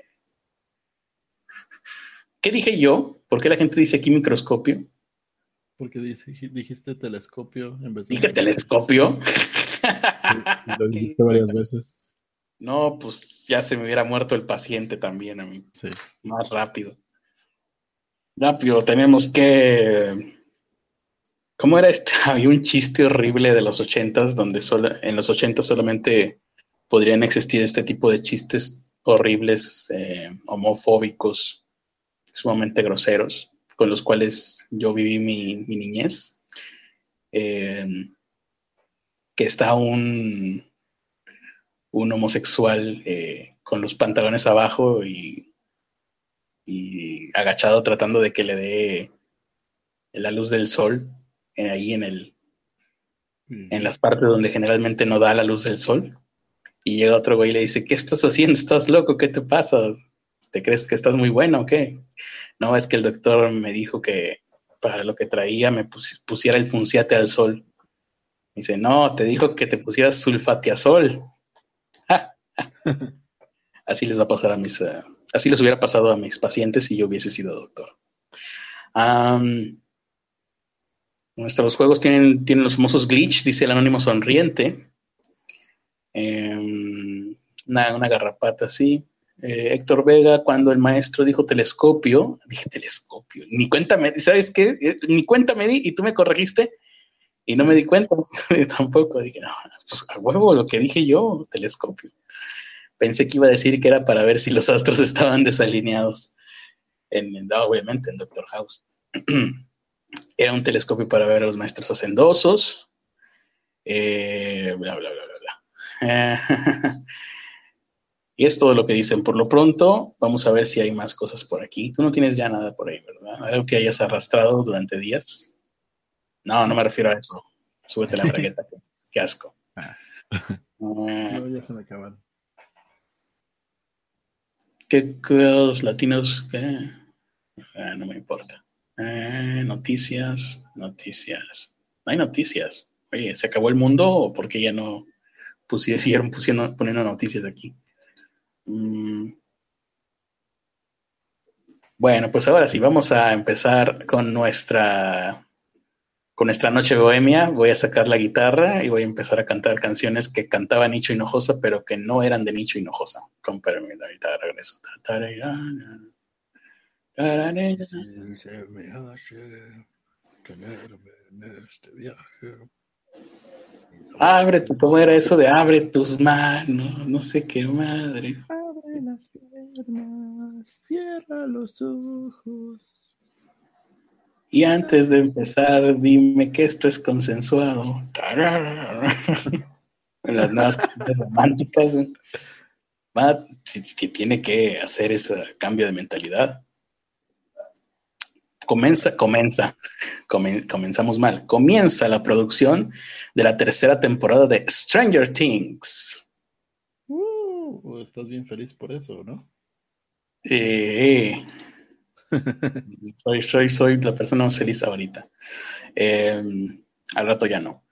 ¿Qué dije yo? ¿Por qué la gente dice aquí microscopio? Porque dijiste telescopio en vez de... ¿Dije telescopio? lo dijiste varias veces. No, pues ya se me hubiera muerto el paciente también a mí. Sí. Más rápido. Rápido, tenemos que... ¿Cómo era este? Había un chiste horrible de los ochentas donde solo, en los ochentas solamente podrían existir este tipo de chistes horribles, eh, homofóbicos, sumamente groseros, con los cuales yo viví mi, niñez. Eh, que está un, un homosexual eh, con los pantalones abajo y, agachado tratando de que le dé la luz del sol ahí en el en las partes donde generalmente no da la luz del sol y llega otro güey y le dice, ¿qué estás haciendo? ¿Estás loco? ¿Qué te pasa? ¿Te crees que estás muy bueno o qué? No, es que el doctor me dijo que para lo que traía me pusiera el funciate al sol. Dice, no, te dijo que te pusieras sulfatiazol. así les va a pasar a mis, eh, así les hubiera pasado a mis pacientes si yo hubiese sido doctor. nuestros juegos tienen, tienen los famosos glitch, dice el anónimo sonriente. Em, una, garrapata así. Eh, Héctor Vega, cuando el maestro dijo telescopio, dije telescopio, ni cuenta me, ¿sabes qué? Eh, ni cuenta me di y tú me corregiste y no me di cuenta tampoco. Dije, no, pues a huevo lo que dije yo, telescopio. Pensé que iba a decir que era para ver si los astros estaban desalineados. En, obviamente en Doctor House. era un telescopio para ver a los maestros hacendosos. Eh, bla, bla, bla, bla. y es todo lo que dicen. Por lo pronto, vamos a ver si hay más cosas por aquí. Tú no tienes ya nada por ahí, ¿verdad? Algo que hayas arrastrado durante días. No, no me refiero a eso. Súbete la bragueta, qué, asco. Ah. no, ya se me acabaron. ¿Qué, los latinos? ¿Qué? Ah, no me importa. Eh, noticias, noticias. No hay noticias. Oye, ¿se acabó el mundo o porque ya no, pusieron, pusieron, poniendo noticias aquí. Mm. Bueno, pues ahora sí, vamos a empezar con nuestra, con nuestra noche bohemia. Voy a sacar la guitarra y voy a empezar a cantar canciones que cantaba Nicho Hinojosa, pero que no eran de Nicho Hinojosa. Con permiso, ahorita regreso. este viaje. Abre tu, ¿cómo era eso de abre tus manos? No sé qué madre. Abre las piernas, cierra los ojos. Y antes de empezar, dime que esto es consensuado. las nuevas románticas. Va, que tiene que hacer ese cambio de mentalidad. Comienza, comienza, comenzamos mal. Comienza la producción de la tercera temporada de Stranger Things. Uh, estás bien feliz por eso, ¿no? Eh, soy, soy, soy la persona más feliz ahorita. Em, al rato ya no.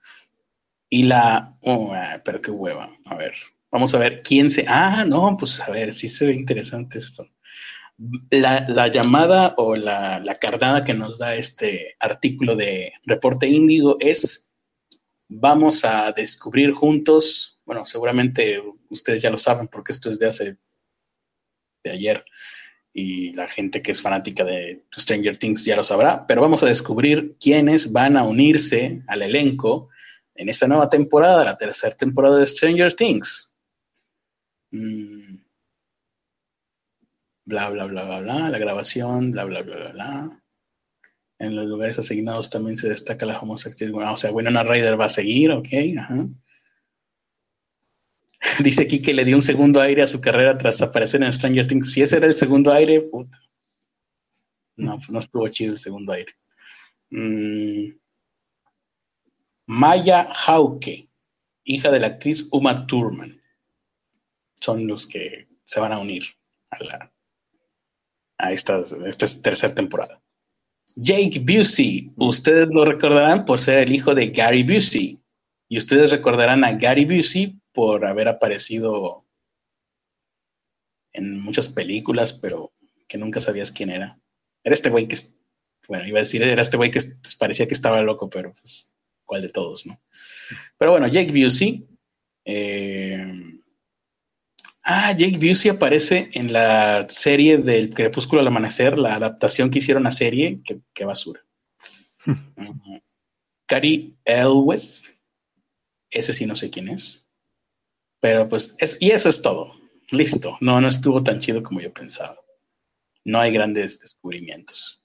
Y la. Oh, ah, pero qué hueva. A ver, vamos a ver quién se. Ah, no, pues a ver, sí se ve interesante esto la, llamada o la, la, carnada que nos da este artículo de Reporte Índigo es, vamos a descubrir juntos, bueno, seguramente ustedes ya lo saben porque esto es de hace, de ayer, y la gente que es fanática de Stranger Things ya lo sabrá, pero vamos a descubrir quiénes van a unirse al elenco en esta nueva temporada, la tercera temporada de Stranger Things. Mm bla, bla, bla, bla, bla, la grabación, bla, bla, bla, bla, bla. En los lugares asignados también se destaca la homosexualidad. O sea, Winona Ryder va a seguir, ok. Dice aquí que le dio un segundo aire a su carrera tras aparecer en Stranger Things. Si ese era el segundo aire, puta. No, no estuvo chido el segundo aire. Mm. Maya Hauke, hija de la actriz Uma Thurman. Son los que se van a unir a la, a esta, esta tercera temporada. Jake Busey, ustedes lo recordarán por ser el hijo de Gary Busey. Y ustedes recordarán a Gary Busey por haber aparecido en muchas películas, pero que nunca sabías quién era. Era este güey que, bueno, iba a decir, era este güey que parecía que estaba loco, pero pues, ¿cuál de todos, no? Pero bueno, Jake Busey. Eh, ah, Jake Busey aparece en la serie del Crepúsculo al Amanecer, la adaptación que hicieron a serie, qué, basura. Cary Elwes, ese sí no sé quién es. Pero pues, y eso es todo. Listo. No, no estuvo tan chido como yo pensaba. No hay grandes descubrimientos.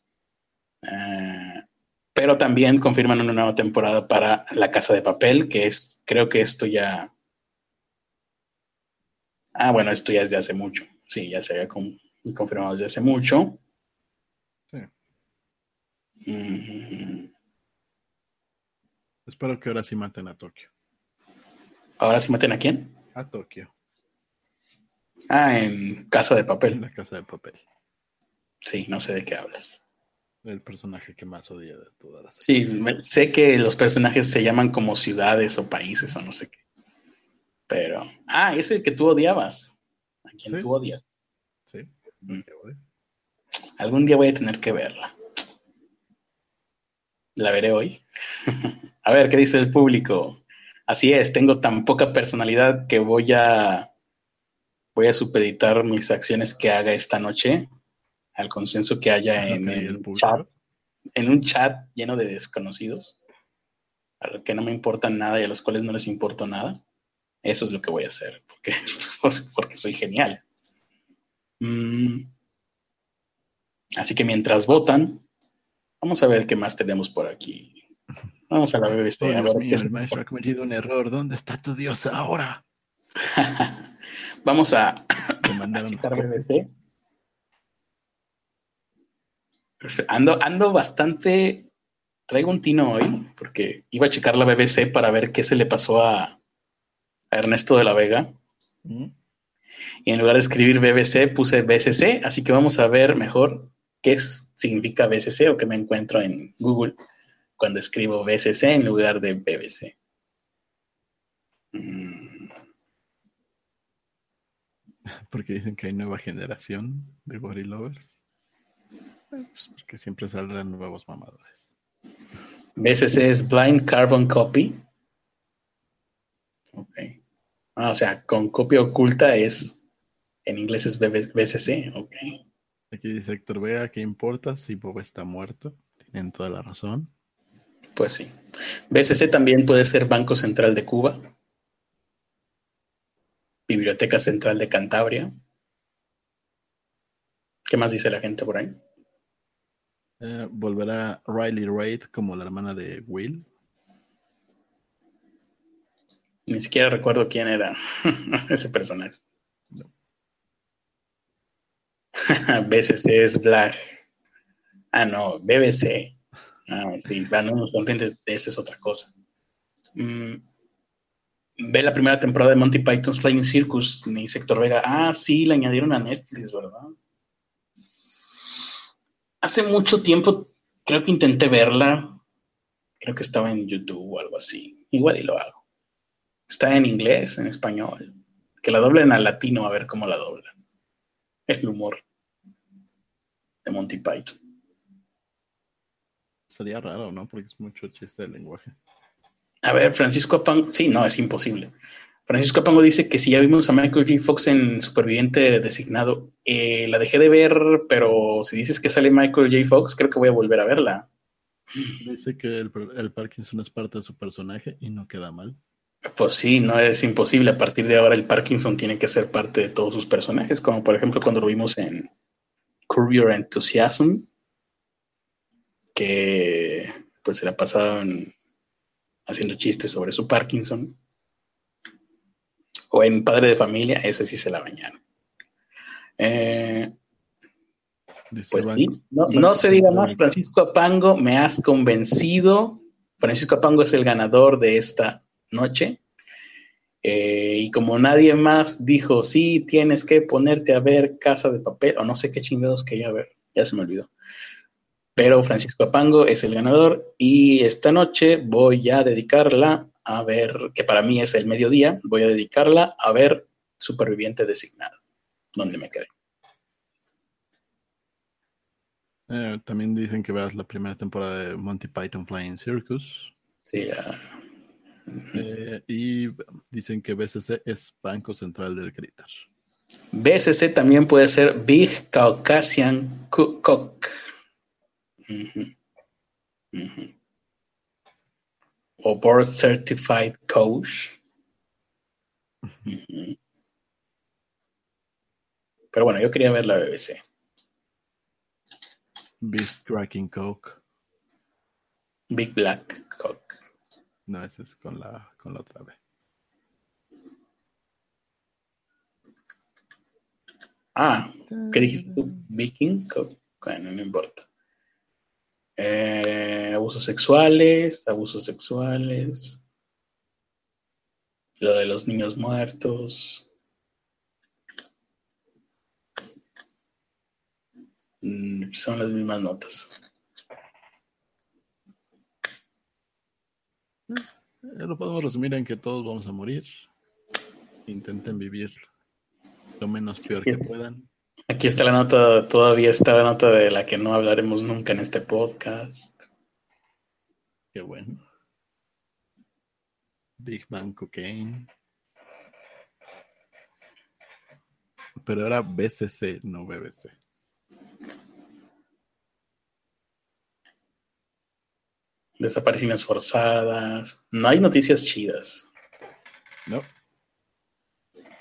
Ah, pero también confirman una nueva temporada para La Casa de Papel, que es, creo que esto ya... Ah, bueno, esto ya es de hace mucho. Sí, ya se había confirmado desde hace mucho. Sí. Espero que ahora sí maten a Tokio. ¿Ahora sí maten a quién? A Tokio. Ah, en Casa de Papel. En la Casa de Papel. Sí, no sé de qué hablas. El personaje que más odia de todas las. Sí, sé que los personajes se llaman como ciudades o países o no sé qué. Pero. Ah, ese que tú odiabas. A quien tú odias. Sí. Mm. Algún día voy a tener que verla. La veré hoy. a ver, ¿qué dice el público? Así es, tengo tan poca personalidad que voy a voy a supeditar mis acciones que haga esta noche al consenso que haya en el chat, en un chat lleno de desconocidos, a los que no me importan nada y a los cuales no les importa nada. Eso es lo que voy a hacer, porque, porque soy genial. Mm. Así que mientras votan, vamos a ver qué más tenemos por aquí. Vamos a la BBC. Oh, el maestro ha cometido un error. ¿Dónde está tu Dios ahora? Vamos a, a BBC. Ando, ando bastante. Traigo un tino hoy, porque iba a checar la BBC para ver qué se le pasó a, Ernesto de la Vega. Mm. Y en lugar de escribir BBC, puse BCC, así que vamos a ver mejor qué significa BCC o qué me encuentro en Google cuando escribo BCC en lugar de BBC. Mm. Porque dicen que hay nueva generación de Lovers. Pues porque siempre saldrán nuevos mamadores. BCC es Blind Carbon Copy. Ok. Ah, o sea, con copia oculta es. En inglés es BCC. Ok. Aquí dice Héctor Vega, ¿qué importa si Bob está muerto? Tienen toda la razón. Pues sí. BCC también puede ser Banco Central de Cuba, Biblioteca Central de Cantabria. ¿Qué más dice la gente por ahí? Eh, ¿Volverá Riley Reid como la hermana de Will? Ni siquiera recuerdo quién era ese personaje. BCC es Black. Ah, no, BBC. Ah, sí, no nos esa es otra cosa. Mm, ve la primera temporada de Monty Python's Flying Circus, ni Sector Vega. Ah, sí, la añadieron a Netflix, ¿verdad? Hace mucho tiempo creo que intenté verla. Creo que estaba en YouTube o algo así. Igual y lo hago. Está en inglés, en español. Que la doblen al latino a ver cómo la doblan. Es el humor de Monty Python. Sería raro, ¿no? Porque es mucho chiste de lenguaje. A ver, Francisco Apango, sí, no, es imposible. Francisco Apango dice que si ya vimos a Michael J. Fox en Superviviente Designado, eh, la dejé de ver, pero si dices que sale Michael J. Fox, creo que voy a volver a verla. Dice que el, el Parkinson es parte de su personaje y no queda mal. Pues sí, no es imposible. A partir de ahora el Parkinson tiene que ser parte de todos sus personajes, como por ejemplo cuando lo vimos en Your Enthusiasm, que pues se la pasaban haciendo chistes sobre su Parkinson. O en Padre de Familia, ese sí se la bañaron. Eh, pues sí, no, se diga más, Francisco Apango, me has convencido. Francisco Apango es el ganador de esta noche. Eh, y como nadie más dijo, sí, tienes que ponerte a ver Casa de Papel, o no sé qué chingados quería ver, ya se me olvidó pero Francisco Apango es el ganador y esta noche voy a dedicarla a ver, que para mí es el mediodía, voy a dedicarla a ver Superviviente Designado, donde me quedé. Eh, también dicen que veas la primera temporada de Monty Python Flying Circus. Sí, ya. Eh, y dicen que BCC es Banco Central del Greater. BCC también puede ser Big Caucasian Cook. O Board Certified Coach. Pero bueno, yo quería ver la BBC. Big Cracking Coke. Big Black Coke. No, ese es con la, con la otra B. Ah, ¿qué dijiste tú? Viking. Bueno, no importa. Eh, abusos sexuales, abusos sexuales. Lo de los niños muertos. Mm, son las mismas notas. Lo podemos resumir en que todos vamos a morir. Intenten vivir lo menos peor que puedan. Aquí está la nota, todavía está la nota de la que no hablaremos nunca en este podcast. Qué bueno. Big Bang Cocaine. Pero era BCC, no BBC. Desapariciones forzadas. No hay noticias chidas. No.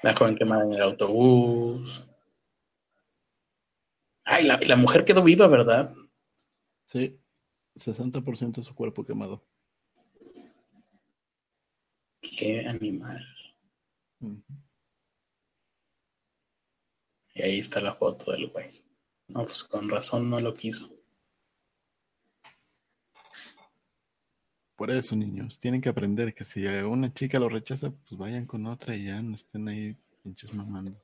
La joven quemada en el autobús. Ay, la, la mujer quedó viva, ¿verdad? Sí. 60% de su cuerpo quemado. Qué animal. Y ahí está la foto del güey. No, pues con razón no lo quiso. Por eso, niños, tienen que aprender que si una chica lo rechaza, pues vayan con otra y ya no estén ahí pinches mamando.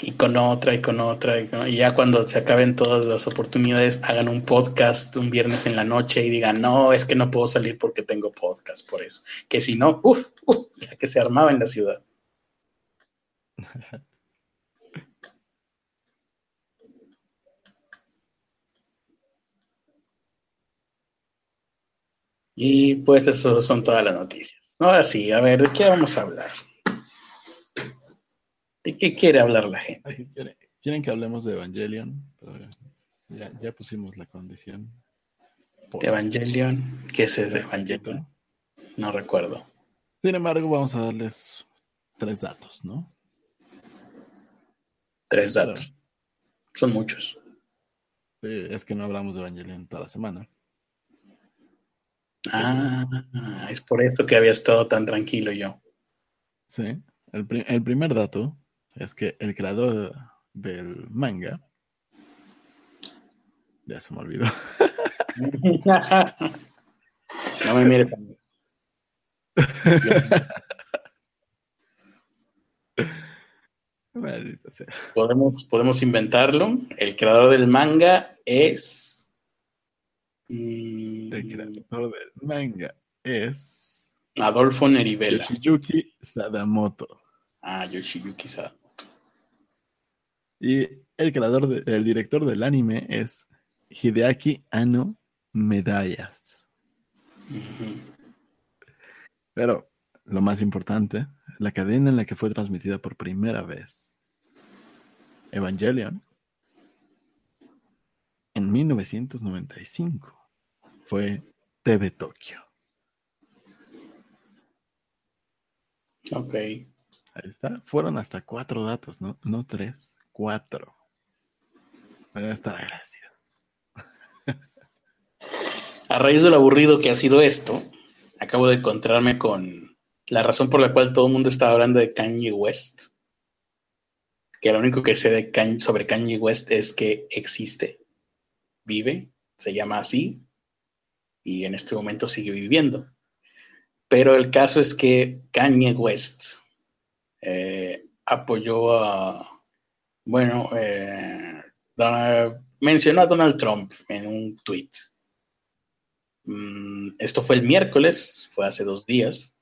Y con otra, y con otra, y, y, ya cuando se acaben todas las oportunidades, hagan un podcast un viernes en la noche y digan, no, es que no puedo salir porque tengo podcast, por eso. Que si no, uff, uf, que se armaba en la ciudad. Y pues eso son todas las noticias. Ahora sí, a ver, ¿de qué vamos a hablar? ¿De qué quiere hablar la gente? ¿Quieren, que hablemos de Evangelion? ya, ya, pusimos la condición. Por... Evangelion, ¿qué es ese Evangelion? No recuerdo. Sin embargo, vamos a darles tres datos, ¿no? Tres datos. Son muchos. Sí, es que no hablamos de Evangelion toda la semana. Ah, es por eso que había estado tan tranquilo yo. Sí, el, pri el primer dato es que el creador del manga. Ya se me olvidó. no me mires. Maldito sea. Podemos, podemos inventarlo. El creador del manga es. El creador del manga es. Adolfo Nerivela. Yoshiyuki Sadamoto. Ah, Yoshiyuki Sadamoto. Y el creador, de, el director del anime es Hideaki Anno Medallas. Uh -huh. Pero lo más importante, la cadena en la que fue transmitida por primera vez Evangelion en 1995 fue TV Tokio. Ok. Ahí está. Fueron hasta cuatro datos, ¿no? No tres, cuatro. A estar gracias. A raíz del aburrido que ha sido esto, acabo de encontrarme con la razón por la cual todo el mundo estaba hablando de Kanye West. Que lo único que sé de Kanye, sobre Kanye West es que existe, vive, se llama así, y en este momento sigue viviendo. Pero el caso es que Kanye West eh, apoyó a, bueno, eh, mencionó a Donald Trump en un tweet. Mm, esto fue el miércoles, fue hace dos días.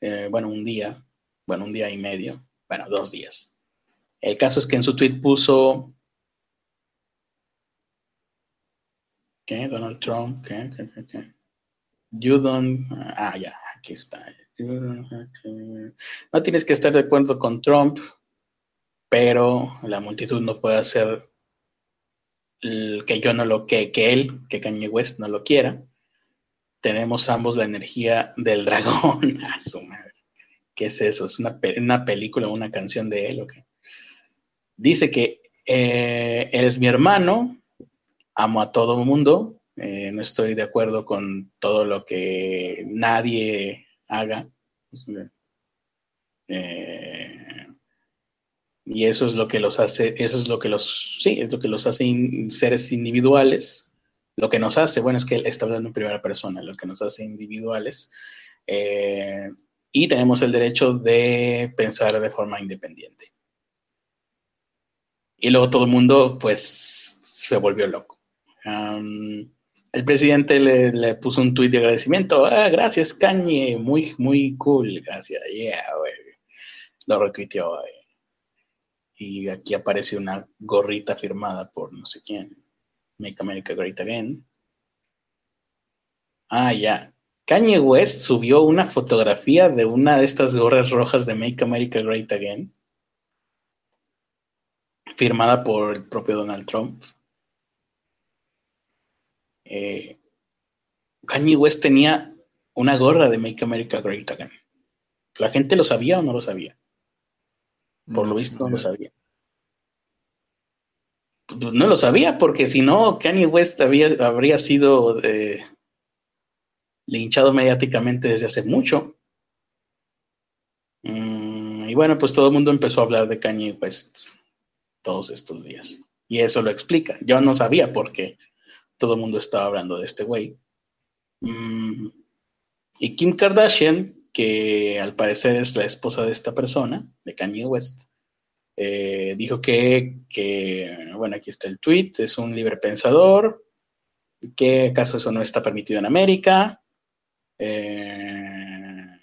Eh, bueno, un día, bueno, un día y medio, bueno, dos días. El caso es que en su tweet puso, ¿Qué? Donald Trump, ¿qué? ¿Qué? ¿Qué? qué? You don't... Ah, ya, aquí está. No tienes que estar de acuerdo con Trump, pero la multitud no puede hacer que yo no lo, que, que él, que Kanye West no lo quiera. Tenemos ambos la energía del dragón. A su madre. ¿Qué es eso? ¿Es una, una película, una canción de él o qué? Dice que eh, él es mi hermano, amo a todo mundo, eh, no estoy de acuerdo con todo lo que nadie haga. Eh, y eso es lo que los hace, eso es lo que los, sí, es lo que los hace seres individuales. Lo que nos hace, bueno, es que él está hablando en primera persona, lo que nos hace individuales. Eh, y tenemos el derecho de pensar de forma independiente. Y luego todo el mundo, pues, se volvió loco. El presidente le, puso un tuit de agradecimiento. Ah, gracias, Kanye. Muy, muy cool. Gracias. Yeah, güey. Lo retuiteó. Y aquí aparece una gorrita firmada por no sé quién. Make America Great Again. Ah, ya. Kanye West subió una fotografía de una de estas gorras rojas de Make America Great Again, firmada por el propio Donald Trump. Eh, Kanye West tenía una gorra de Make America Great Again. ¿La gente lo sabía o no lo sabía? Por lo visto no lo sabía. Pues no lo sabía, porque si no, Kanye West había, habría sido eh, linchado mediáticamente desde hace mucho. Mm, y bueno, pues todo el mundo empezó a hablar de Kanye West todos estos días. Y eso lo explica. Yo no sabía por qué todo el mundo estaba hablando de este güey. Mm, y Kim Kardashian, que al parecer es la esposa de esta persona, de Kanye West, eh, dijo que, bueno, aquí está el tweet, es un libre pensador, que acaso eso no está permitido en América, eh,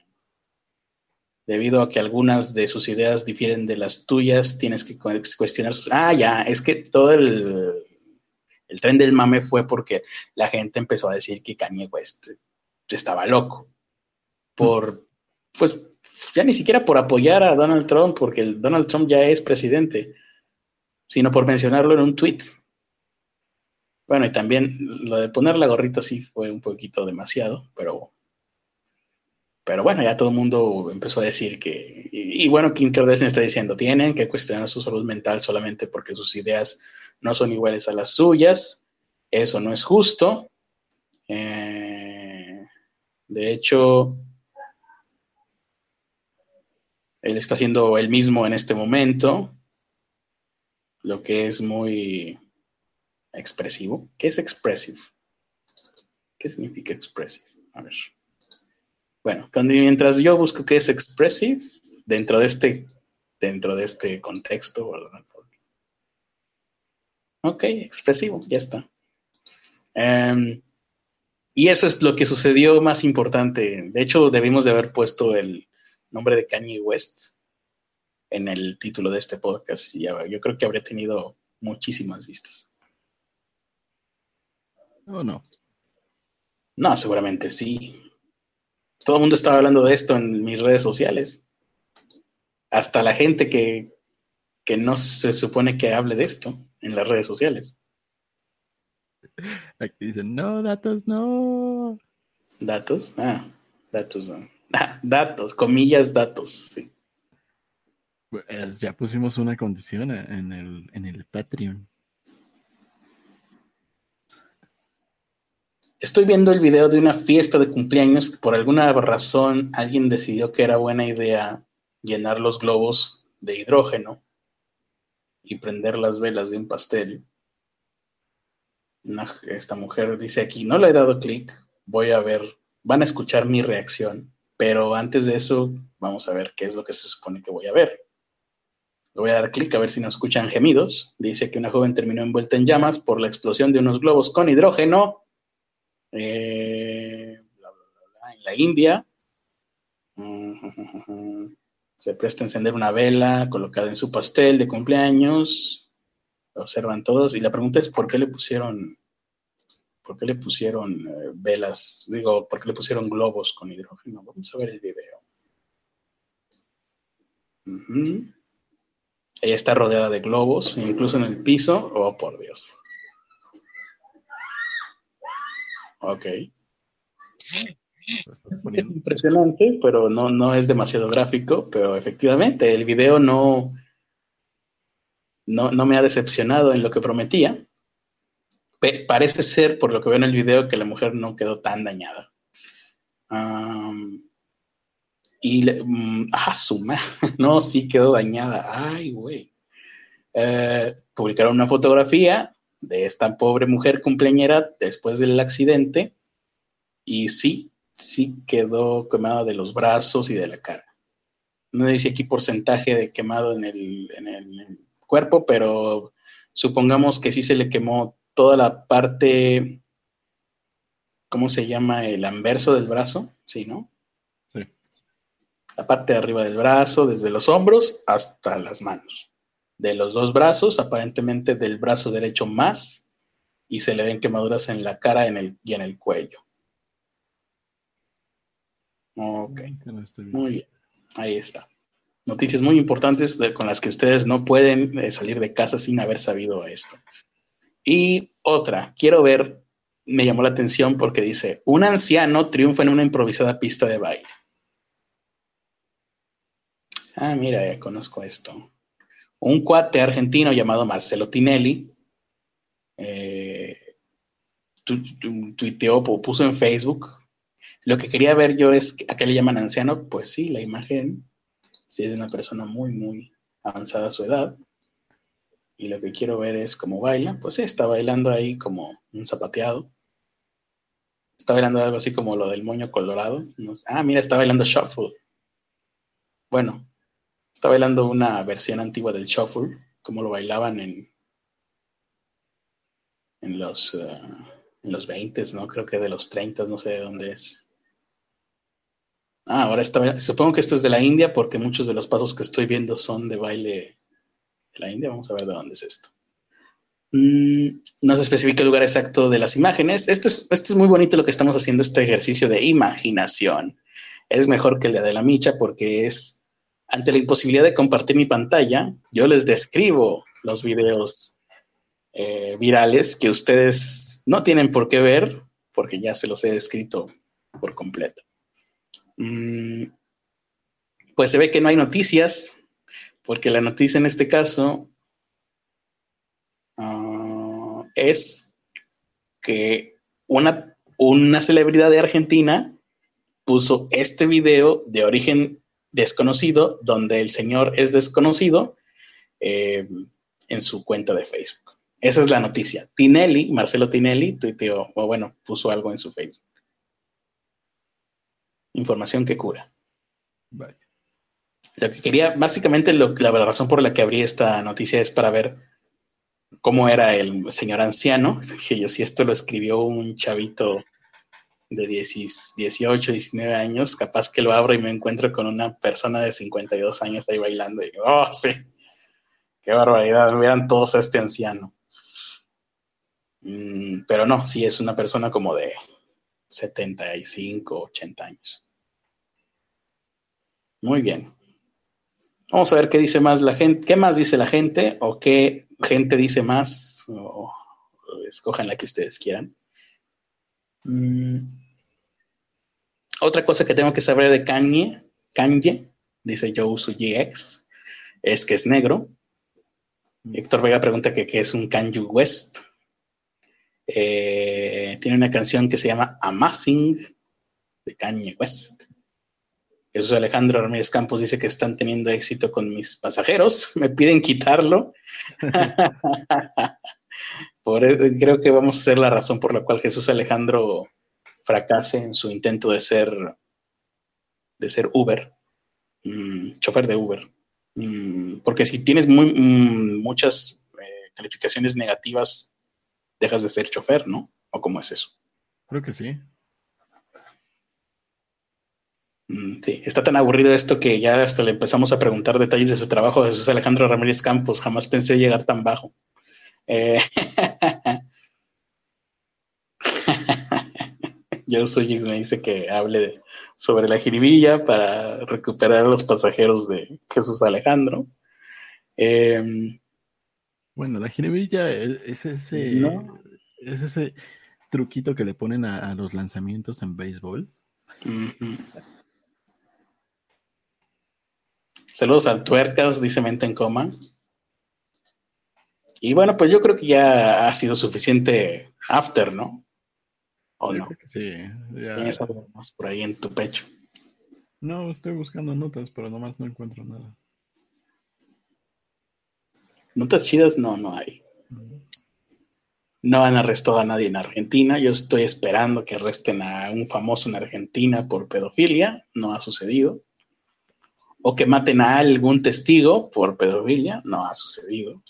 debido a que algunas de sus ideas difieren de las tuyas, tienes que cuestionar sus... Ah, ya, es que todo el, el tren del mame fue porque la gente empezó a decir que Kanye West estaba loco por, pues, ya ni siquiera por apoyar a Donald Trump, porque Donald Trump ya es presidente, sino por mencionarlo en un tweet. Bueno, y también lo de poner la gorrita sí fue un poquito demasiado, pero, pero bueno, ya todo el mundo empezó a decir que, y, bueno, Kim Kardashian está diciendo, tienen que cuestionar su salud mental solamente porque sus ideas no son iguales a las suyas, eso no es justo. Eh, de hecho, él está haciendo el mismo en este momento, lo que es muy expresivo. ¿Qué es expressive? ¿Qué significa expressive? A ver. Bueno, mientras yo busco qué es expressive dentro de este, dentro de este contexto. Ok, expresivo, ya está. Em, y eso es lo que sucedió más importante. De hecho, debimos de haber puesto el, nombre de Kanye West en el título de este podcast. Y yo creo que habría tenido muchísimas vistas. ¿O no? No, seguramente sí. Todo el mundo estaba hablando de esto en mis redes sociales. Hasta la gente que, que no se supone que hable de esto en las redes sociales. Aquí dicen, no, datos, no. ¿Datos? Ah, datos no. datos, comillas, datos, sí. Pues ya pusimos una condición en el, en el Patreon. Estoy viendo el video de una fiesta de cumpleaños que por alguna razón alguien decidió que era buena idea llenar los globos de hidrógeno y prender las velas de un pastel. esta mujer dice aquí, no le he dado clic, voy a ver, van a escuchar mi reacción. Pero antes de eso, vamos a ver qué es lo que se supone que voy a ver. Le voy a dar clic a ver si nos escuchan gemidos. Dice que una joven terminó envuelta en llamas por la explosión de unos globos con hidrógeno eh, en la India. Se presta a encender una vela colocada en su pastel de cumpleaños. Observan todos. Y la pregunta es: ¿por qué le pusieron, ¿Por qué le pusieron eh, velas? Digo, ¿por qué le pusieron globos con hidrógeno? Vamos a ver el video. Ella está rodeada de globos, incluso en el piso. Oh, por Dios. Ok. Es, impresionante, pero no, no es demasiado gráfico, pero efectivamente el video no, no, no me ha decepcionado en lo que prometía. parece ser, por lo que veo en el video, que la mujer no quedó tan dañada. y, le, mm, ah, suma, no, sí quedó dañada. Ay, güey. Eh, publicaron una fotografía de esta pobre mujer cumpleañera después del accidente y sí, sí quedó quemada de los brazos y de la cara. No dice aquí porcentaje de quemado en el, en el cuerpo, pero supongamos que sí se le quemó toda la parte, ¿cómo se llama? El anverso del brazo, ¿sí, no? Sí. La parte de arriba del brazo, desde los hombros hasta las manos. De los dos brazos, aparentemente del brazo derecho más, y se le ven quemaduras en la cara en el, y en el cuello. Ok. Muy bien. Ahí está noticias muy importantes con las que ustedes no pueden eh, salir de casa sin haber sabido esto. Y otra, quiero ver, me llamó la atención porque dice, un anciano triunfa en una improvisada pista de baile. Ah, mira, ya conozco esto. Un cuate argentino llamado Marcelo Tinelli eh, tuiteó, puso en Facebook. Lo que quería ver yo es, ¿a qué le llaman anciano? Pues sí, la imagen si es una persona muy, muy avanzada a su edad, y lo que quiero ver es cómo baila, pues está bailando ahí como un zapateado. Está bailando algo así como lo del moño colorado. ah, mira, está bailando shuffle. Bueno, está bailando una versión antigua del shuffle, como lo bailaban en, en los, en los 20, ¿no? Creo que de los 30, no sé de dónde es. Ah, ahora está, supongo que esto es de la India porque muchos de los pasos que estoy viendo son de baile de la India. Vamos a ver de dónde es esto. Mm, no se especifica el lugar exacto de las imágenes. Esto es, esto es muy bonito lo que estamos haciendo, este ejercicio de imaginación. Es mejor que el de la micha porque es, ante la imposibilidad de compartir mi pantalla, yo les describo los videos eh, virales que ustedes no tienen por qué ver porque ya se los he descrito por completo. Mm, pues se ve que no hay noticias, porque la noticia en este caso ah, es que una, una celebridad de Argentina puso este video de origen desconocido, donde el señor es desconocido, eh, en su cuenta de Facebook. Esa es la noticia. Tinelli, Marcelo Tinelli, tuiteó, o bueno, puso algo en su Facebook información que cura. Lo que quería, básicamente la razón por la que abrí esta noticia es para ver cómo era el señor anciano. Que yo, si esto lo escribió un chavito de 18, 19 años, capaz que lo abro y me encuentro con una persona de 52 años ahí bailando y digo, oh, sí, qué barbaridad, vean todos a este anciano. Mm, pero no, sí es una persona como de 75, 80 años. Muy bien. Vamos a ver qué dice más la gente, qué más dice la gente o qué gente dice más o, escojan la que ustedes quieran. Mm. Otra cosa que tengo que saber de Kanye, Kanye, dice Joe GX, es que es negro. Héctor Vega pregunta que qué es un Kanye West. Eh, tiene una canción que se llama Amazing de Kanye West. Jesús Alejandro Ramírez Campos dice que están teniendo éxito con mis pasajeros. Me piden quitarlo. por, e, creo que vamos a ser la razón por la cual Jesús Alejandro fracase en su intento de ser de ser Uber, mm, chofer de Uber. Mm, porque si tienes muy, mm, muchas eh, calificaciones negativas, dejas de ser chofer, ¿no? ¿O cómo es eso? Creo que sí. Mm, sí, está tan aburrido esto que ya hasta le empezamos a preguntar detalles de su trabajo a Jesús Alejandro Ramírez Campos. Jamás pensé llegar tan bajo. Eh, Joe Sugix me dice que hable sobre la jiribilla para recuperar a los pasajeros de Jesús Alejandro. Em, bueno, la jiribilla es, ese, es ese truquito que le ponen a, los lanzamientos en béisbol. Saludos al Tuercas, dice Mente en Coma. Y bueno, pues yo creo que ya ha sido suficiente after, ¿no? ¿O no? Sí. Ya... ¿Tienes algo más por ahí en tu pecho? No, estoy buscando notas, pero nomás no encuentro nada. Notas chidas no, no hay. No han arrestado a nadie en Argentina. Yo estoy esperando que arresten a un famoso en Argentina por pedofilia. No ha sucedido. O que maten a algún testigo por pedofilia. No ha sucedido.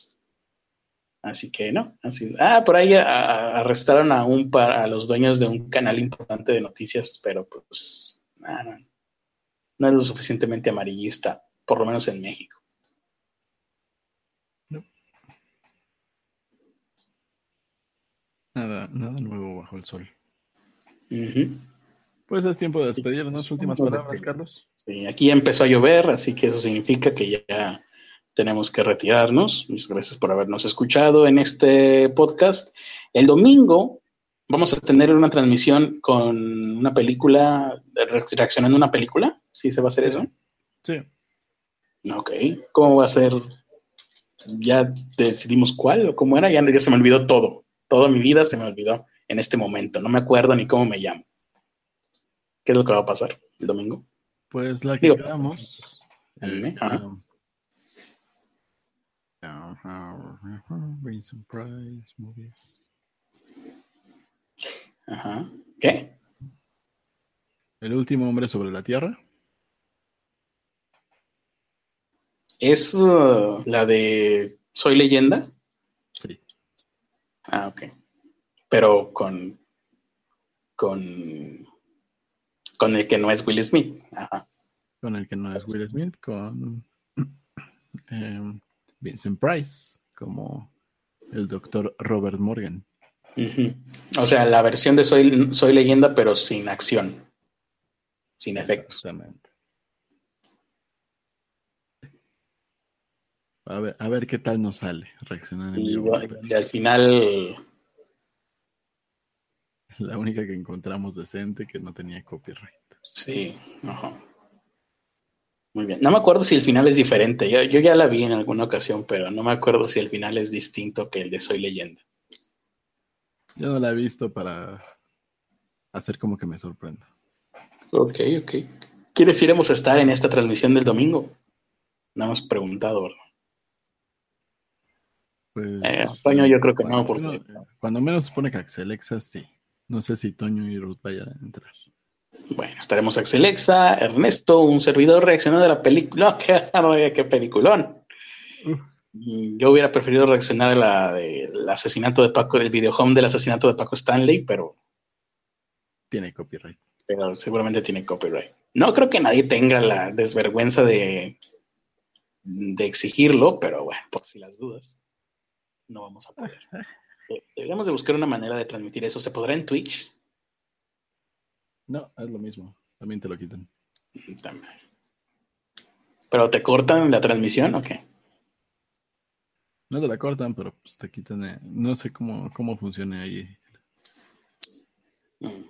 Así que no, así. Ah, por ahí arrestaron a un a los dueños de un canal importante de noticias, pero pues no, no es lo suficientemente amarillista, por lo menos en México. Nada, nada nuevo bajo el sol. Pues es tiempo de despedirnos. Últimas palabras, Carlos. Sí, aquí empezó a llover, así que eso significa que ya tenemos que retirarnos. Muchas gracias por habernos escuchado en este podcast. El domingo vamos a tener una transmisión con una película, reaccionando a una película. ¿Sí se va a hacer eso? Sí. Ok. ¿Cómo va a ser? ¿Ya decidimos cuál o cómo era? Ya, ya se me olvidó todo. Toda mi vida se me olvidó en este momento. No me acuerdo ni cómo me llamo. ¿Qué es lo que va a pasar el domingo? Pues la que quedamos. Eh, Ajá. ¿Qué? El último hombre sobre la Tierra. ¿Es uh, la de Soy leyenda? Sí. Ah, ok. Pero con. con. Con el que no es Will Smith. Ajá. Con el que no es Will Smith, con. Vincent Price como el doctor Robert Morgan. O sea, la versión de Soy, Soy leyenda, pero sin acción, sin efectos. Exactamente. A ver, a ver qué tal nos sale reaccionando. Y, y al final. La única que encontramos decente que no tenía copyright. Sí, ajá. Muy bien. No me acuerdo si el final es diferente. Yo, ya la vi en alguna ocasión, pero no me acuerdo si el final es distinto que el de Soy Leyenda. Yo no la he visto para hacer como que me sorprenda. Ok, ok. ¿Quiénes iremos a estar en esta transmisión del domingo? No hemos preguntado, ¿verdad? Pues, eh, Toño, yo creo que no, porque... Cuando menos supone que Axelexa sí. No sé si Toño y Ruth vayan a entrar. Bueno, estaremos Axelexa, Ernesto, un servidor reaccionando a la película. ¡Qué, qué peliculón! Yo hubiera preferido reaccionar a la del asesinato de Paco, del videohome del asesinato de Paco Stanley, pero. Tiene copyright. Pero seguramente tiene copyright. No creo que nadie tenga la desvergüenza de, de exigirlo, pero bueno, por si las dudas, no vamos a poder. Deberíamos de buscar una manera de transmitir eso. ¿Se podrá en Twitch? No, es lo mismo. También te lo quitan. ¿Pero te cortan la transmisión o qué? No te la cortan, pero pues te quitan. Eh, no sé cómo, cómo funciona ahí. Mm.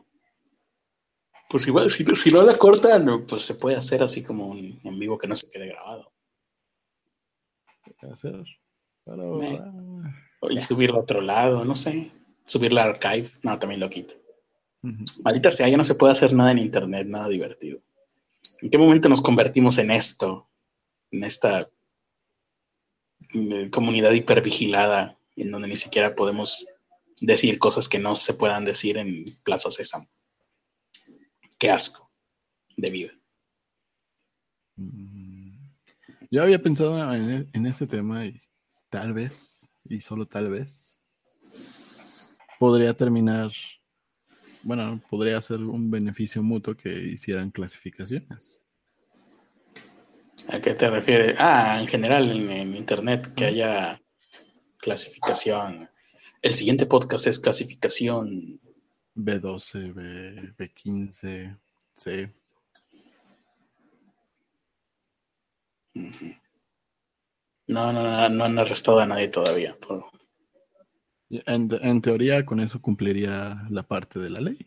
Pues igual, si, si no la cortan, pues se puede hacer así como un en vivo que no se quede grabado. hacer? Y subirlo a otro lado, no sé. Subir al archive, no, también lo quito. Maldita sea, ya no se puede hacer nada en internet, nada divertido. ¿En qué momento nos convertimos en esto? En esta comunidad hipervigilada en donde ni siquiera podemos decir cosas que no se puedan decir en Plaza Sésamo. Qué asco de vida. Mm. Yo había pensado en, en este tema y tal vez, y solo tal vez, podría terminar bueno, podría ser un beneficio mutuo que hicieran clasificaciones. ¿A qué te refieres? Ah, en general en, Internet, que haya clasificación. El siguiente podcast es clasificación B12, B, B15, C. No, no, no, no han arrestado a nadie todavía. En, en, teoría, con eso cumpliría la parte de la ley.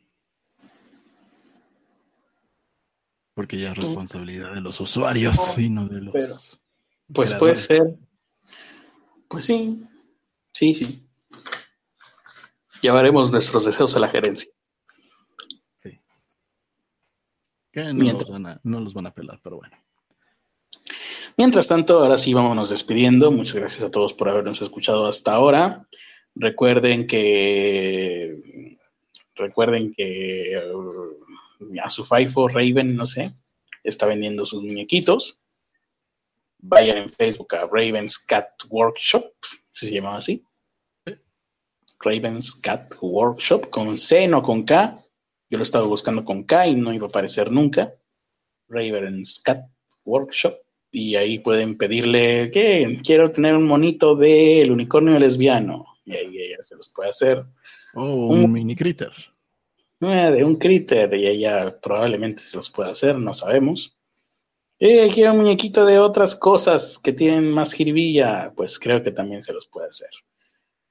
Porque ya es responsabilidad de los usuarios y no de los. pues puede ser. Pues sí. Sí, sí. Llevaremos nuestros deseos a la gerencia. Sí. Que no, los van a, no los van a pelar, pero bueno. Mientras tanto, ahora sí vámonos despidiendo. Muchas gracias a todos por habernos escuchado hasta ahora. Recuerden que recuerden que uh, a su FIFO Raven, no sé, está vendiendo sus muñequitos. Vayan en Facebook a Raven's Cat Workshop, se llama así. Raven's Cat Workshop, con C, no con K. Yo lo estaba buscando con K y no iba a aparecer nunca. Raven's Cat Workshop y ahí pueden pedirle que quiero tener un monito del unicornio lesbiano y ahí ella se los puede hacer. O un, mini critter. Eh, de un critter y ella probablemente se los pueda hacer, no sabemos. Eh, quiero un muñequito de otras cosas que tienen más jiribilla, pues creo que también se los puede hacer.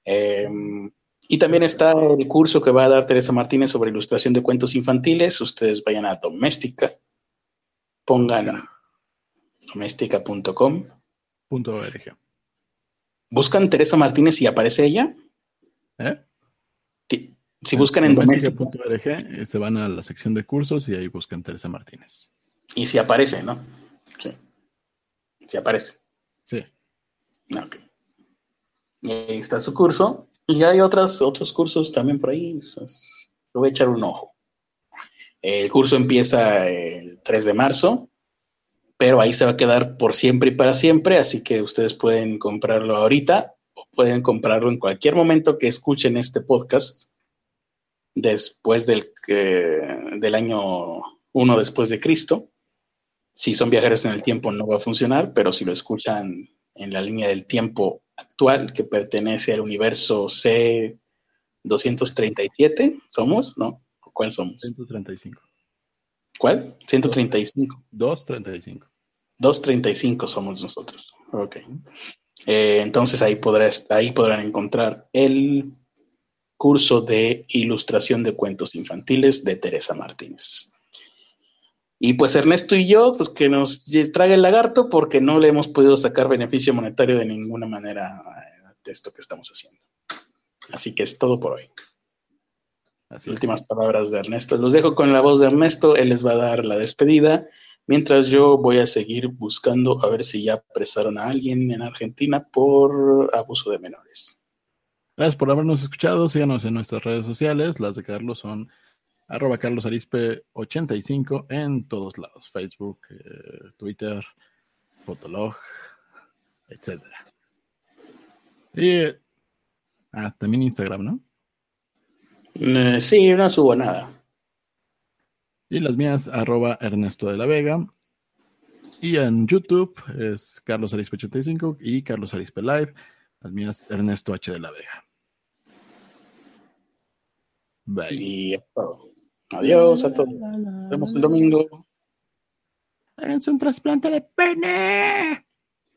Em, y también está el curso que va a dar Teresa Martínez sobre ilustración de cuentos infantiles. Ustedes vayan a Doméstica, pongan doméstica.com. ¿Buscan Teresa Martínez y aparece ella? ¿Eh? Si buscan en doméstica.org, eh, se van a la sección de cursos y ahí buscan Teresa Martínez. Y si aparece, ¿no? Sí. Si aparece. Sí. Ok. Y ahí está su curso. Y hay otras, otros cursos también por ahí. Pues, lo voy a echar un ojo. El curso empieza el 3 de marzo pero ahí se va a quedar por siempre y para siempre, así que ustedes pueden comprarlo ahorita o pueden comprarlo en cualquier momento que escuchen este podcast después del, del año 1 después de Cristo. Si son viajeros en el tiempo no va a funcionar, pero si lo escuchan en la línea del tiempo actual que pertenece al universo C 237, ¿somos? ¿No? ¿Cuál somos? 135. ¿Cuál? 135. 235. 235 somos nosotros. Ok. Eh, entonces ahí, podrá, ahí podrán encontrar el curso de ilustración de cuentos infantiles de Teresa Martínez. Y pues Ernesto y yo, pues que nos trague el lagarto porque no le hemos podido sacar beneficio monetario de ninguna manera de esto que estamos haciendo. Así que es todo por hoy. Últimas palabras de Ernesto. Los dejo con la voz de Ernesto. Él les va a dar la despedida. Mientras yo voy a seguir buscando a ver si ya apresaron a alguien en Argentina por abuso de menores. Gracias por habernos escuchado. Síganos en nuestras redes sociales. Las de Carlos son arroba carlosarispe85 en todos lados. Facebook, eh, Twitter, Fotolog, etc. Y ah, también Instagram, ¿no? Eh, sí, no subo nada. Y las mías, arroba Ernesto de la Vega. Y en YouTube es Carlos Arispe 85 y Carlos Arispe Live. Las mías, Ernesto H. de la Vega. Bye. Y Adiós a todos. Nos vemos el domingo. Háganse un trasplante de pene.